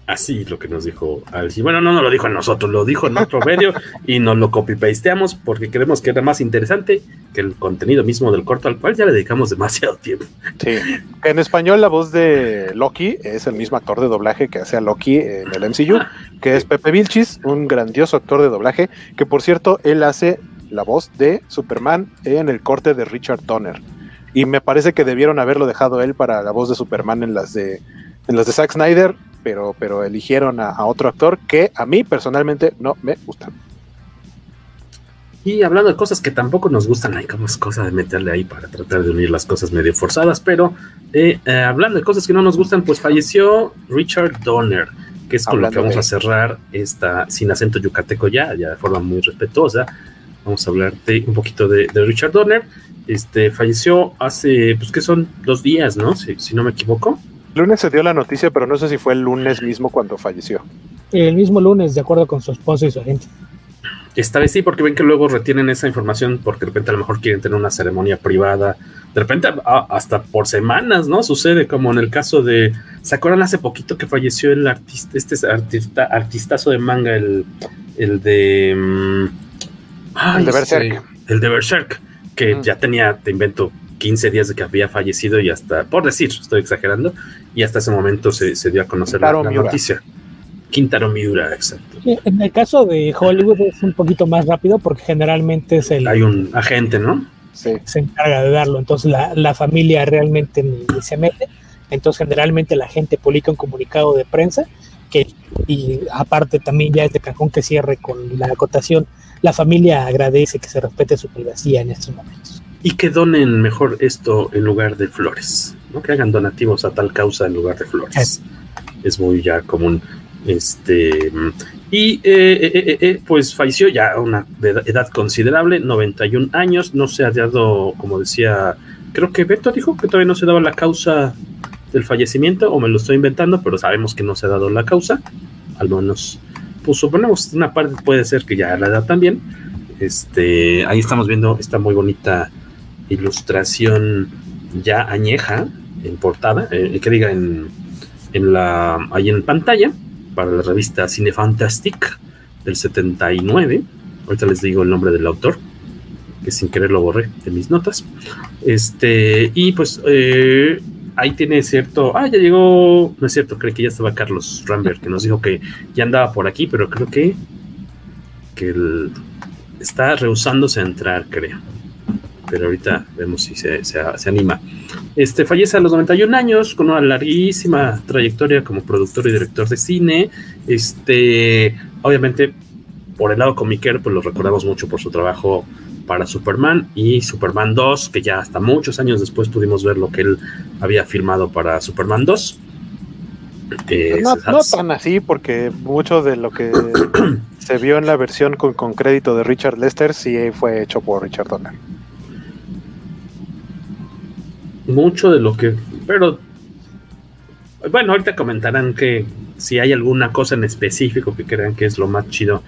Así lo que nos dijo Alci. Bueno, no nos lo dijo a nosotros, lo dijo en otro medio y nos lo copy-pasteamos porque creemos que era más interesante que el contenido mismo del corto, al cual ya le dedicamos demasiado tiempo.
Sí, en español la voz de Loki es el mismo actor de doblaje que hace a Loki en el MCU, ah, que es Pepe Vilchis, un grandioso actor de doblaje, que por cierto, él hace la voz de Superman en el corte de Richard Donner. Y me parece que debieron haberlo dejado él para la voz de Superman en las de en las de Zack Snyder pero, pero eligieron a, otro actor que a mí personalmente no me gusta.
Y hablando de cosas que tampoco nos gustan, hay como es cosa de meterle ahí para tratar de unir las cosas medio forzadas, pero eh, eh, hablando de cosas que no nos gustan, pues falleció Richard Donner, que es con lo que vamos a cerrar esta sin acento yucateco ya, ya de forma muy respetuosa. Vamos a hablar de un poquito de, Richard Donner. Este falleció hace, pues que son dos días, ¿no? si no me equivoco
lunes se dio la noticia, pero no sé si fue el lunes mismo cuando falleció.
El mismo lunes, de acuerdo con su esposo y su agente.
Esta vez sí, porque ven que luego retienen esa información porque de repente a lo mejor quieren tener una ceremonia privada. De repente hasta por semanas, ¿no? Sucede como en el caso de... ¿Se acuerdan hace poquito que falleció el artista, este artista, artistazo de manga, el, el de... Mm,
el de Berserk.
el de Berserk, que ya tenía, te invento, 15 días de que había fallecido y hasta, por decir, estoy exagerando, y hasta ese momento se, dio a conocer la, noticia. Quintaro Miura, exacto.
En el caso de Hollywood es un poquito más rápido porque generalmente es el...
Hay un agente, ¿no?
Se encarga de darlo, entonces la, familia realmente ni, se mete, entonces generalmente la gente publica un comunicado de prensa que, y aparte también ya es de cajón que cierre con la acotación, la familia agradece que se respete su privacidad en estos momentos.
Y que donen mejor esto en lugar de flores que hagan donativos a tal causa en lugar de flores. Es muy ya común. Este, y eh, eh, eh, pues falleció ya a una edad considerable, 91 años, no se ha dado, como decía, creo que Beto dijo que todavía no se daba la causa del fallecimiento, o me lo estoy inventando, pero sabemos que no se ha dado la causa, al menos, pues suponemos una parte puede ser que ya la edad también. Este, ahí estamos viendo esta muy bonita ilustración ya añeja en portada, eh, que diga en, en la, ahí en pantalla, para la revista Cine Fantastic del 79. Ahorita les digo el nombre del autor, que sin querer lo borré de mis notas. Este, y pues eh, ahí tiene cierto. Ah, ya llegó. No es cierto, creo que ya estaba Carlos Rambert, que nos dijo que ya andaba por aquí, pero creo que, que está rehusándose a entrar, creo pero ahorita vemos si se, anima. Este fallece a los 91 años con una larguísima trayectoria como productor y director de cine. Este, obviamente, por el lado comiquero, pues lo recordamos mucho por su trabajo para Superman y Superman 2, que ya hasta muchos años después pudimos ver lo que él había firmado para Superman 2.
no, no, tan así, porque mucho de lo que se vio en la versión con, con, crédito de Richard Lester sí fue hecho por Richard Donner.
Mucho de lo que. Pero. Bueno, ahorita comentarán que si hay alguna cosa en específico que crean que es lo más chido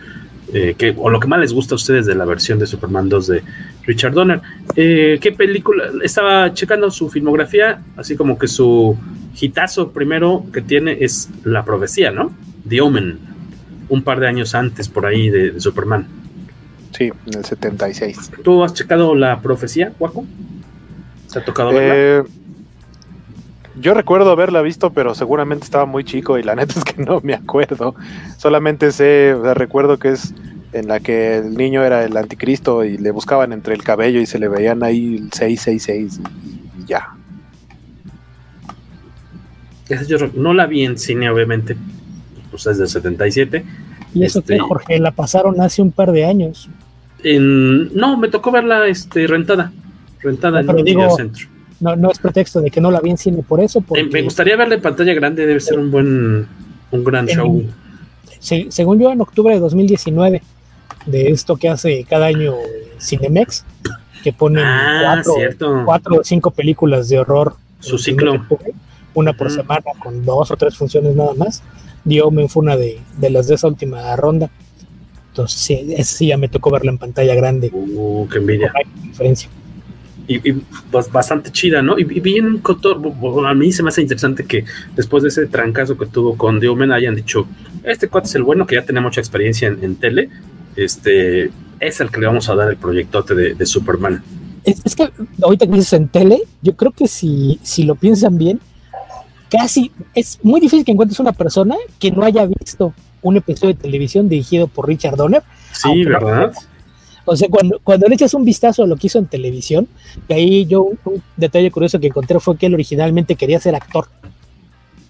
eh, que, o lo que más les gusta a ustedes de la versión de Superman 2 de Richard Donner. Eh, ¿Qué película? Estaba checando su filmografía, así como que su hitazo primero que tiene es La Profecía, ¿no? The Omen, un par de años antes por ahí de, Superman.
Sí, en el 76.
¿Tú has checado La Profecía, Guaco? ¿Te ha tocado verla? Eh,
yo recuerdo haberla visto, pero seguramente estaba muy chico y la neta es que no me acuerdo. Solamente sé, o sea, recuerdo que es en la que el niño era el anticristo y le buscaban entre el cabello y se le veían ahí el 666 y, y ya.
Yo no la vi en cine, obviamente, pues es del 77.
¿Y eso este, Jorge? La pasaron hace un par de años.
no, me tocó verla este, rentada. Rentada en el centro
no, no es pretexto de que no la vi en cine por eso.
Eh, me gustaría verla en pantalla grande, debe ser un buen, un gran show.
según yo, en octubre de 2019, de esto que hace cada año Cinemex, que pone
ah,
cuatro, o cinco películas de horror.
Su ciclo.
Una por semana, con dos o tres funciones nada más. The Omen fue una de, las de esa última ronda. Entonces, sí, sí ya me tocó verla en pantalla grande.
Uh, qué envidia.
diferencia
y, pues bastante chida, ¿no? Y, bien Cotor, a mí se me hace interesante que después de ese trancazo que tuvo con The Omen hayan dicho, este cuate es el bueno, que ya tiene mucha experiencia en, tele, este es el que le vamos a dar el proyectote de, Superman.
Es, que ahorita que dices en tele, yo creo que si, si lo piensan bien, casi es muy difícil que encuentres una persona que no haya visto un episodio de televisión dirigido por Richard Donner.
Sí, ¿verdad?
O sea, cuando, cuando le echas un vistazo a lo que hizo en televisión, de ahí yo un, detalle curioso que encontré fue que él originalmente quería ser actor.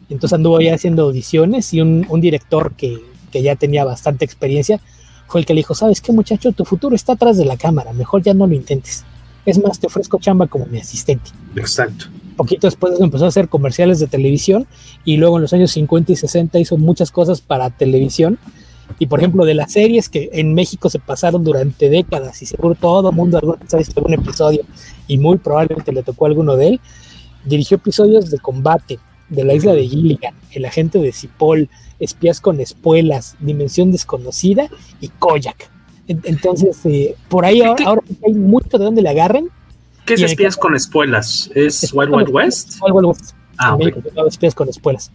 Entonces anduvo ya haciendo audiciones y un, director que, ya tenía bastante experiencia fue el que le dijo, ¿sabes qué muchacho? Tu futuro está atrás de la cámara, mejor ya no lo intentes. Es más, te ofrezco chamba como mi asistente.
Exacto.
Poquito después empezó a hacer comerciales de televisión y luego en los años 50 y 60 hizo muchas cosas para televisión y por ejemplo, de las series que en México se pasaron durante décadas y seguro todo el mundo alguna vez algún episodio y muy probablemente le tocó alguno de él, dirigió episodios de combate de la isla de Gilligan, El agente de Cipoll, Espías con espuelas, Dimensión desconocida y Koyak. Entonces, eh, por ahí ahora, hay mucho de donde le agarren.
¿Qué es Espías con espuelas? ¿Es Wild Wild West?
Wild Wild West. Ah, Espías con espuelas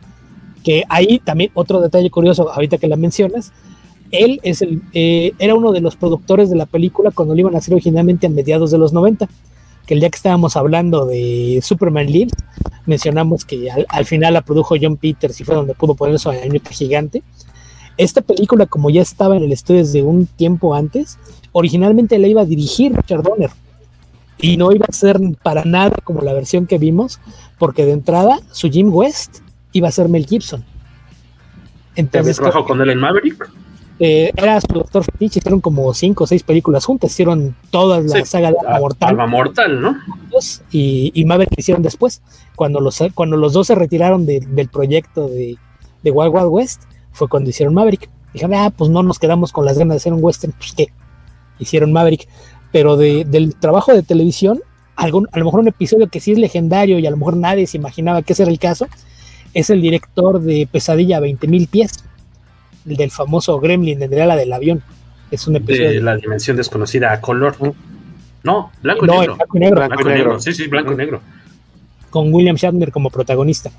que ahí también otro detalle curioso, ahorita que la mencionas, él es el, eh, era uno de los productores de la película cuando lo iban a hacer originalmente a mediados de los 90, que el día que estábamos hablando de Superman Lives, mencionamos que al, final la produjo John Peters y fue donde pudo poner su año gigante. Esta película, como ya estaba en el estudio desde un tiempo antes, originalmente la iba a dirigir Richard Donner y no iba a ser para nada como la versión que vimos, porque de entrada su Jim West iba a ser Mel Gibson.
Entonces, trabajó con él en Maverick?
Eh, era su doctor fetiche, hicieron como cinco o seis películas juntas, hicieron toda la saga de Alma Mortal.
Alma Mortal, ¿no?
Y, y Maverick hicieron después. Cuando los, cuando los dos se retiraron del proyecto de, de, Wild Wild West, fue cuando hicieron Maverick. Dijeron, ah, pues no nos quedamos con las ganas de hacer un western, pues qué. Hicieron Maverick. Pero del trabajo de televisión, algún, a lo mejor un episodio que sí es legendario y a lo mejor nadie se imaginaba que ese era el caso, es el director de Pesadilla a 20.000 pies, el del famoso Gremlin, de la del avión. Es un episodio
de, la dimensión desconocida a color. No, blanco y negro. Blanco y negro. Blanco y negro. Sí, sí, blanco y negro.
Con William Shatner como protagonista.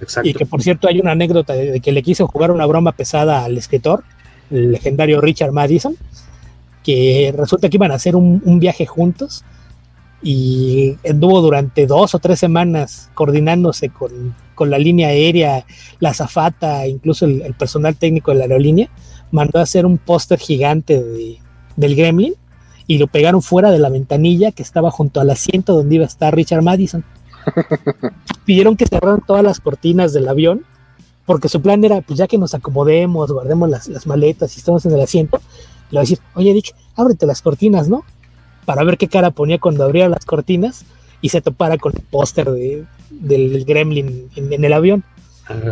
Exacto.
Y que por cierto hay una anécdota de, que le quiso jugar una broma pesada al escritor, el legendario Richard Madison, que resulta que iban a hacer un, un viaje juntos y anduvo durante dos o tres semanas coordinándose con, la línea aérea, la zafata, incluso el, personal técnico de la aerolínea, mandó a hacer un póster gigante del Gremlin y lo pegaron fuera de la ventanilla que estaba junto al asiento donde iba a estar Richard Madison. Pidieron que cerraran todas las cortinas del avión porque su plan era, pues ya que nos acomodemos, guardemos las, maletas y estamos en el asiento, le va a decir, oye Dick, ábrete las cortinas, ¿no? Para ver qué cara ponía cuando abría las cortinas y se topara con el póster de, del gremlin en, el avión.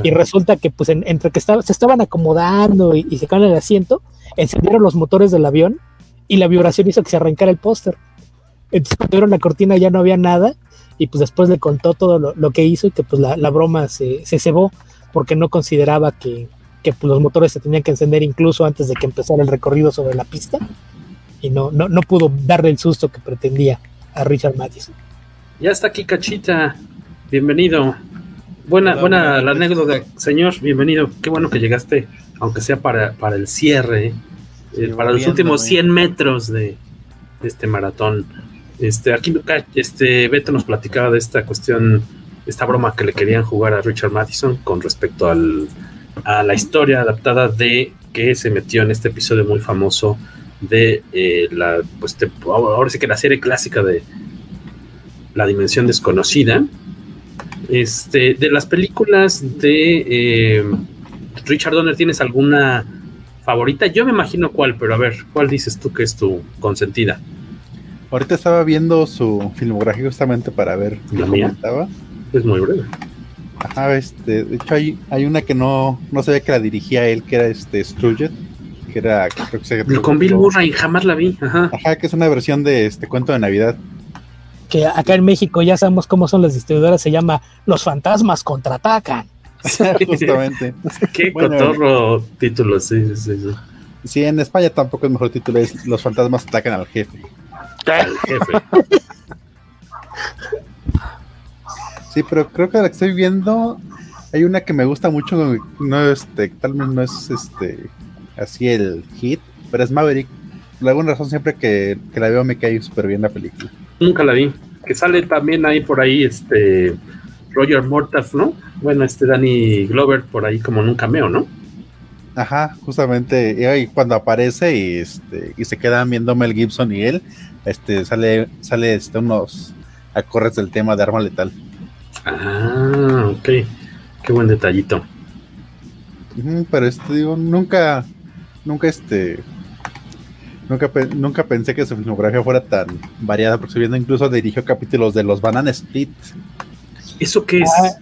y resulta que pues entre que estaba, se estaban acomodando y, y se caen el asiento, encendieron los motores del avión y la vibración hizo que se arrancara el póster. Entonces cuando vieron la cortina ya no había nada y pues después le contó todo lo, que hizo y que pues la, broma se, se, cebó porque no consideraba que, que pues, los motores se tenían que encender incluso antes de que empezara el recorrido sobre la pista y no, no, no pudo darle el susto que pretendía a Richard Madison.
Ya está aquí Cachita, bienvenido. Buena, buena la anécdota, señor, bienvenido. Qué bueno que llegaste, aunque sea para, para el cierre, eh, para los últimos 100 metros de, este maratón. Este, aquí este, Beto nos platicaba de esta cuestión, esta broma que le querían jugar a Richard Madison con respecto al, a la historia adaptada de que se metió en este episodio muy famoso de eh, la, pues ahora sí que la serie clásica de La Dimensión Desconocida. Este, de las películas de eh, Richard Donner, ¿tienes alguna favorita? Yo me imagino cuál, pero a ver, ¿cuál dices tú que es tu consentida?
Ahorita estaba viendo su filmografía justamente para ver
la mía
estaba.
Es muy breve.
Ajá, este, de hecho hay, hay una que no, no sabía que la dirigía él, que era este Scrooge, que era creo que
se con Bill Murray, jamás la vi. Ajá.
Ajá, que es una versión de este cuento de Navidad.
Que acá en México ya sabemos cómo son las distribuidoras, se llama Los fantasmas contraatacan.
Justamente.
Qué cotorro título, sí, sí, sí.
Sí, en España tampoco el mejor título es Los fantasmas atacan al jefe.
Al jefe.
Sí, pero creo que la que estoy viendo hay una que me gusta mucho, no este, tal vez no es este así el hit, pero es Maverick. Por alguna razón siempre que, la veo me cae súper bien la película.
Nunca la vi. Que sale también ahí por ahí este Roger Mortaf, ¿no? Bueno, este Danny Glover por ahí como en un cameo, ¿no?
Ajá, justamente y cuando aparece y este y se quedan viendo Mel Gibson y él, este sale sale este unos acordes del tema de arma letal.
Ah, ok. Qué buen detallito.
pero este digo, nunca nunca este nunca nunca pensé que su filmografía fuera tan variada porque viendo incluso dirigió capítulos de los Banana Split.
¿Eso qué es?
Ah,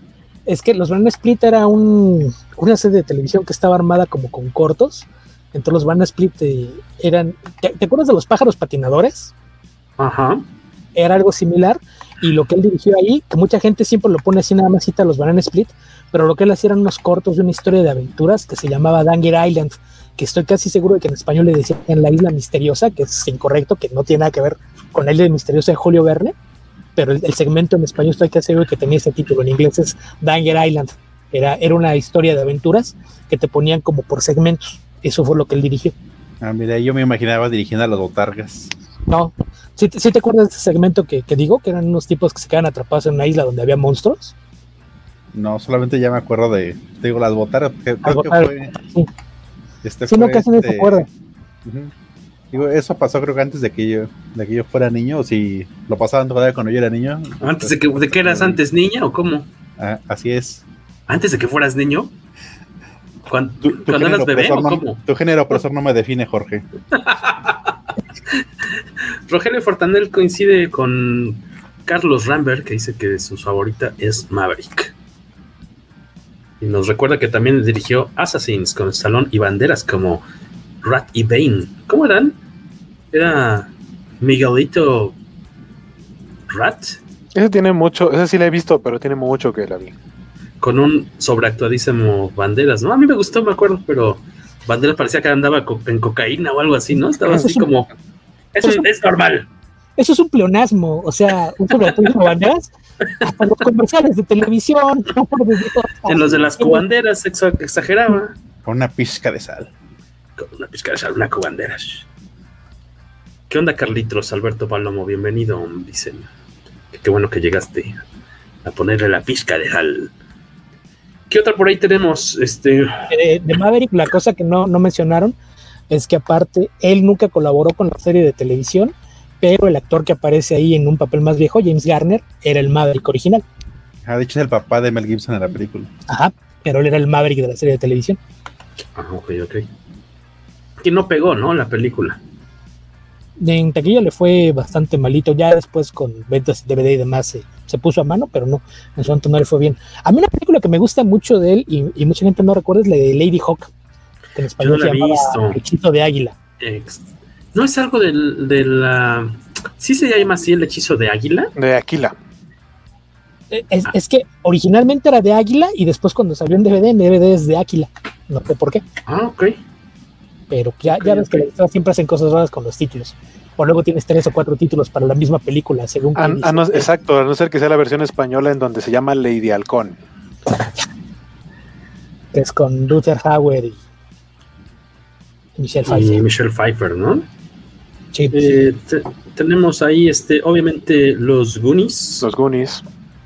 es que los Banana Split era un, una serie de televisión que estaba armada como con cortos. Entonces los Banana Split eh, eran. ¿te, acuerdas de los pájaros patinadores?
Ajá.
Era algo similar. Y lo que él dirigió ahí, que mucha gente siempre lo pone así nada más cita los Banana Split, pero lo que él hacía eran unos cortos de una historia de aventuras que se llamaba Danger Island, que estoy casi seguro de que en español le decían la isla misteriosa, que es incorrecto, que no tiene nada que ver con la isla misteriosa de Julio Verne pero el, segmento en español estoy casi seguro que tenía ese título, en inglés es Danger Island, era, era una historia de aventuras que te ponían como por segmentos, eso fue lo que él dirigió.
Ah, mira, yo me imaginaba dirigiendo a las botargas.
No, ¿sí, te acuerdas de ese segmento que, digo? Que eran unos tipos que se quedan atrapados en una isla donde había monstruos.
No, solamente ya me acuerdo de, digo, las botargas. creo que fue,
sí. Este sí, no, casi no se este, acuerda.
Digo, eso pasó creo que antes de que yo, de que yo fuera niño, o si lo pasaban todavía cuando yo era niño.
¿Antes de que, de que eras antes niña o cómo?
Ah, así es.
¿Antes de que fueras niño? ¿Cuando, eras bebé o cómo?
Tu género opresor no me define, Jorge.
Rogelio Fortanel coincide con Carlos Rambert, que dice que su favorita es Maverick. Y nos recuerda que también dirigió Assassins con Salón y banderas como Rat y Bane. ¿Cómo eran? Era Miguelito Rat.
Ese tiene mucho, ese sí la he visto, pero tiene mucho que la vi.
Con un sobreactuadísimo Banderas, ¿no? A mí me gustó, me acuerdo, pero Banderas parecía que andaba en cocaína o algo así, ¿no? Estaba así como. Eso es, normal.
Eso es un pleonasmo, o sea, un sobreactuadísimo Banderas hasta los comerciales de televisión.
en los de las cubanderas exageraba.
Con una pizca de sal.
Con una pizca de sal, una cubanderas. ¿Qué onda, Carlitos? Alberto Palomo, bienvenido, dicen. Qué bueno que llegaste a ponerle la pizca de sal. ¿Qué otra por ahí tenemos? Este...
Eh, de Maverick, la cosa que no, mencionaron es que aparte, él nunca colaboró con la serie de televisión, pero el actor que aparece ahí en un papel más viejo, James Garner, era el Maverick original.
Ah, de hecho es el papá de Mel Gibson en la película.
Ajá, pero él era el Maverick de la serie de televisión.
Ah, ok, ok. Que no pegó, ¿no? La película
en taquilla le fue bastante malito. Ya después con ventas de DVD y demás se puso a mano, pero no, en su momento no le fue bien. A mí una película que me gusta mucho de él y, y mucha gente no recuerda es la de Lady Hawk, que en español
Yo no
se
la he
llamaba
visto.
Hechizo de Águila.
Ex- No es algo del, de la. Sí se llama así el hechizo de águila.
De Aquila.
Eh, Es, es que originalmente era de Águila y después cuando salió en DVD, en DVD es de Águila. No sé por qué,
Ah, ok.
pero ya, ya ves que las siempre hacen cosas raras con los títulos. O luego tienes tres o cuatro títulos para la misma película, según qué
A- a
edición.
no- exacto, a no ser que sea la versión española en donde se llama Lady Halcón.
es con Luther Hauer y Michelle
Y
Pfeiffer.
Michelle Pfeiffer, ¿no?
Sí,
Eh, te- tenemos ahí, este, obviamente, los Goonies.
Los Goonies.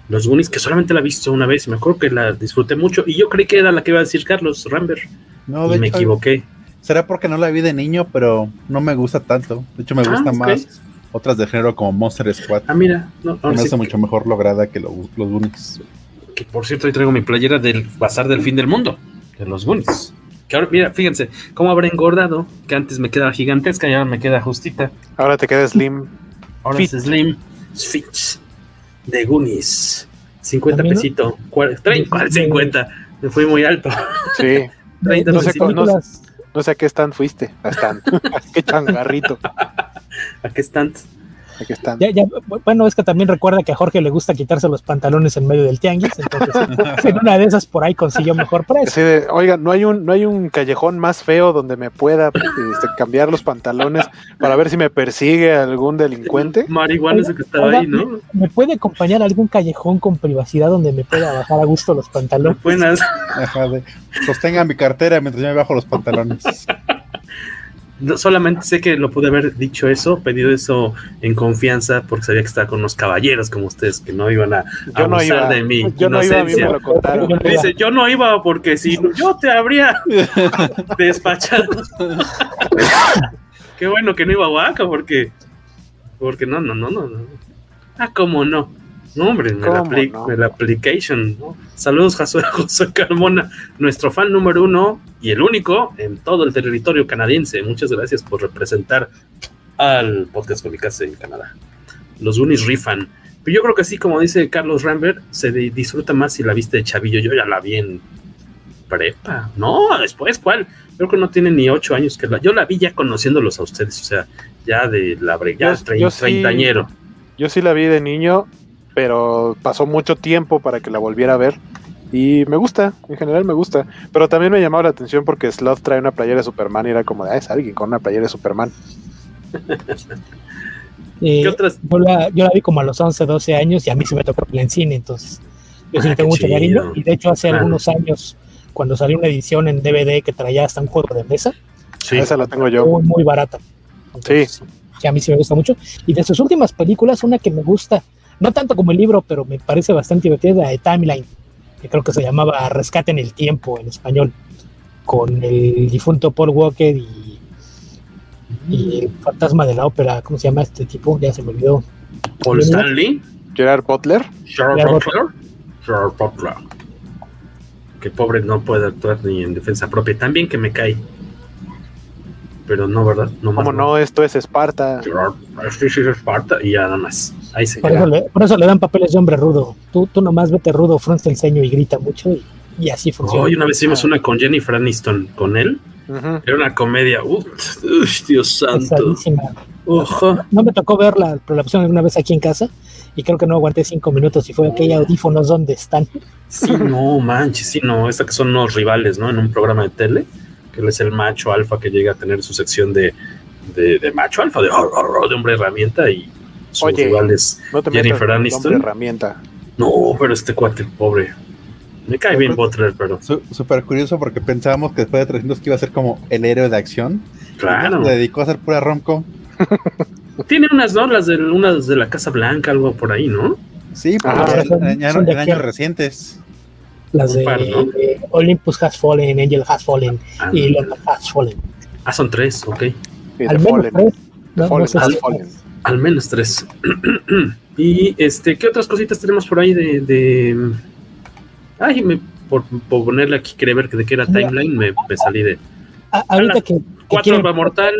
Los Goonies, que solamente la he visto una vez y me acuerdo que la disfruté mucho. Y yo creí que era la que iba a decir Carlos Rambert.
No,
y
de
me
hecho,
equivoqué.
Será porque no la vi de niño, pero no me gusta tanto. De hecho, me
Ah,
gusta
ok.
más otras de género como Monster Squad.
Ah, mira. No,
me hace mucho mejor lograda que lo- los Goonies.
que por cierto hoy traigo mi playera del Bazar del Fin del Mundo, de los Goonies. Que ahora, mira, fíjense, cómo habrá engordado, que antes me quedaba gigantesca y ahora me queda justita.
Ahora te queda Slim.
Ahora
Fit.
es Slim Fit de Goonies. 50
También, ¿no?
pesito. ¿Cuál, trein- cuál
De-
50? Me fui muy alto.
Sí.
30
No sé,
pesitos.
no, no sé a qué stand fuiste. A stand. qué changarrito.
¿A qué están?
¿A qué stand?
Ya, ya, bueno, es que también recuerda que a Jorge le gusta quitarse los pantalones en medio del tianguis, entonces en una de esas por ahí consiguió mejor precio.
de, oiga, ¿no hay, un, no hay un callejón más feo donde me pueda este, cambiar los pantalones para ver si me persigue algún delincuente?
Marihuana ese que estaba
Oiga,
ahí, ¿no?
¿me, me puede acompañar a algún callejón con privacidad donde me pueda bajar a gusto los pantalones?
Buenas.
Ajá, de, sostenga mi cartera mientras yo me bajo los pantalones.
No, solamente sé que lo pude haber dicho eso, pedido eso en confianza, porque sabía que estaba con unos caballeros como ustedes que no iban a
Yo no
abusar
iba.
de mi
Yo no iba, a mí me
inocencia.
lo.
Dice, yo no iba porque si no, yo te habría despachado. Qué bueno que no iba a Oaxaca porque porque no, no, no, no. no. Ah, cómo no. No, hombre, la,
¿Cómo
apli-
no?
Saludos, Josué, José Carmona, nuestro fan número uno y el único en todo el territorio canadiense. Muchas gracias por representar al podcast Comicase en Canadá. Los Unis rifan. Pero yo creo que sí, como dice Carlos Rambert, se di- disfruta más si la viste de chavillo. Yo ya la vi en prepa. No, después, ¿cuál? Creo que no tiene ni ocho años que la. Yo la vi ya conociéndolos a ustedes, o sea, ya de la bre- ya
Yo-
trein-
yo sí-
treintañero.
Yo sí la vi de niño, pero pasó mucho tiempo para que la volviera a ver. Y me gusta, en general me gusta. Pero también me llamaba la atención porque Sloth trae una playera de Superman y era como de, ah, es alguien con una playera de Superman.
Eh,
¿Qué otras?
yo, la, yo la vi como a los 11, 12 años y a mí se me tocó en cine, entonces yo sí
Ah,
tengo mucho
chido.
cariño. Y de hecho, hace
Claro.
algunos años, cuando salió una edición en DVD que traía hasta un juego de mesa,
Sí.
Esa la tengo yo.
muy, muy barata. Entonces, que a mí sí me gusta mucho. Y de sus últimas películas, una que me gusta, no tanto como el libro, pero me parece bastante divertida, la de Timeline, que creo que se llamaba Rescate en el Tiempo en español, con el difunto Paul Walker y, y el fantasma de la ópera, ¿cómo se llama este tipo? Ya se me olvidó.
Paul Stanley,
Gerard Butler.
Gerard Butler, Gerard Butler. Que pobre no puede actuar ni en defensa propia. También que me cae. Pero no, ¿verdad? No más
Como no, esto es Esparta.
Este sí es Esparta y ya nada más. Ahí se
Por eso, le, por eso le dan papeles de hombre rudo. Tú, tú nomás vete rudo, frunce el ceño y grita mucho y, y así funciona.
Hoy una vez hicimos una con Jennifer Aniston con él. Era una comedia. Uf, uf, Dios santo. Ojo.
No me tocó verla, pero la pusieron alguna vez aquí en casa y creo que no aguanté cinco minutos y fue aquella audífonos donde están.
Sí, no, manches, sí, no. Esta que son unos rivales, ¿no? En un programa de tele. Que él es el macho alfa que llega a tener su sección de, de, de macho alfa, de, de hombre herramienta y sus
Oye,
rivales
No te
Jennifer Aniston.
herramienta.
No, pero este cuate, pobre. Me cae bien Butler, pero
Su- Súper curioso porque pensábamos que después de 300 que iba a ser como el héroe de acción.
claro.
Se dedicó a hacer pura romco.
Tiene unas, ¿no? Las de, unas de la Casa Blanca, algo por ahí, ¿no?
Sí, pero en
Son de
años recientes.
Las de
par, ¿no?
Olympus Has Fallen, Angel Has Fallen
Ah,
y London Has Fallen.
ah, son tres, ok.
Al menos
Fallen.
tres. No sé si-.
Al menos tres. y este, ¿qué otras cositas tenemos por ahí de. de... Ay, me, por, por ponerle aquí, quería ver que de qué era timeline, me, me salí de.
A- ahorita que, que
Cuatro
quieren-
va mortal.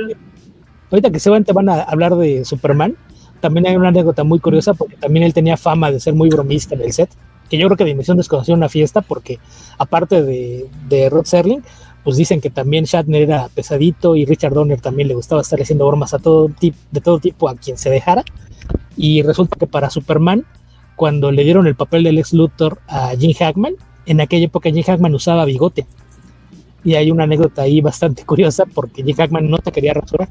ahorita que se van, te van a hablar de Superman. también hay una anécdota muy curiosa porque también él tenía fama de ser muy bromista en el set, que yo creo que Dimensión desconoció una fiesta porque aparte de, de Rod Serling, pues dicen que también Shatner era pesadito y Richard Donner también le gustaba estar haciendo bromas a todo tipo, de todo tipo a quien se dejara. Y resulta que para Superman, cuando le dieron el papel del ex Luthor a Jim Hackman, en aquella época Jim Hackman usaba bigote. Y hay una anécdota ahí bastante curiosa porque Jim Hackman no te quería rasurar.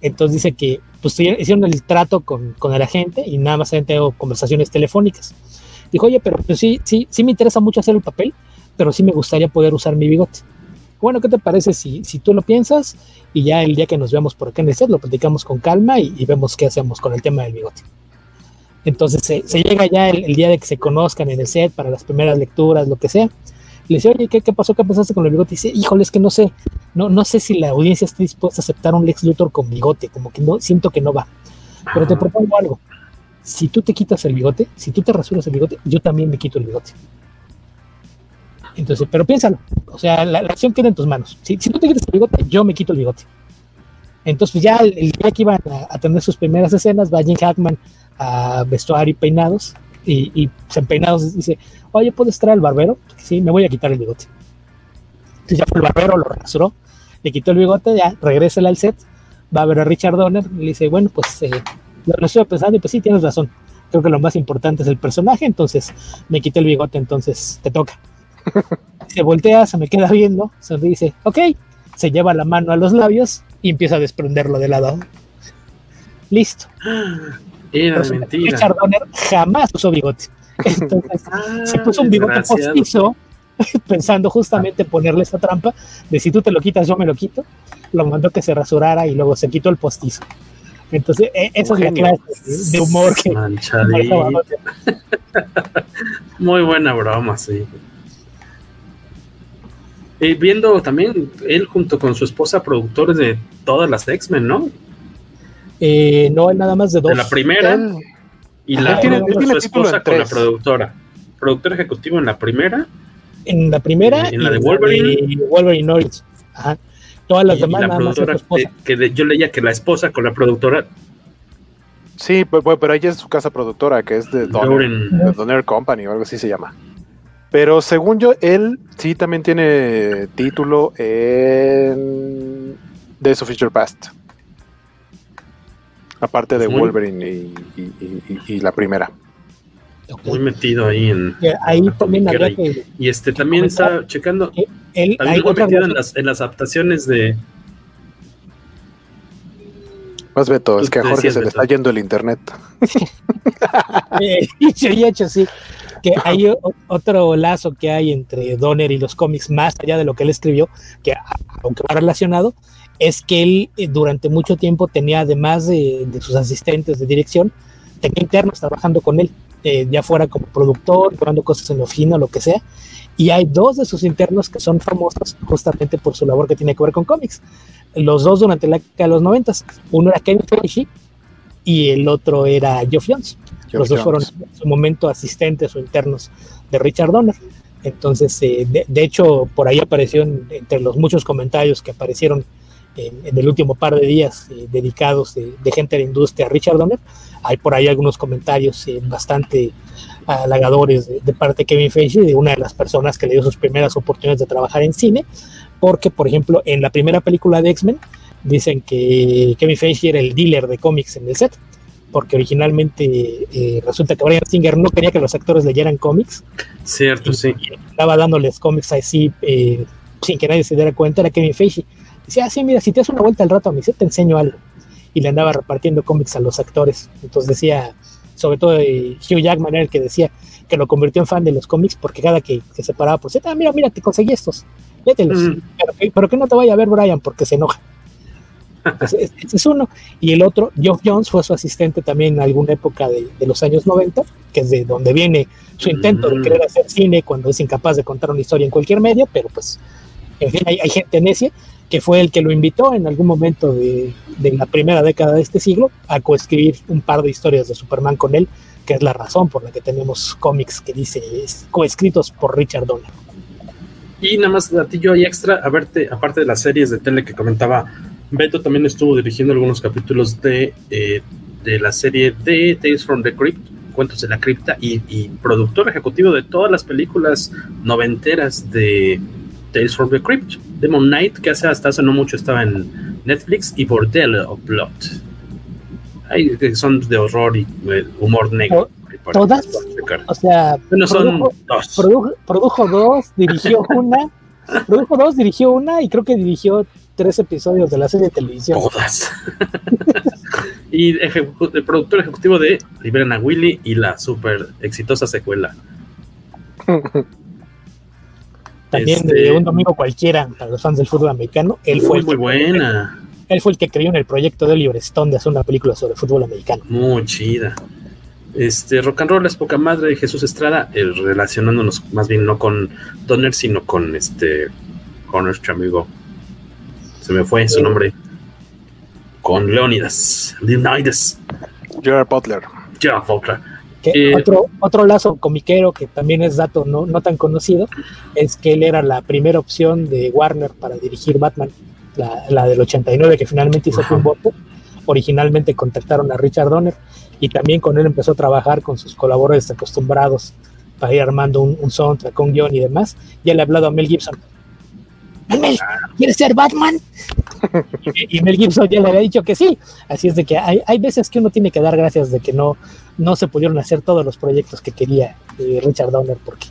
Entonces dice que pues hicieron el trato con, con el agente y nada más habían tenido conversaciones telefónicas. Dijo, oye, pero pues sí, sí, sí me interesa mucho hacer el papel, pero sí me gustaría poder usar mi bigote. Bueno, ¿qué te parece si, si tú lo piensas y ya el día que nos veamos por acá en el set lo platicamos con calma y, y vemos qué hacemos con el tema del bigote? Entonces se, se llega ya el, el, día de que se conozcan en el set para las primeras lecturas, lo que sea. Le dice, oye, ¿qué, qué pasó? ¿Qué pensaste con el bigote? Y dice, híjole, es que no sé, no, no sé si la audiencia está dispuesta a aceptar un Lex Luthor con bigote, como que no, siento que no va. Pero te propongo algo. Si tú te quitas el bigote, si tú te rasuras el bigote, yo también me quito el bigote. Entonces, pero piénsalo. O sea, la, la acción queda en tus manos. Si, tú te quitas el bigote, yo me quito el bigote. Entonces, pues ya el, el día que iban a, a, tener sus primeras escenas, va Jim Hackman a vestuario y peinados. Y, y pues, en peinados dice, oye, ¿puedes traer al barbero? Sí, me voy a quitar el bigote. Entonces ya fue el barbero, lo rasuró, le quitó el bigote, ya regresa al set, va a ver a Richard Donner y le dice, bueno, pues eh, lo, estoy pensando y pues sí, tienes razón. Creo que lo más importante es el personaje, entonces me quité el bigote, entonces te toca. se voltea, se me queda viendo, sonríe dice, ok, se lleva la mano a los labios y empieza a desprenderlo de lado. Listo.
Era mentira.
Richard Donner jamás usó bigote. Entonces ah, se puso un bigote postizo pensando justamente en ponerle esa trampa de si tú te lo quitas, yo me lo quito. Lo mandó que se rasurara y luego se quitó el postizo. Entonces, e esa es la clase de humor que.
Muy buena broma, sí. Y viendo también él junto con su esposa productores de todas las X-Men, ¿no?
Eh, no, nada más de dos.
De la primera él, y la tiene, tiene su esposa con la productora. Productor ejecutivo en la primera.
En la primera.
En, en la de Wolverine.
Y Wolverine Norris. Ajá. Todas las
y,
demás,
y la
nada más
productora,
esposa.
que yo leía que la esposa con la productora.
Sí, pues, pero ella es su casa productora, que es de Donner, de Donner Company o algo así se llama. Pero según yo, él sí también tiene título en Days of Future Past. Aparte de Wolverine y, y- y- y- y la primera.
Muy metido ahí en.
Que ahí
en la
también
comiquera
habría
y-
que.
Y este también
comentar
está checando.
Él,
También muy metido en las, en las adaptaciones de.
Más Beto, es que a Jorge se le está yendo el internet.
Eh, dicho y hecho, sí. Que hay o- otro lazo que hay entre Donner y los cómics, más allá de lo que él escribió, que aunque va relacionado, es que él eh, durante mucho tiempo tenía, además de, de sus asistentes de dirección, tenía internos trabajando con él, eh, ya fuera como productor, llevando cosas en la oficina, lo que sea. Y hay dos de sus internos que son famosos justamente por su labor que tiene que ver con cómics. Los dos durante la década de los noventas. Uno era Kevin Feige y el otro era Geoff Jones. Los dos fueron en su momento asistentes o internos de Richard Donner. Entonces, eh, de, de, hecho, por ahí apareció en, entre los muchos comentarios que aparecieron en, en el último par de días eh, dedicados de, de, gente de la industria a Richard Donner. Hay por ahí algunos comentarios eh, bastante halagadores de, de, parte de Kevin Feige, de una de las personas que le dio sus primeras oportunidades de trabajar en cine, porque, por ejemplo, en la primera película de X-Men, dicen que Kevin Feige era el dealer de cómics en el set porque originalmente eh, resulta que Brian Singer no quería que los actores leyeran cómics.
Cierto,
y,
sí.
Y estaba dándoles cómics así eh, sin que nadie se diera cuenta, era Kevin Feige. Decía, ah, sí, mira, si te das una vuelta al rato a mi set, te enseño algo. Y le andaba repartiendo cómics a los actores. Entonces decía, sobre todo eh, Hugh Jackman era el que decía que lo convirtió en fan de los cómics porque cada que, que se paraba por set, ah, mira, mira, te conseguí estos, lételos. Mm. Pero, que, pero que no te vaya a ver Brian porque se enoja. Entonces, ese es uno. Y el otro, Geoff Jones, fue su asistente también en alguna época de, de, los años 90, que es de donde viene su intento de querer hacer cine cuando es incapaz de contar una historia en cualquier medio, pero pues, en fin, hay, hay gente necia que fue el que lo invitó en algún momento de, de, la primera década de este siglo a coescribir un par de historias de Superman con él, que es la razón por la que tenemos cómics que dice coescritos por Richard Donner.
Y nada más, yo hay extra, a verte, aparte de las series de tele que comentaba Beto también estuvo dirigiendo algunos capítulos de eh, de la serie de Tales from the Crypt, Cuentos de la Cripta, y, y productor ejecutivo de todas las películas noventeras de Tales from the Crypt. Demon Knight, que hace hasta hace no mucho estaba en Netflix, y Bordel of Blood. Que son de horror y eh, humor negro.
¿Todas? O sea,
bueno, son
produjo,
dos.
Produjo, produjo dos, dirigió una, produjo dos, dirigió una y creo que dirigió tres episodios de la serie de televisión.
Todas. y ejecu el productor ejecutivo de Liberan a Willy y la super exitosa secuela.
También
Este-
de un domingo cualquiera para los fans del fútbol americano. Él fue,
Muy,
el
muy
que,
buena.
él fue el que creyó en el proyecto de Oliver Stone de hacer una película sobre fútbol americano.
Muy chida. Este, rock and roll es poca madre de Jesús Estrada, eh, relacionándonos más bien no con Donner, sino con este, con nuestro amigo. Se me fue su nombre. Con Leonidas, Leonidas,
Gerard Butler.
Gerard Butler.
Que
Eh,
otro, otro lazo comiquero que también es dato no, no tan conocido es que él era la primera opción de Warner para dirigir Batman, la, la del 89 que finalmente hizo Tim Burton. Originalmente contactaron a Richard Donner y también con él empezó a trabajar con sus colaboradores acostumbrados para ir armando un, un soundtrack, un guion y demás. Ya le he hablado a Mel Gibson. Mel, ¿quieres ser Batman? y, Mel Gibson ya le había dicho que sí. Así es de que hay, hay veces que uno tiene que dar gracias de que no, no se pudieron hacer todos los proyectos que quería eh, Richard Donner, porque,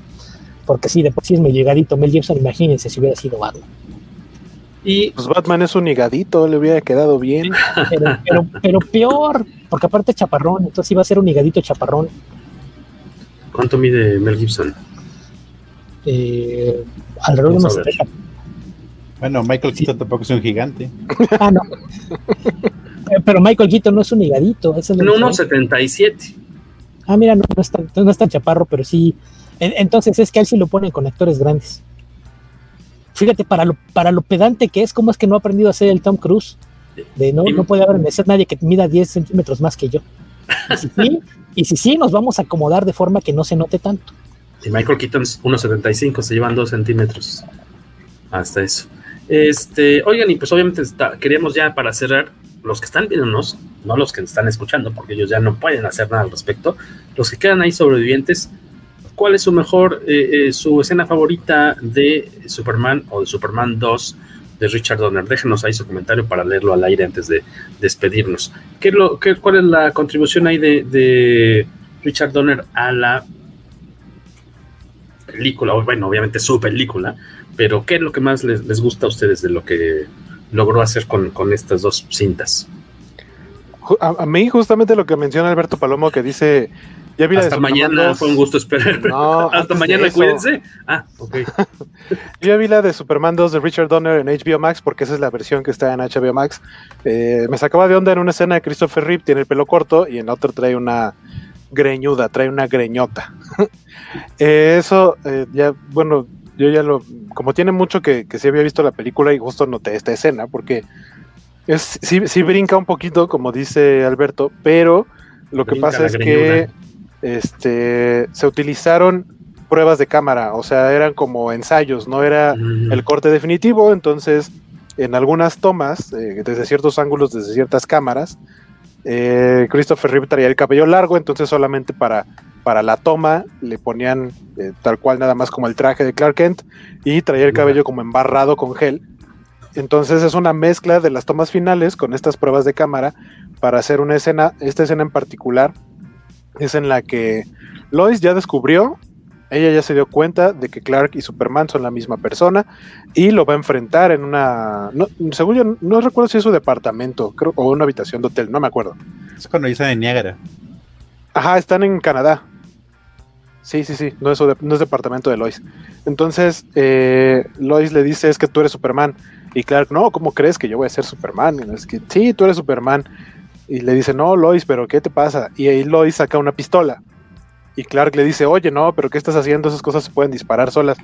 porque sí, de por sí es medio llegadito Mel Gibson, imagínense si hubiera sido Batman.
Y
Pues Batman es un higadito, le hubiera quedado bien.
Pero, pero, pero peor, porque aparte es chaparrón, entonces iba a ser un higadito chaparrón.
¿Cuánto mide Mel Gibson?
Eh, alrededor de unos
a ver.
70.
Bueno, Michael Keaton tampoco es un gigante.
Ah, no. Eh, Pero Michael Keaton no es un higadito. es
No,
diferencia.
1.77.
Ah, mira, no, no es tan, no es tan chaparro, pero sí. En- Entonces es que a él sí lo ponen con actores grandes. Fíjate, para lo, para lo pedante que es, ¿cómo es que no ha aprendido a hacer el Tom Cruise? De no, no puede haber en nadie que mida 10 centímetros más que yo. Y si sí, y si sí, nos vamos a acomodar de forma que no se note tanto.
Y Michael Keaton es 1.75, se llevan 2 centímetros. Hasta eso. Este, oigan, y pues obviamente está- queríamos ya para cerrar, los que están viéndonos, no los que están escuchando, porque ellos ya no pueden hacer nada al respecto, los que quedan ahí sobrevivientes, ¿cuál es su mejor, eh, eh, su escena favorita de Superman o de Superman 2 de Richard Donner? Déjenos ahí su comentario para leerlo al aire antes de despedirnos. ¿Qué es lo, qué, ¿Cuál es la contribución ahí de, de Richard Donner a la película, bueno, obviamente su película, pero ¿qué es lo que más les, les gusta a ustedes de lo que logró hacer con, con estas dos cintas?
A, a mí justamente lo que menciona Alberto Palomo que dice, ya vi
Hasta mañana,
2.
fue un gusto esperar.
No,
Hasta mañana, cuídense. Ah, ok.
Yo ya vi la de Superman 2 de Richard Donner en HBO Max porque esa es la versión que está en HBO Max. Eh, me sacaba de onda en una escena de Christopher Reeve, tiene el pelo corto y en la otra trae una greñuda, trae una greñota. Eh, eso, eh, ya, bueno, yo ya lo, como tiene mucho que, que sí había visto la película y justo noté esta escena porque es, sí, sí brinca un poquito, como dice Alberto, pero lo que
Brinca
pasa es que este, se utilizaron pruebas de cámara, o sea, eran como ensayos, no era
Mm.
el corte definitivo, entonces en algunas tomas, eh, desde ciertos ángulos, desde ciertas cámaras, eh, Christopher Reeve traía el cabello largo, entonces solamente para, para la toma le ponían eh, tal cual nada más como el traje de Clark Kent y traía el cabello como embarrado con gel. Entonces es una mezcla de las tomas finales con estas pruebas de cámara para hacer una escena, esta escena en particular es en la que Lois ya descubrió, ella ya se dio cuenta de que Clark y Superman son la misma persona y lo va a enfrentar en una, no, según yo, no recuerdo si es su departamento, creo, o una habitación de hotel, no me acuerdo.
Es cuando dicen en Niágara.
Ajá, están en Canadá. Sí, sí, sí, no es, no es departamento de Lois. Entonces, eh, Lois le dice, es que tú eres Superman. Y Clark, no, ¿cómo crees que yo voy a ser Superman? Y es que, sí, tú eres Superman. Y le dice, no, Lois, pero ¿qué te pasa? Y ahí Lois saca una pistola. Y Clark le dice, oye, no, pero ¿qué estás haciendo? Esas cosas se pueden disparar solas.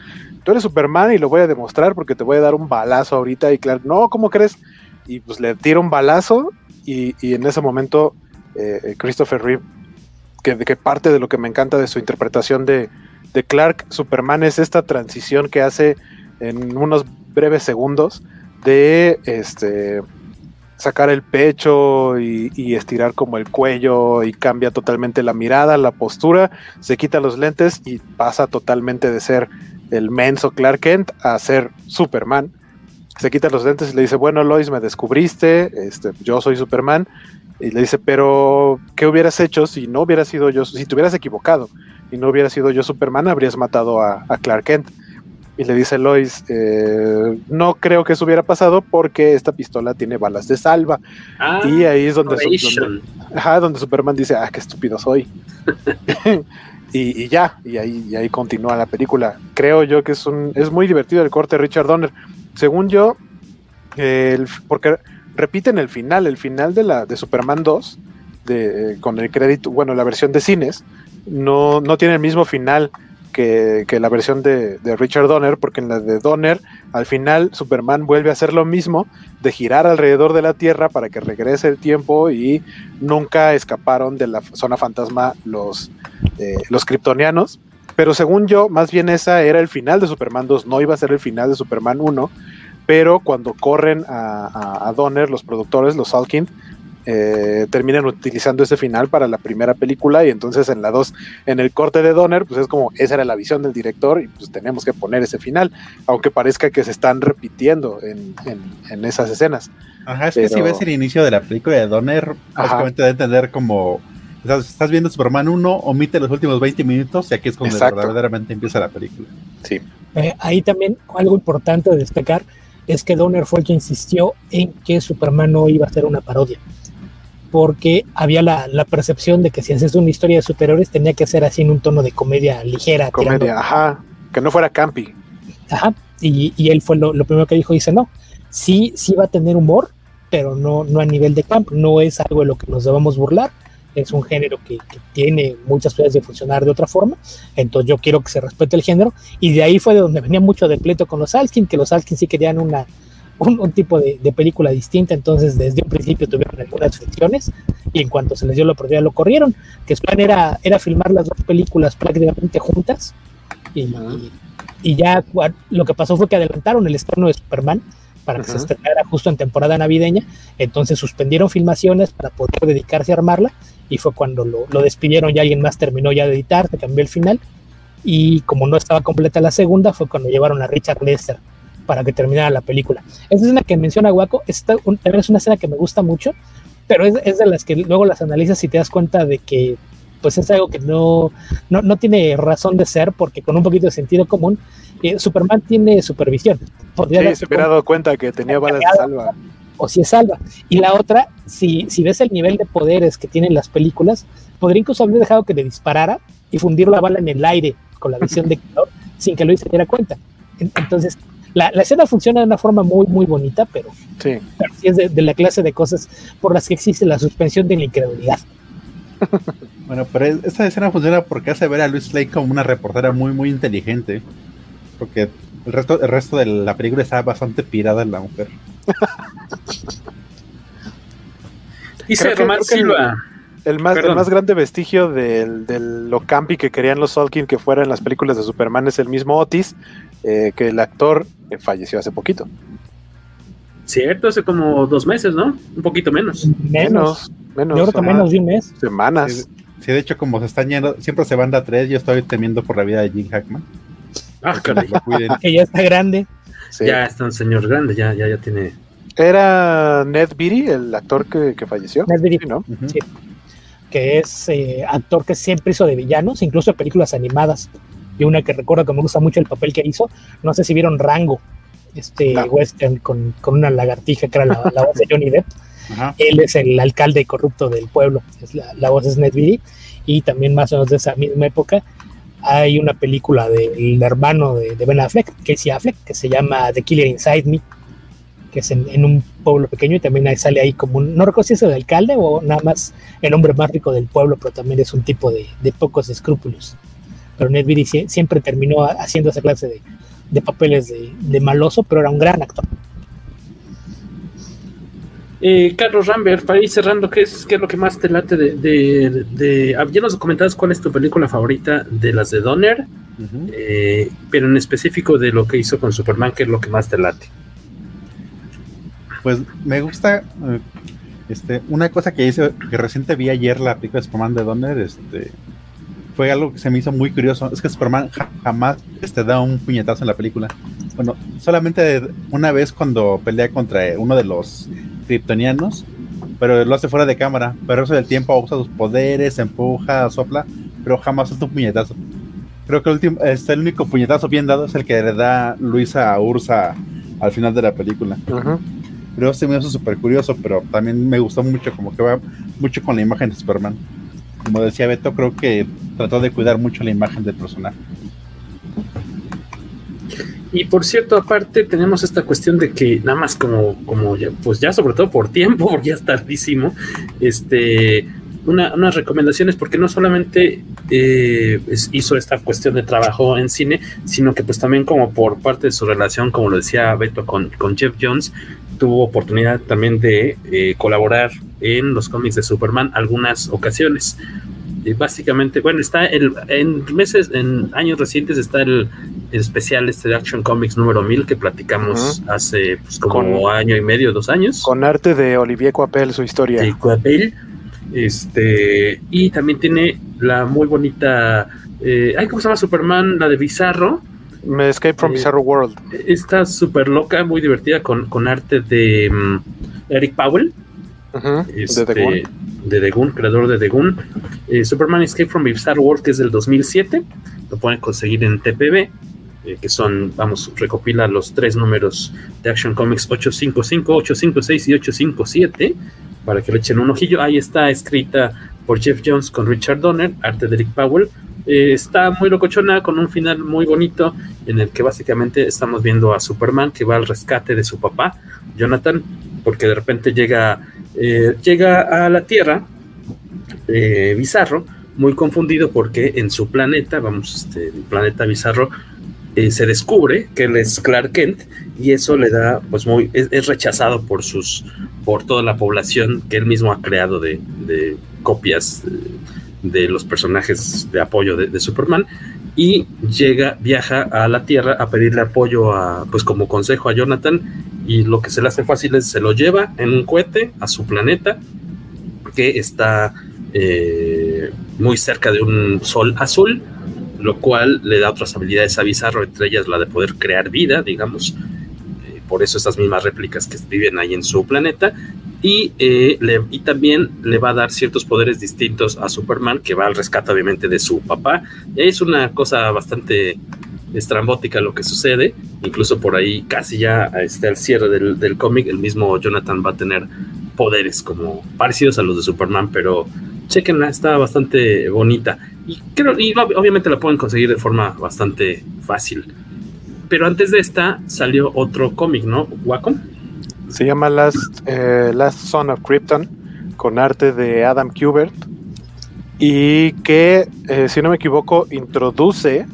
Tú eres Superman y lo voy a demostrar porque te voy a dar un balazo ahorita. Y Clark, no, ¿cómo crees? Y pues le tira un balazo y, y en ese momento eh, Christopher Reeve, que, parte de lo que me encanta de su interpretación de, de Clark Superman es esta transición que hace en unos breves segundos de este sacar el pecho y, y, estirar como el cuello y cambia totalmente la mirada, la postura, se quita los lentes y pasa totalmente de ser el menso Clark Kent a ser Superman. Se quita los lentes y le dice, bueno Lois, me descubriste, este, yo soy Superman. Y le dice, pero ¿qué hubieras hecho si no hubiera sido yo, si te hubieras equivocado y no hubiera sido yo Superman, habrías matado a, a Clark Kent? Y le dice Lois, eh, no creo que eso hubiera pasado porque esta pistola tiene balas de salva.
Ah,
y ahí es donde, donde, ajá, donde, Superman dice, ah, qué estúpido soy. y, y, ya, y ahí, y ahí continúa la película. Creo yo que es, un, es muy divertido el corte de Richard Donner. Según yo, el, porque repiten el final, el final de, la, de Superman 2, de, con el crédito, bueno, la versión de cines, no, no tiene el mismo final que, que, la versión de, de, Richard Donner, porque en la de Donner, al final Superman vuelve a hacer lo mismo, de girar alrededor de la Tierra para que regrese el tiempo y nunca escaparon de la zona fantasma los, eh, los kryptonianos. Pero según yo, más bien esa era el final de Superman 2, no iba a ser el final de Superman 1, pero cuando corren a, a, a Donner, los productores, los Salkind, eh, terminan utilizando ese final para la primera película y entonces en la 2, en el corte de Donner, pues es como esa era la visión del director y pues tenemos que poner ese final, aunque parezca que se están repitiendo en, en, en esas escenas.
Ajá, es Pero... que si ves el inicio de la película de Donner, básicamente de entender como estás, estás, viendo Superman 1, omite los últimos 20 minutos y aquí es cuando verdaderamente empieza la película.
Sí.
Eh, ahí también algo importante de destacar es que Donner fue el que insistió en que Superman no iba a ser una parodia porque había la, la, percepción de que si haces una historia de superhéroes tenía que ser así en un tono de comedia ligera.
Comedia, tirando. ajá, que no fuera campi.
Ajá, y, y él fue lo, lo, primero que dijo, dice, no, sí, sí va a tener humor, pero no, no a nivel de camp, no es algo de lo que nos debamos burlar, es un género que, que tiene muchas posibilidades de funcionar de otra forma, entonces yo quiero que se respete el género, y de ahí fue de donde venía mucho del pleito con los Alkin, que los Alkin sí querían una un, un tipo de, de, película distinta, entonces desde un principio tuvieron algunas fricciones y en cuanto se les dio la oportunidad lo corrieron, que su plan era, era filmar las dos películas prácticamente juntas y, y, ya lo que pasó fue que adelantaron el estreno de Superman para que se estrenara justo en temporada navideña, entonces suspendieron filmaciones para poder dedicarse a armarla y fue cuando lo, lo despidieron y alguien más terminó ya de editar, se cambió el final y como no estaba completa la segunda fue cuando llevaron a Richard Lester para que terminara la película. Esa escena que menciona Waco, esta un, también es una escena que me gusta mucho, pero es, es, de las que luego las analizas y te das cuenta de que pues es algo que no, no, no tiene razón de ser, porque con un poquito de sentido común, eh, Superman tiene supervisión.
Podría sí, se hubiera dado cuenta que tenía balas de salva.
O si es salva. Y la otra, si, si ves el nivel de poderes que tienen las películas, podría incluso haber dejado que le disparara y fundir la bala en el aire con la visión de calor sin que Luis se diera cuenta. Entonces, la, la, escena funciona de una forma muy, muy bonita, pero
sí,
pero sí es de, de, la clase de cosas por las que existe la suspensión de la incredulidad.
bueno, pero esta escena funciona porque hace ver a Luis Lane como una reportera muy, muy inteligente. Porque el resto, el resto de la película está bastante pirada en la mujer.
Dice Román Silva.
El más, el más, grande vestigio de, de, lo campi que querían los Salkin que fuera en las películas de Superman es el mismo Otis, eh, que el actor eh, falleció hace poquito.
Cierto, hace como dos meses, ¿no? Un poquito menos.
Menos, menos. Yo creo que menos de un mes.
Semanas.
Sí, sí, de hecho, como se están yendo, siempre se van a tres, yo estoy temiendo por la vida de Jim Hackman.
Ah, caray.
que ya está grande.
Sí. Ya está un señor grande, ya, ya, ya tiene.
Era Ned Beatty, el actor que, que falleció.
Ned Beatty, ¿no? Uh -huh. sí. Que es eh, actor que siempre hizo de villanos, incluso películas animadas y una que recuerdo que me gusta mucho el papel que hizo, no sé si vieron Rango, este no. western con, con, una lagartija que era la, la voz de Johnny Depp. Ajá. Él es el alcalde corrupto del pueblo, es la, la, voz es Ned Beatty, y también más o menos de esa misma época hay una película del hermano de, Ben Affleck, Casey Affleck, que se llama The Killer Inside Me, que es en, un pueblo pequeño y también sale ahí como un, no recuerdo si es el alcalde o nada más el hombre más rico del pueblo, pero también es un tipo de, pocos escrúpulos pero Ned Beatty siempre terminó haciendo esa clase de, de papeles de, maloso, pero era un gran actor.
Eh, Carlos Rambert, para ir cerrando, ¿qué es, ¿qué es lo que más te late de, de, de, ah, Ya nos comentabas cuál es tu película favorita de las de Donner, uh -huh. eh, pero en específico de lo que hizo con Superman, ¿qué es lo que más te late?
Pues me gusta eh, este, una cosa que hice, que reciente vi ayer la película de Superman de Donner, este, fue algo que se me hizo muy curioso. Es que Superman jamás te este, da un puñetazo en la película. Bueno, solamente una vez cuando pelea contra uno de los kryptonianos, pero lo hace fuera de cámara. Pero eso del tiempo usa sus poderes, empuja, sopla, pero jamás hace un puñetazo. Creo que el, último, este, el único puñetazo bien dado es el que le da Luisa a Ursa al final de la película. Pero se me hizo súper curioso, pero también me gustó mucho, como que va mucho con la imagen de Superman. Como decía Beto, creo que trató de cuidar mucho la imagen del personaje.
Y por cierto, aparte tenemos esta cuestión de que nada más como, como ya, pues ya sobre todo por tiempo, porque ya es tardísimo, este, unas recomendaciones porque no solamente eh, hizo esta cuestión de trabajo en cine, sino que pues también como por parte de su relación, como lo decía Beto con, con Jeff Jones, tuvo oportunidad también de eh, colaborar en los cómics de Superman algunas ocasiones. Básicamente, bueno, está el, en meses, en años recientes está el, especial este de Action Comics número 1000 que platicamos hace pues, como año y medio, dos años.
Con arte de Olivier Coapel, su historia.
De Coapel este, y también tiene la muy bonita. Eh, ¿Cómo se llama Superman? La de Bizarro.
Escape from eh, Bizarro World.
Está súper loca, muy divertida, con, con arte de mm, Eric Powell. este, de, The Goon. creador de The Goon. Eh, Superman Escape from Bizarro World, que es del 2007. Lo pueden conseguir en TPB. Eh, que son, vamos, recopila los tres números de Action Comics 855, 856 y 857 para que le echen un ojillo. Ahí está escrita por Jeff Jones con Richard Donner, arte de Rick Powell. Eh, está muy locochona, con un final muy bonito, en el que básicamente estamos viendo a Superman que va al rescate de su papá, Jonathan, porque de repente llega, eh, llega a la Tierra, eh, bizarro, muy confundido porque en su planeta, vamos, este, el planeta bizarro, eh, se descubre que él es Clark Kent y eso le da, pues muy, es, rechazado por sus, por toda la población que él mismo ha creado de, copias de, los personajes de apoyo de, Superman y llega, viaja a la Tierra a pedirle apoyo a, pues como consejo a Jonathan y lo que se le hace fácil es se lo lleva en un cohete a su planeta que está eh, muy cerca de un sol azul lo cual le da otras habilidades a Bizarro, entre ellas la de poder crear vida, digamos. Eh, por eso estas mismas réplicas que viven ahí en su planeta. Y, eh, y también le va a dar ciertos poderes distintos a Superman, que va al rescate obviamente de su papá. Y es una cosa bastante estrambótica lo que sucede. Incluso por ahí, casi ya este, al cierre del, del cómic, el mismo Jonathan va a tener poderes como parecidos a los de Superman, pero chequenla, está bastante bonita. Y, creo, y obviamente la pueden conseguir de forma bastante fácil. Pero antes de esta salió otro cómic, ¿no? Wacom.
Se llama Last, eh, Last Son of Krypton, con arte de Adam Kubert. Y que, eh, si no me equivoco, introduce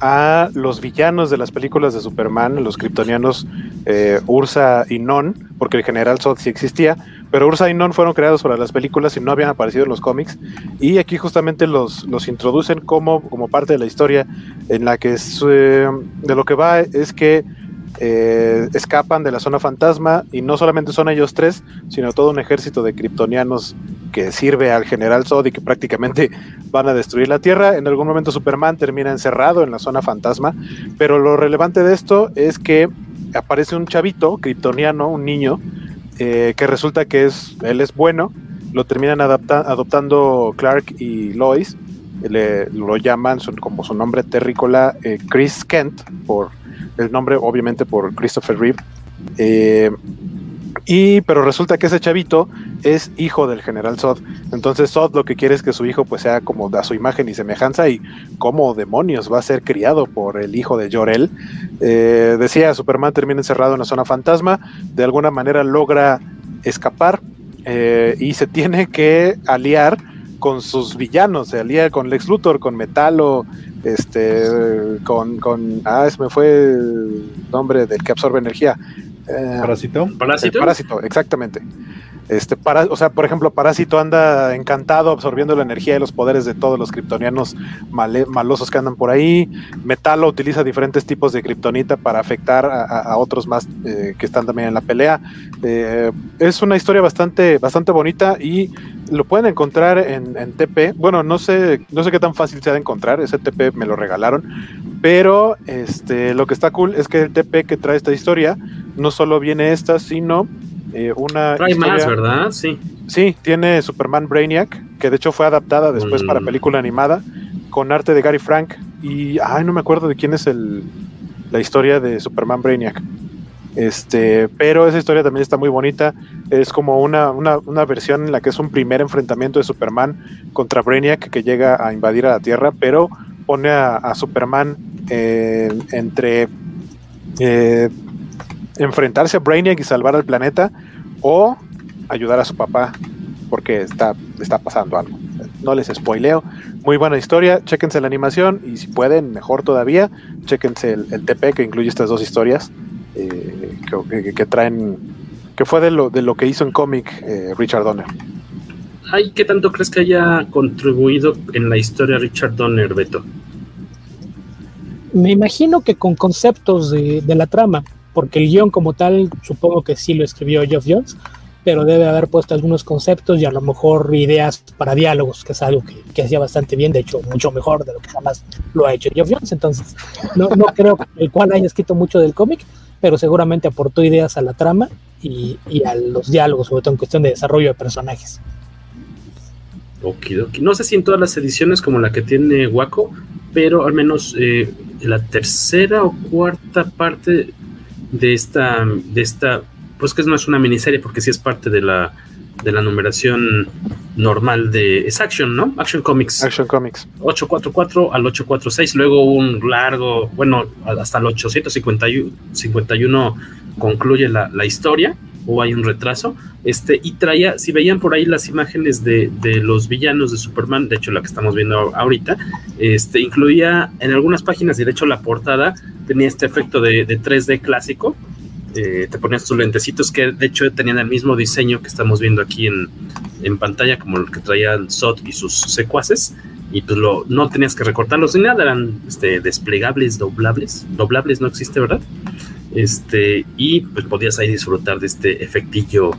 a los villanos de las películas de Superman, los kryptonianos eh, Ursa y Non, porque el general Zod sí existía, pero Ursa y Non fueron creados para las películas y no habían aparecido en los cómics. Y aquí justamente los, los introducen como, como parte de la historia en la que eh, de lo que va es que eh, escapan de la zona fantasma y no solamente son ellos tres, sino todo un ejército de kryptonianos que sirve al general Zod y que prácticamente van a destruir la Tierra. En algún momento Superman termina encerrado en la zona fantasma, pero lo relevante de esto es que aparece un chavito kryptoniano, un niño, eh, que resulta que es, él es bueno, lo terminan adoptando Clark y Lois, le, lo llaman como su nombre terrícola eh, Chris Kent, por el nombre obviamente por Christopher Reeve. Eh, y, pero resulta que ese chavito es hijo del general Zod. Entonces Zod lo que quiere es que su hijo pues sea como a su imagen y semejanza y como demonios va a ser criado por el hijo de Jor-El. Eh, decía, Superman termina encerrado en la zona fantasma, de alguna manera logra escapar eh, y se tiene que aliar con sus villanos, se alía con Lex Luthor, con Metalo, este, con, con, ah, ese me fue el nombre del que absorbe energía,
eh, ¿Parásito?
¿Parásito?
Parásito, exactamente. Este, o sea, por ejemplo, Parásito anda encantado absorbiendo la energía y los poderes de todos los kryptonianos male, malosos que andan por ahí. Metalo utiliza diferentes tipos de kriptonita para afectar a, a otros más eh, que están también en la pelea. Eh, es una historia bastante, bastante bonita y lo pueden encontrar en, en, TP. Bueno, no sé, no sé qué tan fácil sea de encontrar. Ese TP me lo regalaron. Pero este, lo que está cool es que el TP que trae esta historia no solo viene esta, sino eh, una.
Trae historia, más, ¿verdad? Sí.
Sí, tiene Superman Brainiac, que de hecho fue adaptada después mm. para película animada, con arte de Gary Frank. Y, ay, no me acuerdo de quién es el, la historia de Superman Brainiac. Este, pero esa historia también está muy bonita. Es como una, una, una, versión en la que es un primer enfrentamiento de Superman contra Brainiac que llega a invadir a la Tierra, pero pone a, a Superman eh, entre eh, enfrentarse a Brainiac y salvar al planeta o ayudar a su papá porque está, está pasando algo. No les spoileo. Muy buena historia. Chéquense la animación y si pueden, mejor todavía, chéquense el, el TP que incluye estas dos historias eh, que, que, que, traen, que fue de lo, de lo que hizo en cómic eh, Richard Donner.
Ay, ¿Qué tanto crees que haya contribuido en la historia Richard Donner, Beto?
Me imagino que con conceptos de, de la trama, porque el guion como tal supongo que sí lo escribió Geoff Jones, pero debe haber puesto algunos conceptos y a lo mejor ideas para diálogos, que es algo que, hacía bastante bien, de hecho mucho mejor de lo que jamás lo ha hecho Geoff Jones, entonces no, creo el cual haya escrito mucho del cómic, pero seguramente aportó ideas a la trama y, y, a los diálogos, sobre todo en cuestión de desarrollo de personajes.
Okidoki. No sé si en todas las ediciones como la que tiene Waco, pero al menos eh, la tercera o cuarta parte de esta, de esta, pues que no es una miniserie porque sí es parte de la, de la numeración normal de, es Action, ¿no? Action Comics.
Action Comics.
844 al 846, luego un largo, bueno, hasta el 851 concluye la, la historia o hay un retraso, este, y traía, si veían por ahí las imágenes de, de, los villanos de Superman, de hecho la que estamos viendo ahorita, este, incluía en algunas páginas, y de hecho la portada tenía este efecto de, de 3D clásico, eh, te ponías tus lentecitos que de hecho tenían el mismo diseño que estamos viendo aquí en, en pantalla, como el que traían Sot y sus secuaces, y pues lo, no tenías que recortarlos ni nada, eran este, desplegables, doblables, doblables no existe, ¿verdad? Este, y pues podías ahí disfrutar de este efectillo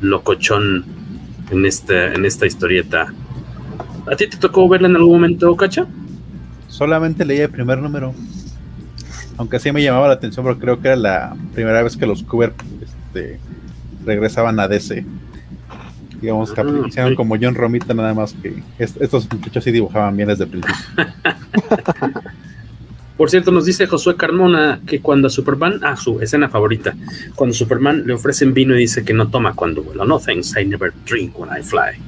locochón en esta, en esta historieta. ¿A ti te tocó verla en algún momento, Cacha?
Solamente leí el primer número. Aunque sí me llamaba la atención porque creo que era la primera vez que los Cooper este, regresaban a DC. Digamos que ah, hicieron okay. como John Romita, nada más que est estos muchachos sí dibujaban bien desde el principio.
Por cierto, nos dice Josué Carmona que cuando a Superman, ah, su escena favorita, cuando Superman le ofrecen vino y dice que no toma cuando vuela. No thanks, I never drink when I fly.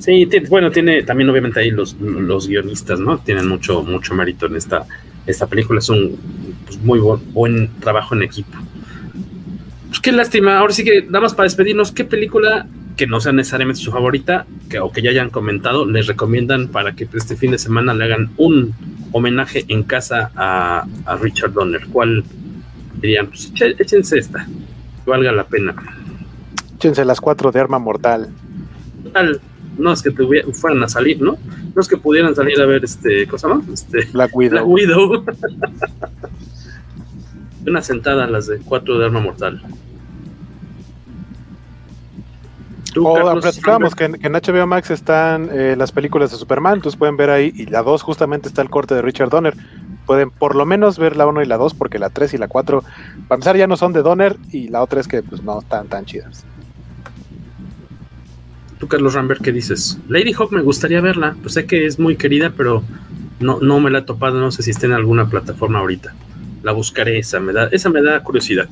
Sí, bueno, tiene también obviamente ahí los, los guionistas, ¿no? Tienen mucho, mucho mérito en esta, esta película. Es un pues, muy buen, buen trabajo en equipo. Pues qué lástima. Ahora sí que, nada más para despedirnos, ¿qué película que no sea necesariamente su favorita que, o que ya hayan comentado, les recomiendan para que este fin de semana le hagan un homenaje en casa a, a Richard Donner? ¿Cuál dirían? Pues échense esta, que valga la pena.
Échense las cuatro de arma mortal.
Tal, no es que fueran a salir, ¿no? No es que pudieran salir a ver este, cosa más, este,
Black Widow.
Black Widow. Una sentada las de cuatro de arma mortal.
Tú, o Carlos, platicábamos que, que, en HBO Max están eh, las películas de Superman, entonces pueden ver ahí, y la 2 justamente está el corte de Richard Donner. Pueden por lo menos ver la 1 y la 2, porque la 3 y la 4, para empezar, ya no son de Donner, y la otra es que pues no están tan chidas.
Tú, Carlos Rambert, ¿qué dices? Lady Hawk me gustaría verla, pues sé que es muy querida, pero no, no me la he topado, no sé si está en alguna plataforma ahorita. La buscaré, esa me da, esa me da curiosidad.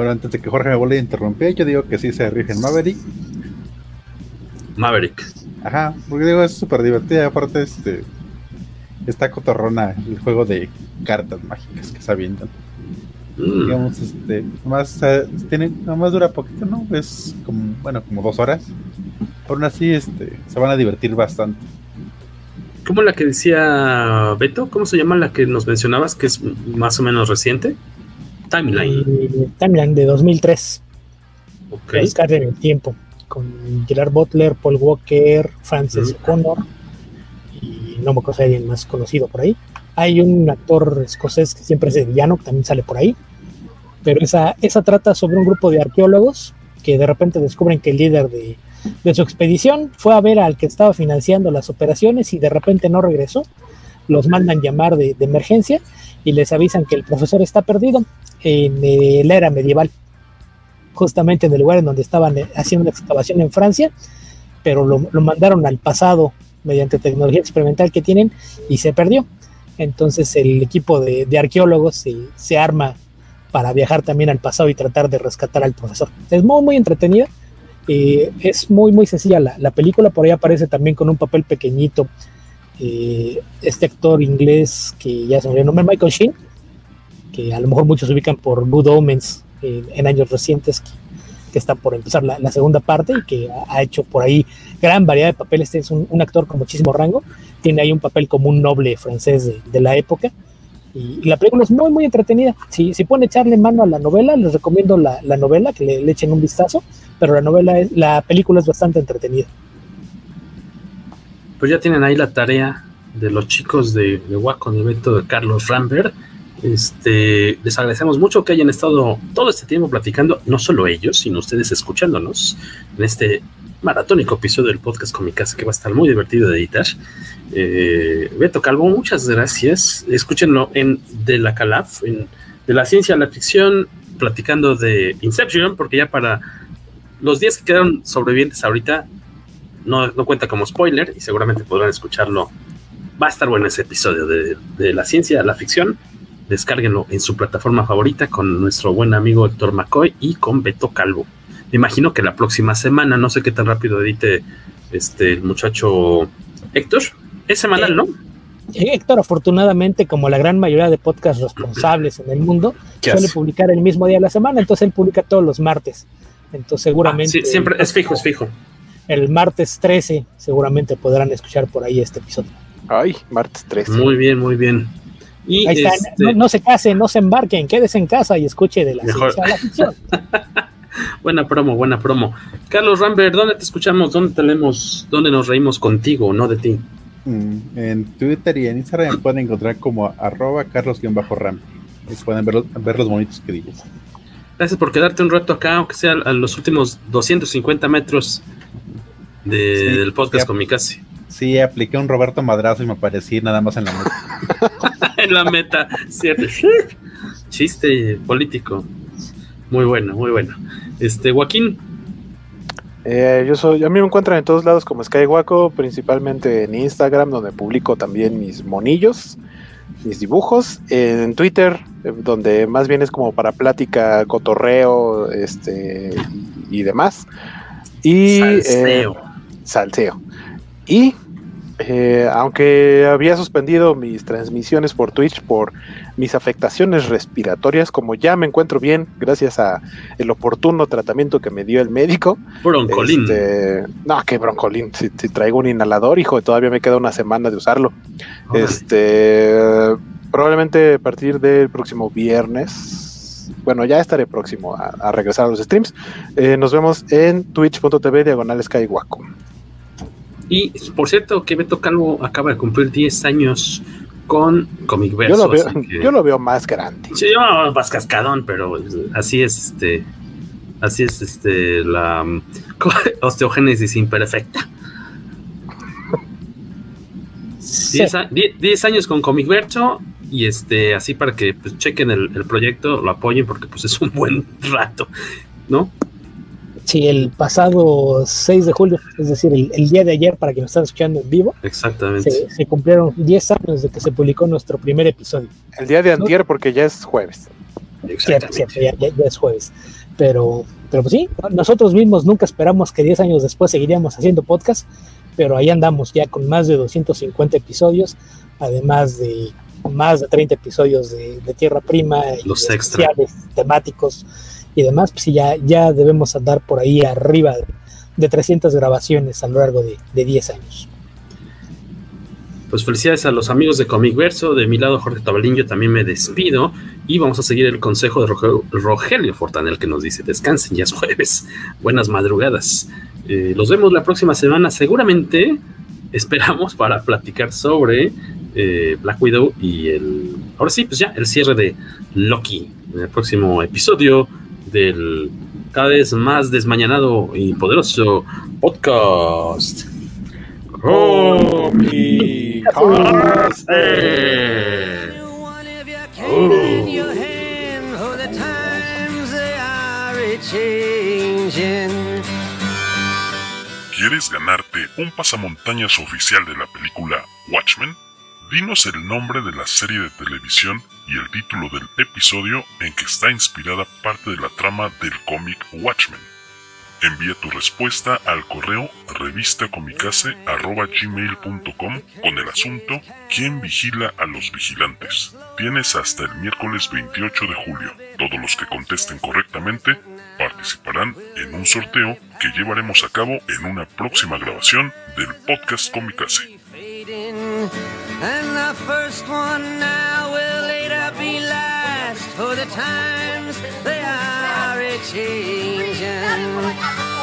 Bueno, antes de que Jorge me vuelva a interrumpir, yo digo que sí se rige en Maverick.
Maverick.
Ajá, porque digo, es súper divertida. Aparte, este. Está cotorrona el juego de cartas mágicas que se avientan. Mm. Digamos, este. Nomás, uh, tiene, nomás dura poquito, ¿no? Es como, bueno, como dos horas. Aún así, este. Se van a divertir bastante.
¿Cómo la que decía Beto? ¿Cómo se llama la que nos mencionabas, que es más o menos reciente? Timeline.
Eh, timeline de 2003. Okay. en el tiempo, con Gerard Butler, Paul Walker, Francis O'Connor y no me acuerdo si alguien más conocido por ahí. Hay un actor escocés que siempre es de villano, que también sale por ahí. Pero esa, esa trata sobre un grupo de arqueólogos que de repente descubren que el líder de, de su expedición fue a ver al que estaba financiando las operaciones y de repente no regresó. Los mandan llamar de, de emergencia y les avisan que el profesor está perdido en eh, la era medieval, justamente en el lugar en donde estaban eh, haciendo una excavación en Francia, pero lo, lo mandaron al pasado mediante tecnología experimental que tienen y se perdió. Entonces el equipo de, de arqueólogos se, se, arma para viajar también al pasado y tratar de rescatar al profesor. Es muy, muy entretenida. Eh, es muy, muy sencilla la, la, película. Por ahí aparece también con un papel pequeñito eh, este actor inglés que ya se me nombre, Michael Sheen, que a lo mejor muchos ubican por Good Omens eh, en años recientes, que, que está por empezar la, la, segunda parte y que ha, hecho por ahí gran variedad de papeles. Este es un, un, actor con muchísimo rango, tiene ahí un papel como un noble francés de, de la época. Y, y, la película es muy, muy entretenida. Si, si pueden echarle mano a la novela, les recomiendo la, la novela, que le, le, echen un vistazo, pero la novela, es, la película es bastante entretenida
pues ya tienen ahí la tarea de los chicos de, de Waco, el evento de Carlos Rambert. Este, les agradecemos mucho que hayan estado todo este tiempo platicando, no solo ellos, sino ustedes escuchándonos en este maratónico episodio del podcast Comicas que va a estar muy divertido de editar. Eh, Beto Calvo, muchas gracias. Escúchenlo en De la Calaf, en De la Ciencia a la Ficción, platicando de Inception, porque ya para los días que quedaron sobrevivientes ahorita, no, no, cuenta como spoiler y seguramente podrán escucharlo. Va a estar bueno ese episodio de, de, la ciencia, la ficción. Descárguenlo en su plataforma favorita con nuestro buen amigo Héctor McCoy y con Beto Calvo. Me imagino que la próxima semana, no sé qué tan rápido edite este el muchacho Héctor. Es semanal, ¿no?
Héctor, afortunadamente, como la gran mayoría de podcasts responsables en el mundo, suele hace? publicar el mismo día de la semana, entonces él publica todos los martes. Entonces, seguramente.
Ah, sí, siempre es fijo, es fijo
el martes 13 seguramente podrán escuchar por ahí este episodio.
Ay, martes 13.
Muy bien, muy bien.
Y ahí está, este... no, no, se casen, no se embarquen, quédese en casa y escuche de la Mejor. ciencia a la ficción.
buena promo, buena promo. Carlos Rambert, ¿dónde te escuchamos? ¿Dónde te leemos? ¿Dónde nos reímos contigo, no de ti?
Mm, en Twitter y en Instagram me pueden encontrar como arroba carlos-ram. Pueden ver, ver los bonitos que digo.
Gracias por quedarte un rato acá, aunque sea a los últimos 250 metros de, sí, del podcast con mi casi.
Sí, apliqué un Roberto Madrazo y me aparecí nada más en la meta.
en la meta, cierto. Chiste político. Muy bueno, muy bueno. Este, Joaquín.
Eh, yo soy, a mí me encuentran en todos lados como Skywaco, principalmente en Instagram, donde publico también mis monillos, mis dibujos, en Twitter, eh, donde más bien es como para plática, cotorreo, este y, y demás. Y
Salseo.
Eh, salseo. Y eh, aunque había suspendido mis transmisiones por Twitch por mis afectaciones respiratorias, como ya me encuentro bien, gracias a el oportuno tratamiento que me dio el médico.
Broncolín.
Este, no, que broncolín. Si, si, traigo un inhalador, hijo, todavía me queda una semana de usarlo. Ay. Este, probablemente a partir del próximo viernes, bueno, ya estaré próximo a, a regresar a los streams. Eh, nos vemos en twitch.tv diagonal Skywaco.
Y por cierto, que Beto Calvo acaba de cumplir 10 años con Comic Verso.
Yo lo veo, que,
yo
lo veo más grande.
Sí, yo más cascadón, pero así es este. Así es este la osteogénesis imperfecta. 10 sí. años con Comic Verso y este así para que pues, chequen el, el, proyecto, lo apoyen porque pues es un buen rato, ¿no?
Sí, el pasado 6 de julio, es decir, el, el día de ayer, para que nos están escuchando en vivo,
Exactamente.
Se, se, cumplieron 10 años de que se publicó nuestro primer episodio.
El día de antier, ¿no? porque ya es jueves.
Cierto, cierto, ya, ya, ya, es jueves. Pero, pero pues sí, nosotros mismos nunca esperamos que 10 años después seguiríamos haciendo podcast, pero ahí andamos ya con más de 250 episodios, además de más de 30 episodios de, de Tierra Prima,
los especiales
temáticos y demás, pues ya, ya debemos andar por ahí arriba de, de 300 grabaciones a lo largo de, de 10 años.
Pues felicidades a los amigos de Comic Verso, de mi lado Jorge Tabalín, yo también me despido Y vamos a seguir el consejo de Rogelio, Rogelio Fortanel que nos dice, descansen, ya es jueves, buenas madrugadas. Eh, los vemos la próxima semana, seguramente esperamos para platicar sobre eh, Black Widow y el, ahora sí, pues ya, el cierre de Loki. En el próximo episodio del cada vez más desmañanado y poderoso podcast.
¿Quieres ganarte un pasamontañas oficial de la película Watchmen? Dinos el nombre de la serie de televisión y el título del episodio en que está inspirada parte de la trama del cómic Watchmen. Envía tu respuesta al correo revistacomicase.gmail.com con el asunto ¿Quién vigila a los vigilantes? Tienes hasta el miércoles 28 de julio. Todos los que contesten correctamente participarán en un sorteo que llevaremos a cabo en una próxima grabación del podcast Comicase.
And